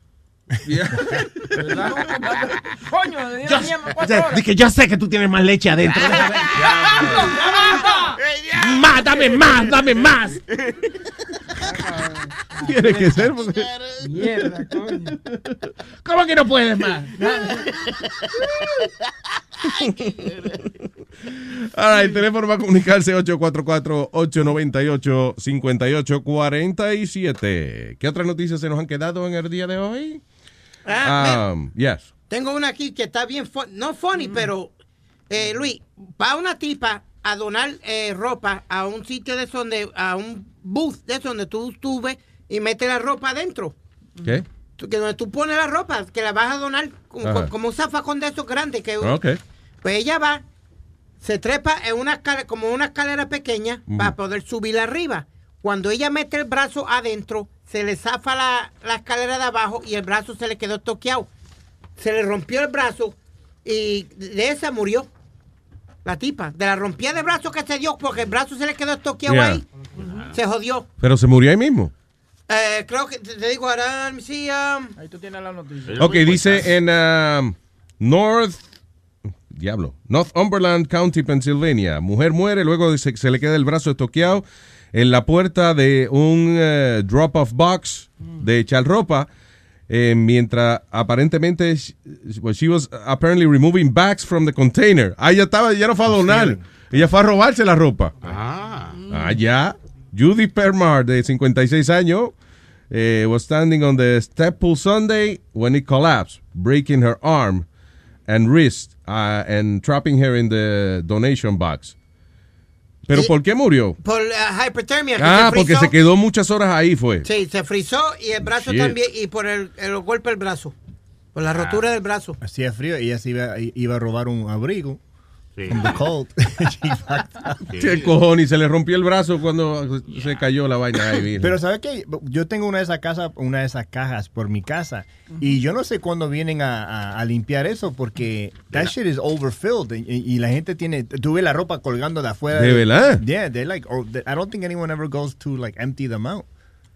Coño, le Yo, horas. dije, yo sé que tú tienes más leche adentro. más, dame más, dame más. Tiene que ser porque... Mierda, coño. ¿Cómo que no puedes más? All right, el teléfono va a comunicarse 844-898-5847. ¿Qué otras noticias se nos han quedado en el día de hoy? Ah, Um, yes. Tengo una aquí que está bien, fu- no funny, pero eh, Luis, va una tipa a donar eh, ropa a un sitio de eso donde, a un booth de eso donde tú subes y metes la ropa adentro. ¿Qué? Tú- Que donde tú pones la ropa, que la vas a donar como, Ajá. como un zafacón de esos grandes. Que, Ok. Pues ella va, se trepa en una escalera, como una escalera pequeña para poder subir arriba. Cuando ella mete el brazo adentro, se le zafa la, la escalera de abajo y el brazo se le quedó toqueado. Se le rompió el brazo y de esa murió la tipa. De la rompía de brazo que se dio porque el brazo se le quedó toqueado Yeah. ahí. Se jodió. Pero se murió ahí mismo. Eh, creo que te, te digo ahora, sí, um, Ahí tú tienes la noticia. Ok, dice en um, North, diablo, Northumberland County, Pennsylvania. Mujer muere luego de se, se le queda el brazo estoqueado en la puerta de un eh, drop-off box de echar ropa. eh, mientras aparentemente she, well, she was apparently removing bags from the container. Ah, ella estaba, ya no fue a donar. Ella fue a robarse la ropa. Ah. Ah, ya. Judy Permar, de 56 años, eh, was standing on the step pool Sunday when it collapsed, breaking her arm and wrist uh, and trapping her in the donation box. ¿Pero por qué murió? por uh, hipertermia. que Ah, se porque frizó. se quedó muchas horas ahí, fue. Sí, se frizó y el brazo Shit. también, y por el, el golpe del brazo. Por la rotura del brazo. Hacía frío y ella se iba, iba a robar un abrigo. From the cold. ¿Qué cojones? Se le rompió el brazo cuando se cayó la vaina ahí. Pero ¿sabes qué? Yo tengo una de esas casas, una de esas cajas por mi casa y yo no sé cuándo vienen a, a- a limpiar eso porque that shit is overfilled y, y la gente tiene, tuve la ropa colgando de afuera. ¿De verdad? Yeah, they're like, or- I don't think anyone ever goes to like empty them out.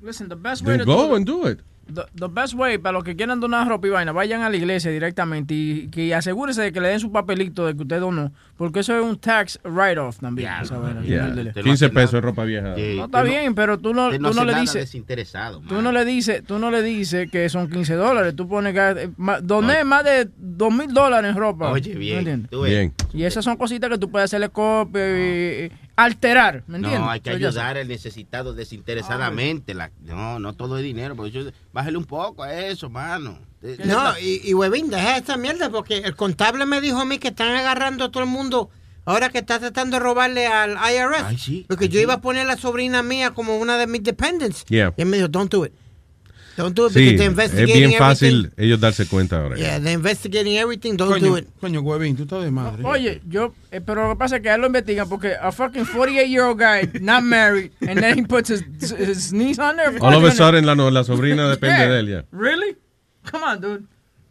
Listen, the best way Then to go do and do it. The, the best way, para los que quieran donar ropa y vaina, vayan a la iglesia directamente y que asegúrese de que le den su papelito de que usted donó, porque eso es un tax write-off también. vaina. Yeah. Dile. 15 pesos de ropa vieja. No está bien, pero tú no, tú no no le dices, desinteresado. tú no le dices, tú no le dices que son 15 dólares. Tú pones que eh, ma- doné más de 2 mil dólares en ropa. Oye, ¿Me bien. tú. Y esas son cositas que tú puedes hacerle copia y, y alterar, ¿me entiendes? No, hay que ayudar al necesitado desinteresadamente. La- no, no todo es dinero. Por eso, bájale un poco a eso, mano. No, y, y huevín, deja esa mierda porque el contable me dijo a mí que están agarrando a todo el mundo ahora que está tratando de robarle al IRS. porque yo iba a poner a la sobrina mía como una de mis dependents. Yeah. Y él me dijo, don't do it. Don't do it Sí, because they're es investigating bien fácil everything. ellos darse cuenta ahora. Yeah, they're investigating everything, don't Coño, do it. Coño, huevín, tú estás de madre. Oye, yo, eh, pero lo que pasa es que a él lo investigan porque a fucking 48 year old guy, not married, and then he puts his, his niece on there. All of a sudden, la, no- la sobrina depende Yeah. de él ya. Really? Come on, dude.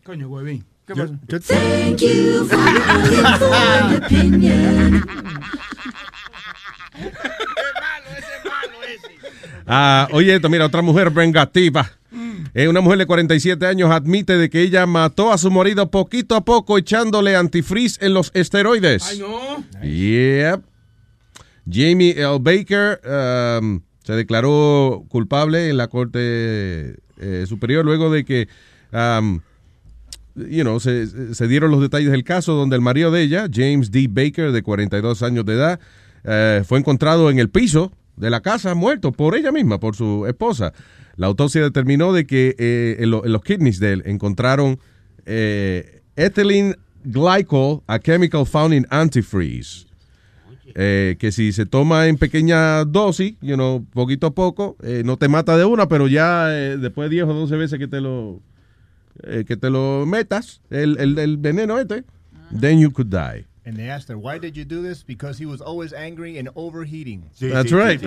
Coño, huevín. ¿Qué pasó? Thank you for your opinion. Ah, oye, esto, mira, otra mujer vengativa. Eh, una mujer de 47 años admite de que ella mató a su marido poquito a poco echándole antifreeze en los esteroides. Ay, no. Yep. Jamie L. Baker um, se declaró culpable en la Corte eh, Superior luego de que um, you know, se, se dieron los detalles del caso donde el marido de ella, James D. Baker, de 42 años de edad, eh, fue encontrado en el piso de la casa muerto por ella misma, por su esposa. La autopsia determinó de que eh, en, lo- en los kidneys de él encontraron eh, ethylene glycol, a chemical found in antifreeze. Eh, que si se toma en pequeña dosis, you know, poquito a poco, eh, no te mata de una, pero ya eh, después de 10 o 12 veces que te lo eh, que te lo metas, el, el veneno este, then you could die. And they asked her, why did you do this? Because he was always angry and overheating. That's right.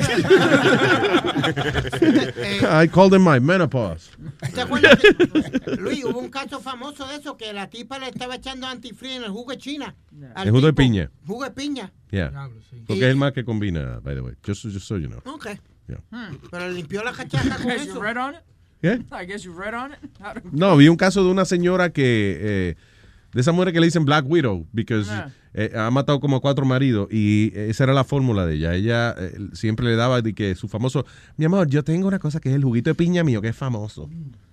I called him my menopause. ¿Te acuerdas que- Luis, hubo un caso famoso de eso que la tipa le estaba echando antifreeze en el jugo de China. El jugo de piña. Jugo de piña. Yeah. Porque es el más que combina, by the way. Just, just so you know. Ok. Yeah. Pero limpió la cachaca con Has you eso. read on it? ¿Qué? I guess you read on it. No, vi un caso de una señora que, eh, de esa mujer que le dicen Black Widow, because Ah. eh, ha matado como a cuatro maridos y esa era la fórmula de ella. Ella eh, siempre le daba de que su famoso, mi amor, yo tengo una cosa que es el juguito de piña mío, que es famoso.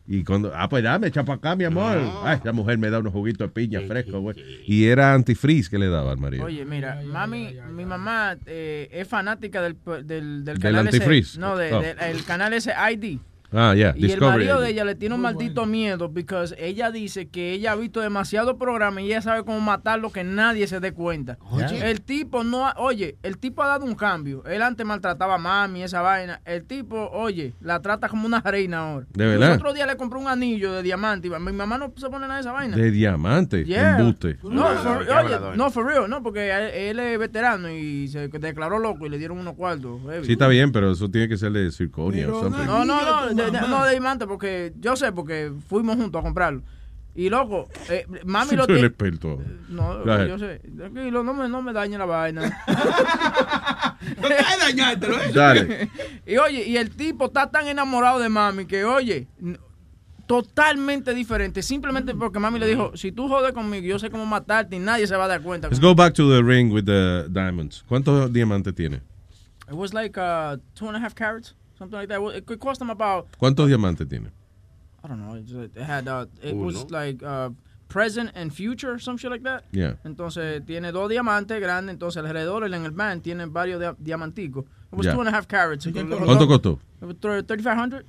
Y cuando, ah, pues dame, echa para acá, mi amor. Ay, la mujer me da unos juguitos de piña frescos, güey. Y era antifreeze que le daba al marido. Oye, mira, mami, mi mamá eh, es fanática del, del, del Del canal antifreeze. ese. No, de- Oh. del- el canal ese ID. Ah, ya, Y el marido de ella le tiene un maldito miedo porque ella dice que ella ha visto demasiado programa y ella sabe cómo matarlo que nadie se dé cuenta. Oye. El tipo no, ha- oye, el tipo ha dado un cambio. Él antes maltrataba a mami, esa vaina. El tipo, oye, la trata como una reina ahora. ¿De verdad? El otro día le compró un anillo de diamante. y Mi mamá no se pone nada de esa vaina. De diamante, Yeah. embuste. No, for, qué oye, no, for real, no, porque él, él es veterano y se declaró loco y le dieron unos cuartos. heavy. Sí, está bien, pero eso tiene que ser de circonia o something. No, no, no, de, de- no de diamante, porque yo sé, porque fuimos juntos a comprarlo. Y loco, eh, mami lo tiene. experto. No, Go ahead. yo sé. Tranquilo, no me, no me dañe la vaina. No te hay dañártelo, ¿eh? Dale. y oye, y el tipo está tan enamorado de mami que, oye, totalmente diferente. Simplemente porque mami le dijo, si tú jodes conmigo, yo sé cómo matarte y nadie se va a dar cuenta. Let's go back to the ring with the diamonds. ¿Cuántos diamantes tiene? It was like uh, two and a half carats, something like that. It could cost them about. ¿Cuántos diamantes tiene? I don't know. It had uh, it Uno. was like uh, present and future, some shit like that. Yeah. Entonces tiene dos diamantes grandes, entonces alrededor en el band tiene varios di diamanticos. It was yeah. two and a half carats. ¿Cuánto costó? Thirty-five hundred.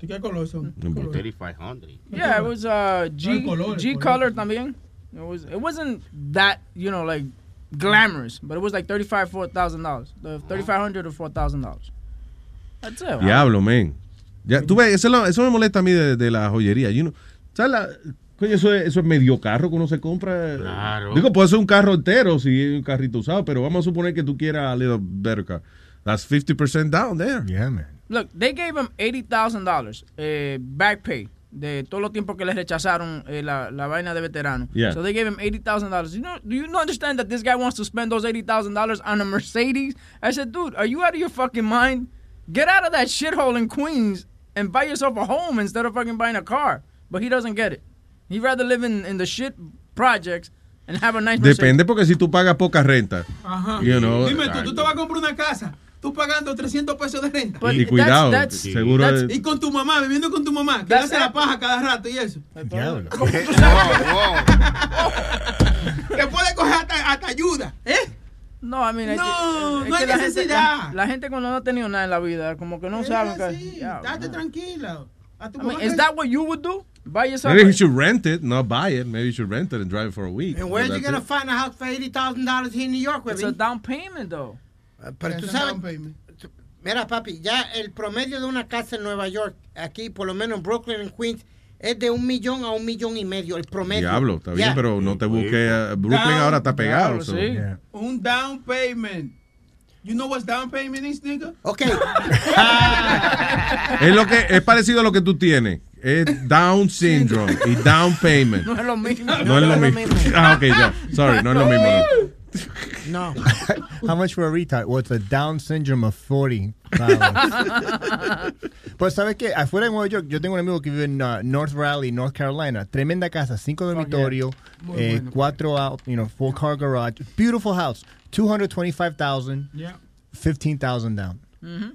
¿De qué color son? 3500. Yeah, it was uh, G, color, G color también. It, was, it wasn't that, you know, like glamorous, but it was like $35,000. Thirty five hundred or $4,000. Diablo, men. Ya, tú ves, eso, lo- eso me molesta a mí de, de la joyería. You know, ¿sabes la- coño, eso, es, eso es medio carro que uno se compra. Claro. Digo, puede ser un carro entero si es un carrito usado, pero vamos a suponer que tú quieras a little better car. That's 50% down there. Yeah, man. Look, they gave him eighty thousand dollars eh, back pay de todos los tiempos que le rechazaron eh, la, la vaina de veterano. Yeah. So they gave him eighty thousand dollars. You know, do you understand that this guy wants to spend those eighty thousand dollars on a Mercedes? I said, dude, are you out of your fucking mind? Get out of that shithole in Queens and buy yourself a home instead of fucking buying a car. But he doesn't get it. He'd rather live in, in the shit projects and have a nice Mercedes. Depende porque si tú pagas poca renta. Ajá. You know, Dime tú, tú te vas a comprar una casa, tú pagando 300 pesos de renta. y cuidado, seguro. Y con tu mamá, viviendo con tu mamá, que That's hace la paja cada rato y eso. Que puede coger hasta, hasta ayuda. ¿Eh? No, I mean, es No, que- es no hay que la gente, necesidad. la, la gente cuando no ha tenido nada en la vida, como que no Es así, Yeah, Date tranquila. I mean, is that what you would do? Buy yourself Maybe a- he should rent it, not buy it. Maybe you should rent it and drive it for a week. And where's you That's gonna it. find a house for eighty thousand dollars here in New York, It's a down payment, though. Pero tú sabes, mira papi, ya el promedio de una casa en Nueva York, aquí por lo menos en Brooklyn en Queens, es de un millón a un millón y medio, el promedio. Diablo, está bien, pero no te busques. a- Brooklyn Down, ahora está pegado. diablo, so- sí. Un down payment. You know what down payment is, nigga? Ok. Es lo que es parecido a lo que tú tienes. Es Down syndrome y down payment. No es lo mismo. No es lo mismo. Ah, ok, ya. Sorry, no es lo mismo. no. No. How much for a retard? Well, it's a Down syndrome of 40 Pues, ¿sabes qué? Afuera de Nueva York, yo tengo un amigo que vive en uh, North Raleigh, North Carolina. Tremenda casa, cinco dormitorios, Muy eh, bueno. cuatro out, you know, full car garage. Beautiful house. 225,000, Yeah. 15,000 down.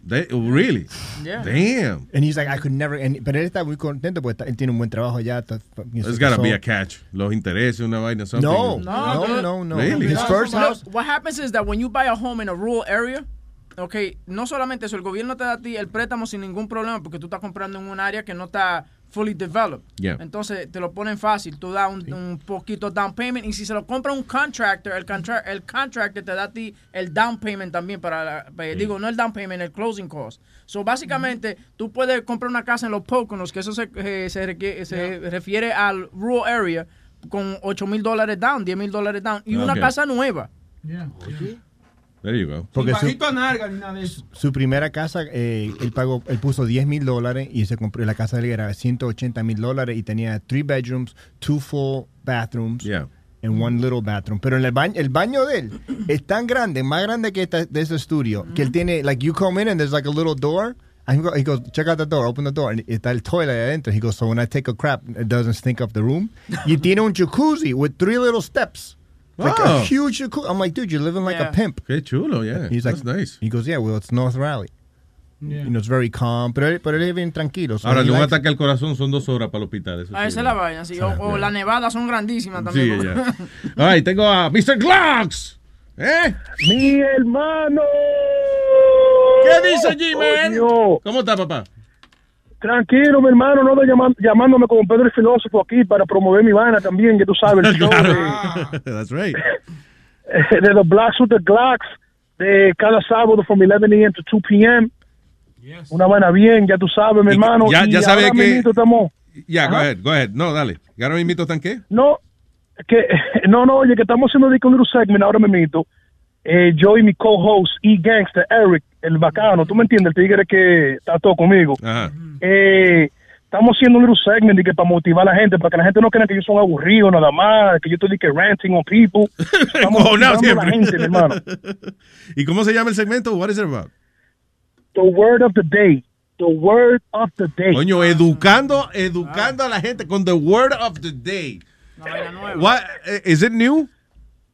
They- oh, really? Yeah. Damn. And he's like, I could never. And, pero él está muy contento porque él tiene un buen trabajo allá. se gotta casó. be a catch. Los intereses, una vaina, something. No, No, no, no, no. Really? His first Look, house. what happens is that when you buy a home in a rural area, okay, no solamente eso, el gobierno te da a ti el préstamo sin ningún problema porque tú estás comprando en un área que no está fully developed. Yeah. Entonces te lo ponen fácil, tú das un, un poquito down payment y si se lo compra un contractor, el, contra el contractor te da a ti el down payment también para, la- para- digo, no el down payment, el closing cost. So básicamente tú puedes comprar una casa en los Poconos, que eso se, eh, se, requiere- se refiere al rural area con 8 mil dólares down, 10 mil dólares down y una casa nueva. Yeah. There you go. Porque Sin su, a narga ni nada de eso. su primera casa, eh, él pagó, él puso 10 mil dólares y se compró la casa de él era 180 mil dólares y tenía three bedrooms, two full bathrooms. Yeah. And one little bathroom. Pero en el baño, el baño de él es tan grande, más grande que esta, de ese estudio, que él tiene, like, you come in and there's like a little door. I go, he goes, check out the door, open the door, and está el toilet ahí adentro. He goes, so when I take a crap, it doesn't stink up the room. y tiene un jacuzzi with three little steps. Like Oh. a huge jacuzzi. I'm like, dude, you're living like Yeah. a pimp. Qué chulo, yeah. He's like, That's nice. He goes, yeah, well, it's North Raleigh. You know, it's very calm, pero él, pero él es bien tranquilo. so Ahora, de un likes- ataque al corazón son dos horas para el hospital. Eso Ah, sí, esa es la vaina, sí. O, o Yeah. las nevadas son grandísimas Sí, también. ya. All right, tengo a Mr. Glocks. ¿Eh? Mi hermano. ¿Qué dice G-Man? Coño. ¿Cómo está, papá? Tranquilo, mi hermano, no de llaman- llamándome como Pedro el filósofo aquí para promover mi vaina también, que tú sabes, el show de, That's right. de The Blacks with the Glocks, de cada sábado from 11 a.m. to 2 p.m. Una vaina bien, ya tú sabes, mi hermano. ya- y ya sabe ahora que- estamos... Ya, go ahead, go ahead. No, dale. ¿Y ahora mismo están qué? No, que, no, no, oye, que estamos haciendo un segment ahora mismito. Eh, yo y mi co-host, E-Gangster, Eric, el bacano, tú me entiendes, el tigre que está todo conmigo. Ajá. Eh, estamos haciendo un little segment que para motivar a la gente, para que la gente no crea que yo soy aburrido nada más, que yo estoy que ranting on people. Estamos motivando a la gente, mi hermano. ¿Y cómo se llama el segmento? What is it about? The word of the day. The word of the day. Coño, educando, educando a la gente con the word of the day. What, eh, is it new?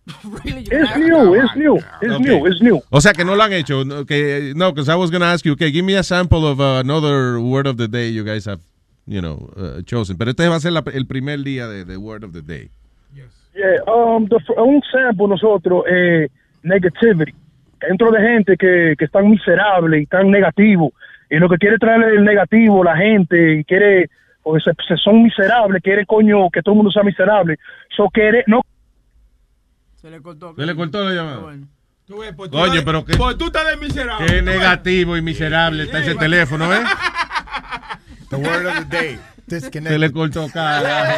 It's new, it's new, it's Okay. new, it's new. O sea que no lo han hecho. No, que, no, because I was going to ask you, okay, give me a sample of uh, another word of the day you guys have, you know, uh, chosen. Pero este va a ser la- el primer día de the word of the day. Yeah, um, the, un sample nosotros, eh, negativity. Dentro de gente que, que están miserables y están negativos. Y lo que quiere traer el negativo, la gente, y quiere, porque se, se son miserables, quiere coño que todo el mundo sea miserable. So quiere, no. Se le cortó. Se le cortó la llamada. Tú ves, pues, Coño, tú- pero que- pues tú estás de miserable. Qué negativo y miserable está ese teléfono, ¿eh? The word of the day. Disconnected. Se le cortó cara.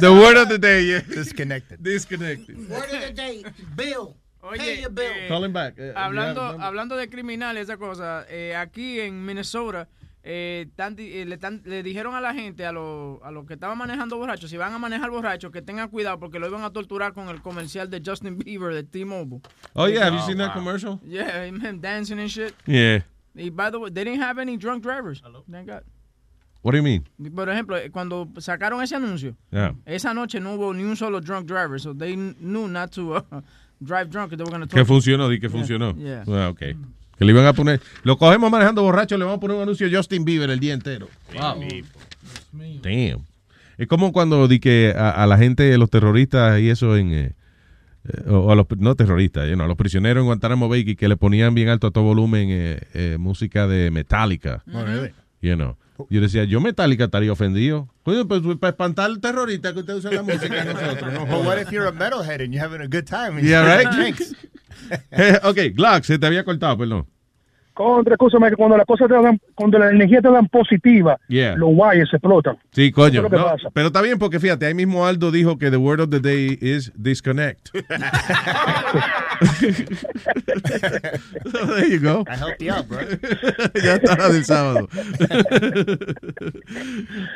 The word of the day, yeah. Disconnected. Disconnected. Word of the day, Bill. Pay your bill. Call him back. Eh, hablando, hablando de criminales, esa cosa, eh, aquí en Minnesota eh, tan eh, le, tan- le dijeron a la gente, a los a los que estaban manejando borrachos, si van a manejar borrachos, que tengan cuidado porque lo iban a torturar con el comercial de Justin Bieber de T-Mobile. Oh, yeah, have you Oh, seen that wow. commercial? Yeah, him, him dancing and shit. Yeah. Y by the way, they didn't have any drunk drivers. Thank God. What do you mean? Por ejemplo, eh, cuando sacaron ese anuncio, Yeah. esa noche no hubo ni un solo drunk driver, so they knew not to uh, drive drunk. They were gonna Que torture- funcionó, di que Yeah, funcionó. yeah. Ah, ok. Que le iban a poner. Lo cogemos manejando borracho, le vamos a poner un anuncio de Justin Bieber el día entero. Wow. Damn. Es como cuando di que a, a la gente, los terroristas y eso en. eh, eh, o a los, no terroristas, you know, a los prisioneros en Guantánamo Bay que le ponían bien alto a todo volumen eh, eh, música de Metallica. You know. Yo decía, yo Metallica estaría ofendido. Coño, pues para espantar al terrorista que usted usa la música de nosotros. No But what if you're a metalhead and you're having a good time? and Yeah, right? Drinks. Eh, ok, Glock, se te había cortado, perdón. Contra, escúchame, que cuando las cosas te dan, cuando la energía te dan positiva, Yeah. los guayes se explotan. Sí, coño. es no, pero está bien porque fíjate, ahí mismo Aldo dijo que the word of the day is disconnect. there you go. I helped you out, bro. ya está del sábado.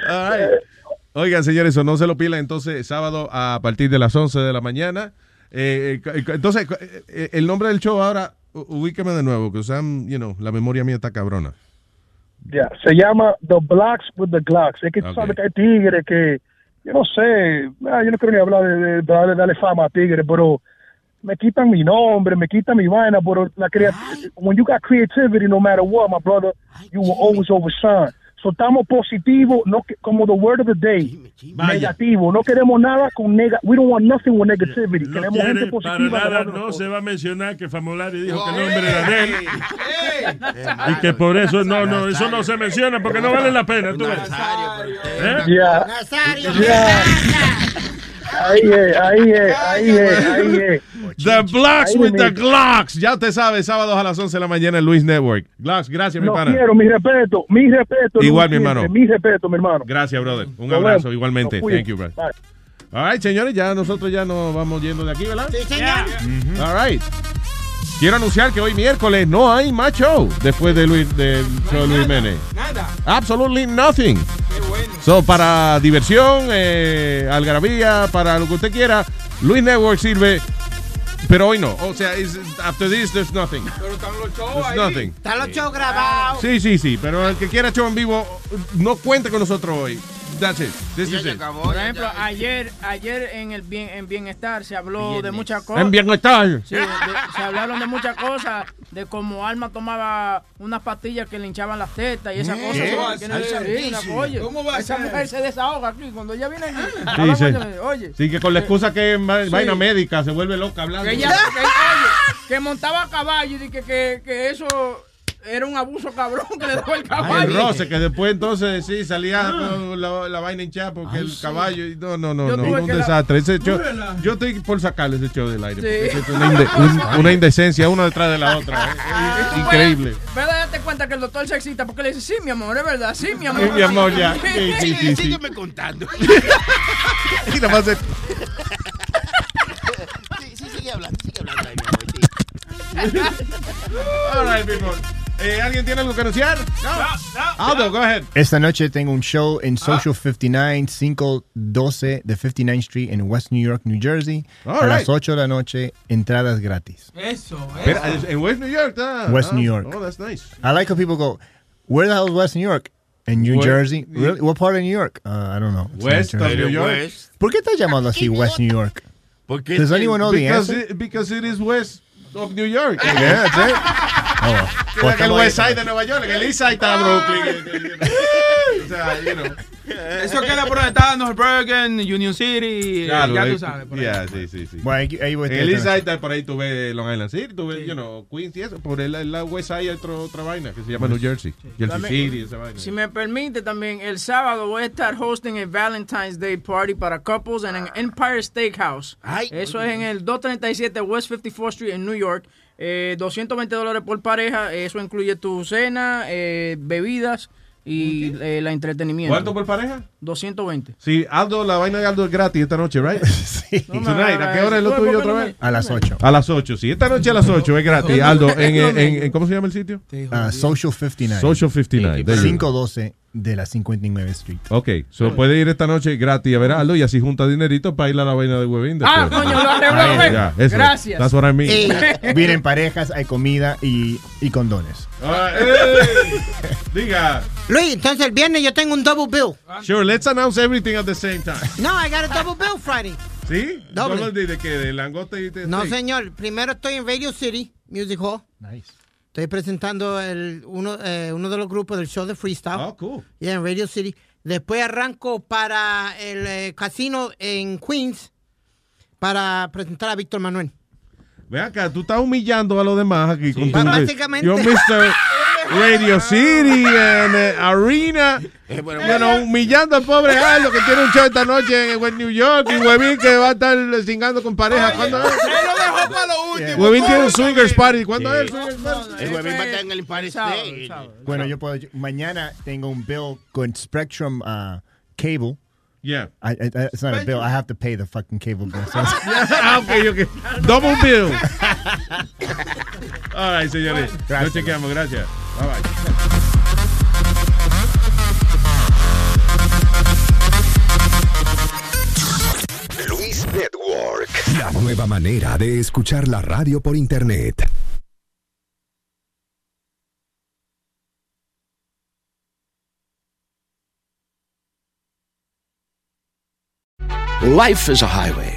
All right. Oigan, señores, eso no se lo pila entonces sábado a partir de las 11 de la mañana. Eh, eh, entonces, eh, el nombre del show ahora, ubíqueme de nuevo, que Sam, you know, la memoria mía está cabrona. Ya, se llama The Blacks with the Glocks. Es que tú Ok. sabes que hay tigres que, yo no sé, ah, yo no quiero ni hablar de, de darle, darle fama a tigres, pero me quitan mi nombre, me quitan mi vaina, pero la crea when you got creativity, no matter what, my brother, you will always overshine. So estamos positivos, no que- como the word of the day, negativo. No queremos nada con nega. We don't want nothing with negativity. No queremos gente quiere, para positiva. nada no se va a mencionar que Famolari dijo que el nombre era de él. Y que por eso, no, no, eso no se menciona porque no vale la pena. ¿tú ves? ¿Eh? Ya. Ya. Ahí es, ahí es, ahí es, ahí es. The Blocks Ahí with the. Glocks. Ya usted sabe, sábados a las 11 de la mañana en Luis Network. Glocks, gracias, mi No pana. quiero, mi respeto, mi respeto. Igual, Luis, mi hermano. Mi respeto, mi hermano. Gracias, brother. Un Nos abrazo vemos. igualmente. Thank you, brother. Bye. All right, señores, ya nosotros ya nos vamos yendo de aquí, ¿verdad? Sí, señor. All right. Quiero anunciar que hoy miércoles no hay más show después de Luis, de Luis Jiménez. Nada. Absolutely nothing. So, para diversión, eh, algarabía, para lo que usted quiera, Luis Network sirve Pero hoy no. O sea, is- after this, there's nothing. Pero están los shows There's ahí. nothing. Están los shows grabados. Sí, sí, sí. Pero el que quiera show en vivo, no cuente con nosotros hoy. That's it. This is it. Por ejemplo, ayer, ayer en el bien, en bienestar se habló de muchas cosas. En bienestar. Sí, de- se hablaron de muchas cosas, de cómo Alma tomaba unas pastillas que le hinchaban las tetas y esas ¿Qué? cosas. Sí, ¿Cómo va esa mujer se desahoga aquí cuando ella viene aquí. Sí, habla sí. Oye, Sí, que con la excusa que es va- Sí. vaina médica se vuelve loca hablando. que ella, que, oye, que montaba a caballo y que, que, que eso era un abuso cabrón que le daba el Ay, caballo. el roce, que después entonces sí salía con la, la vaina hinchada porque el caballo. y- No, no, no, Yo no. Un que la- desastre. Ese show- yo estoy por sacarle ese show del aire. Sí. es una, inde- un- una indecencia una detrás de la otra. ¿eh? Y tú Increíble. puedes darte cuenta que el doctor se excita porque le dice, sí, mi amor, es verdad, sí, mi amor. Sí, mi amor, ya. Sí, sí, sí, sí. Sígueme contando. Y nada más el- Sí, sí, sigue hablando, sigue hablando ahí, mi amor, sí. All right, people. Eh, ¿Alguien tiene algo que anunciar? No. Aldo, go ahead. Esta noche tengo un show en Social 59, 512 de 59th Street en West New York, New Jersey. All a right. las 8 de la noche, entradas gratis. Eso, Espera, en West New York, está. West Ah, New York. Oh, that's nice. I like how people go, where the hell is West New York? In New Where- Jersey? Really? What part of New York? Uh, I don't know. It's West of. New York. West. ¿Por qué estás llamando así West New York? Porque Does anyone know the Because answer? it, because it is west of New York. Yeah, that's it. Oh, Like el west ahí. side de Nueva York, en el east side está Brooklyn. O sea, you know. Eso queda por donde está Norbergen, Union City, eh, Claro, ya eh, tú sabes. por ahí. yeah, sí, sí, sí. Bueno, ahí, ahí voy a En estar el east side está por ahí tú ves Long Island City, tú ves, you know, Queens y eso. Por el, el west side hay otro, otra vaina que se llama New Jersey. Jersey También, City, esa vaina. Si me permite también, el sábado voy a estar hosting a Valentine's Day Party para couples en el Empire Steakhouse. Eso es en el 237 West 54th Street en New York. Eh, 220 dólares por pareja. Eso incluye tu cena, eh, bebidas y eh, el entretenimiento. ¿Cuánto por pareja? 220. Sí, Aldo, la vaina de Aldo es gratis esta noche, right? sí. Tonight, ¿a qué hora es lo tuyo otra vez? A las 8. A las 8, sí. Esta noche a las 8 es gratis, Aldo. En, en, en- en- ¿Cómo se llama el sitio? Ah, Social 59. Social 59. there you go. 512 de la 59 Street. Ok, so puede ir esta noche gratis a ver a Aldo y así junta dinerito para ir a la vaina de Huevín. Ah, coño, lo arregló. Gracias. That's what I mean. Y vienen parejas, hay comida y, y condones. Ah, ey, Diga. Luis, entonces el viernes yo tengo un double bill. Sure, let's announce everything at the same time. No, I got a double bill Friday. ¿Sí? Doble. ¿Doble de qué? ¿De langosta y de No, steak? señor. Primero estoy en Radio City Music Hall. Nice. Estoy presentando el, uno, eh, uno de los grupos del show de freestyle. Oh, cool. Yeah, en Radio City. Después arranco para el eh, casino en Queens para presentar a Víctor Manuel. Ve acá, tú estás humillando a los demás aquí. Con tu, Básicamente. Yo, Mr. Radio City and eh, Arena. Eh, bueno, humillando al pobre Aldo que tiene un show esta noche en West New York y Huevín que va a estar cingando con pareja. ¿Cuándo es? Él lo dejó para lo último. Huevín tiene un swingers party. ¿Cuándo es el swingers party? El Huevín va a estar en el State. Bueno, yo puedo. Mañana tengo un bill con Spectrum uh, Cable. Yeah. I, I, it's not a bill. I have to pay the fucking cable bill. So ah, ok, ok. Double bill. All right, señores. Nos chequeamos. Gracias. Bye bye. Luis Network. La nueva manera de escuchar la radio por internet. Life is a highway,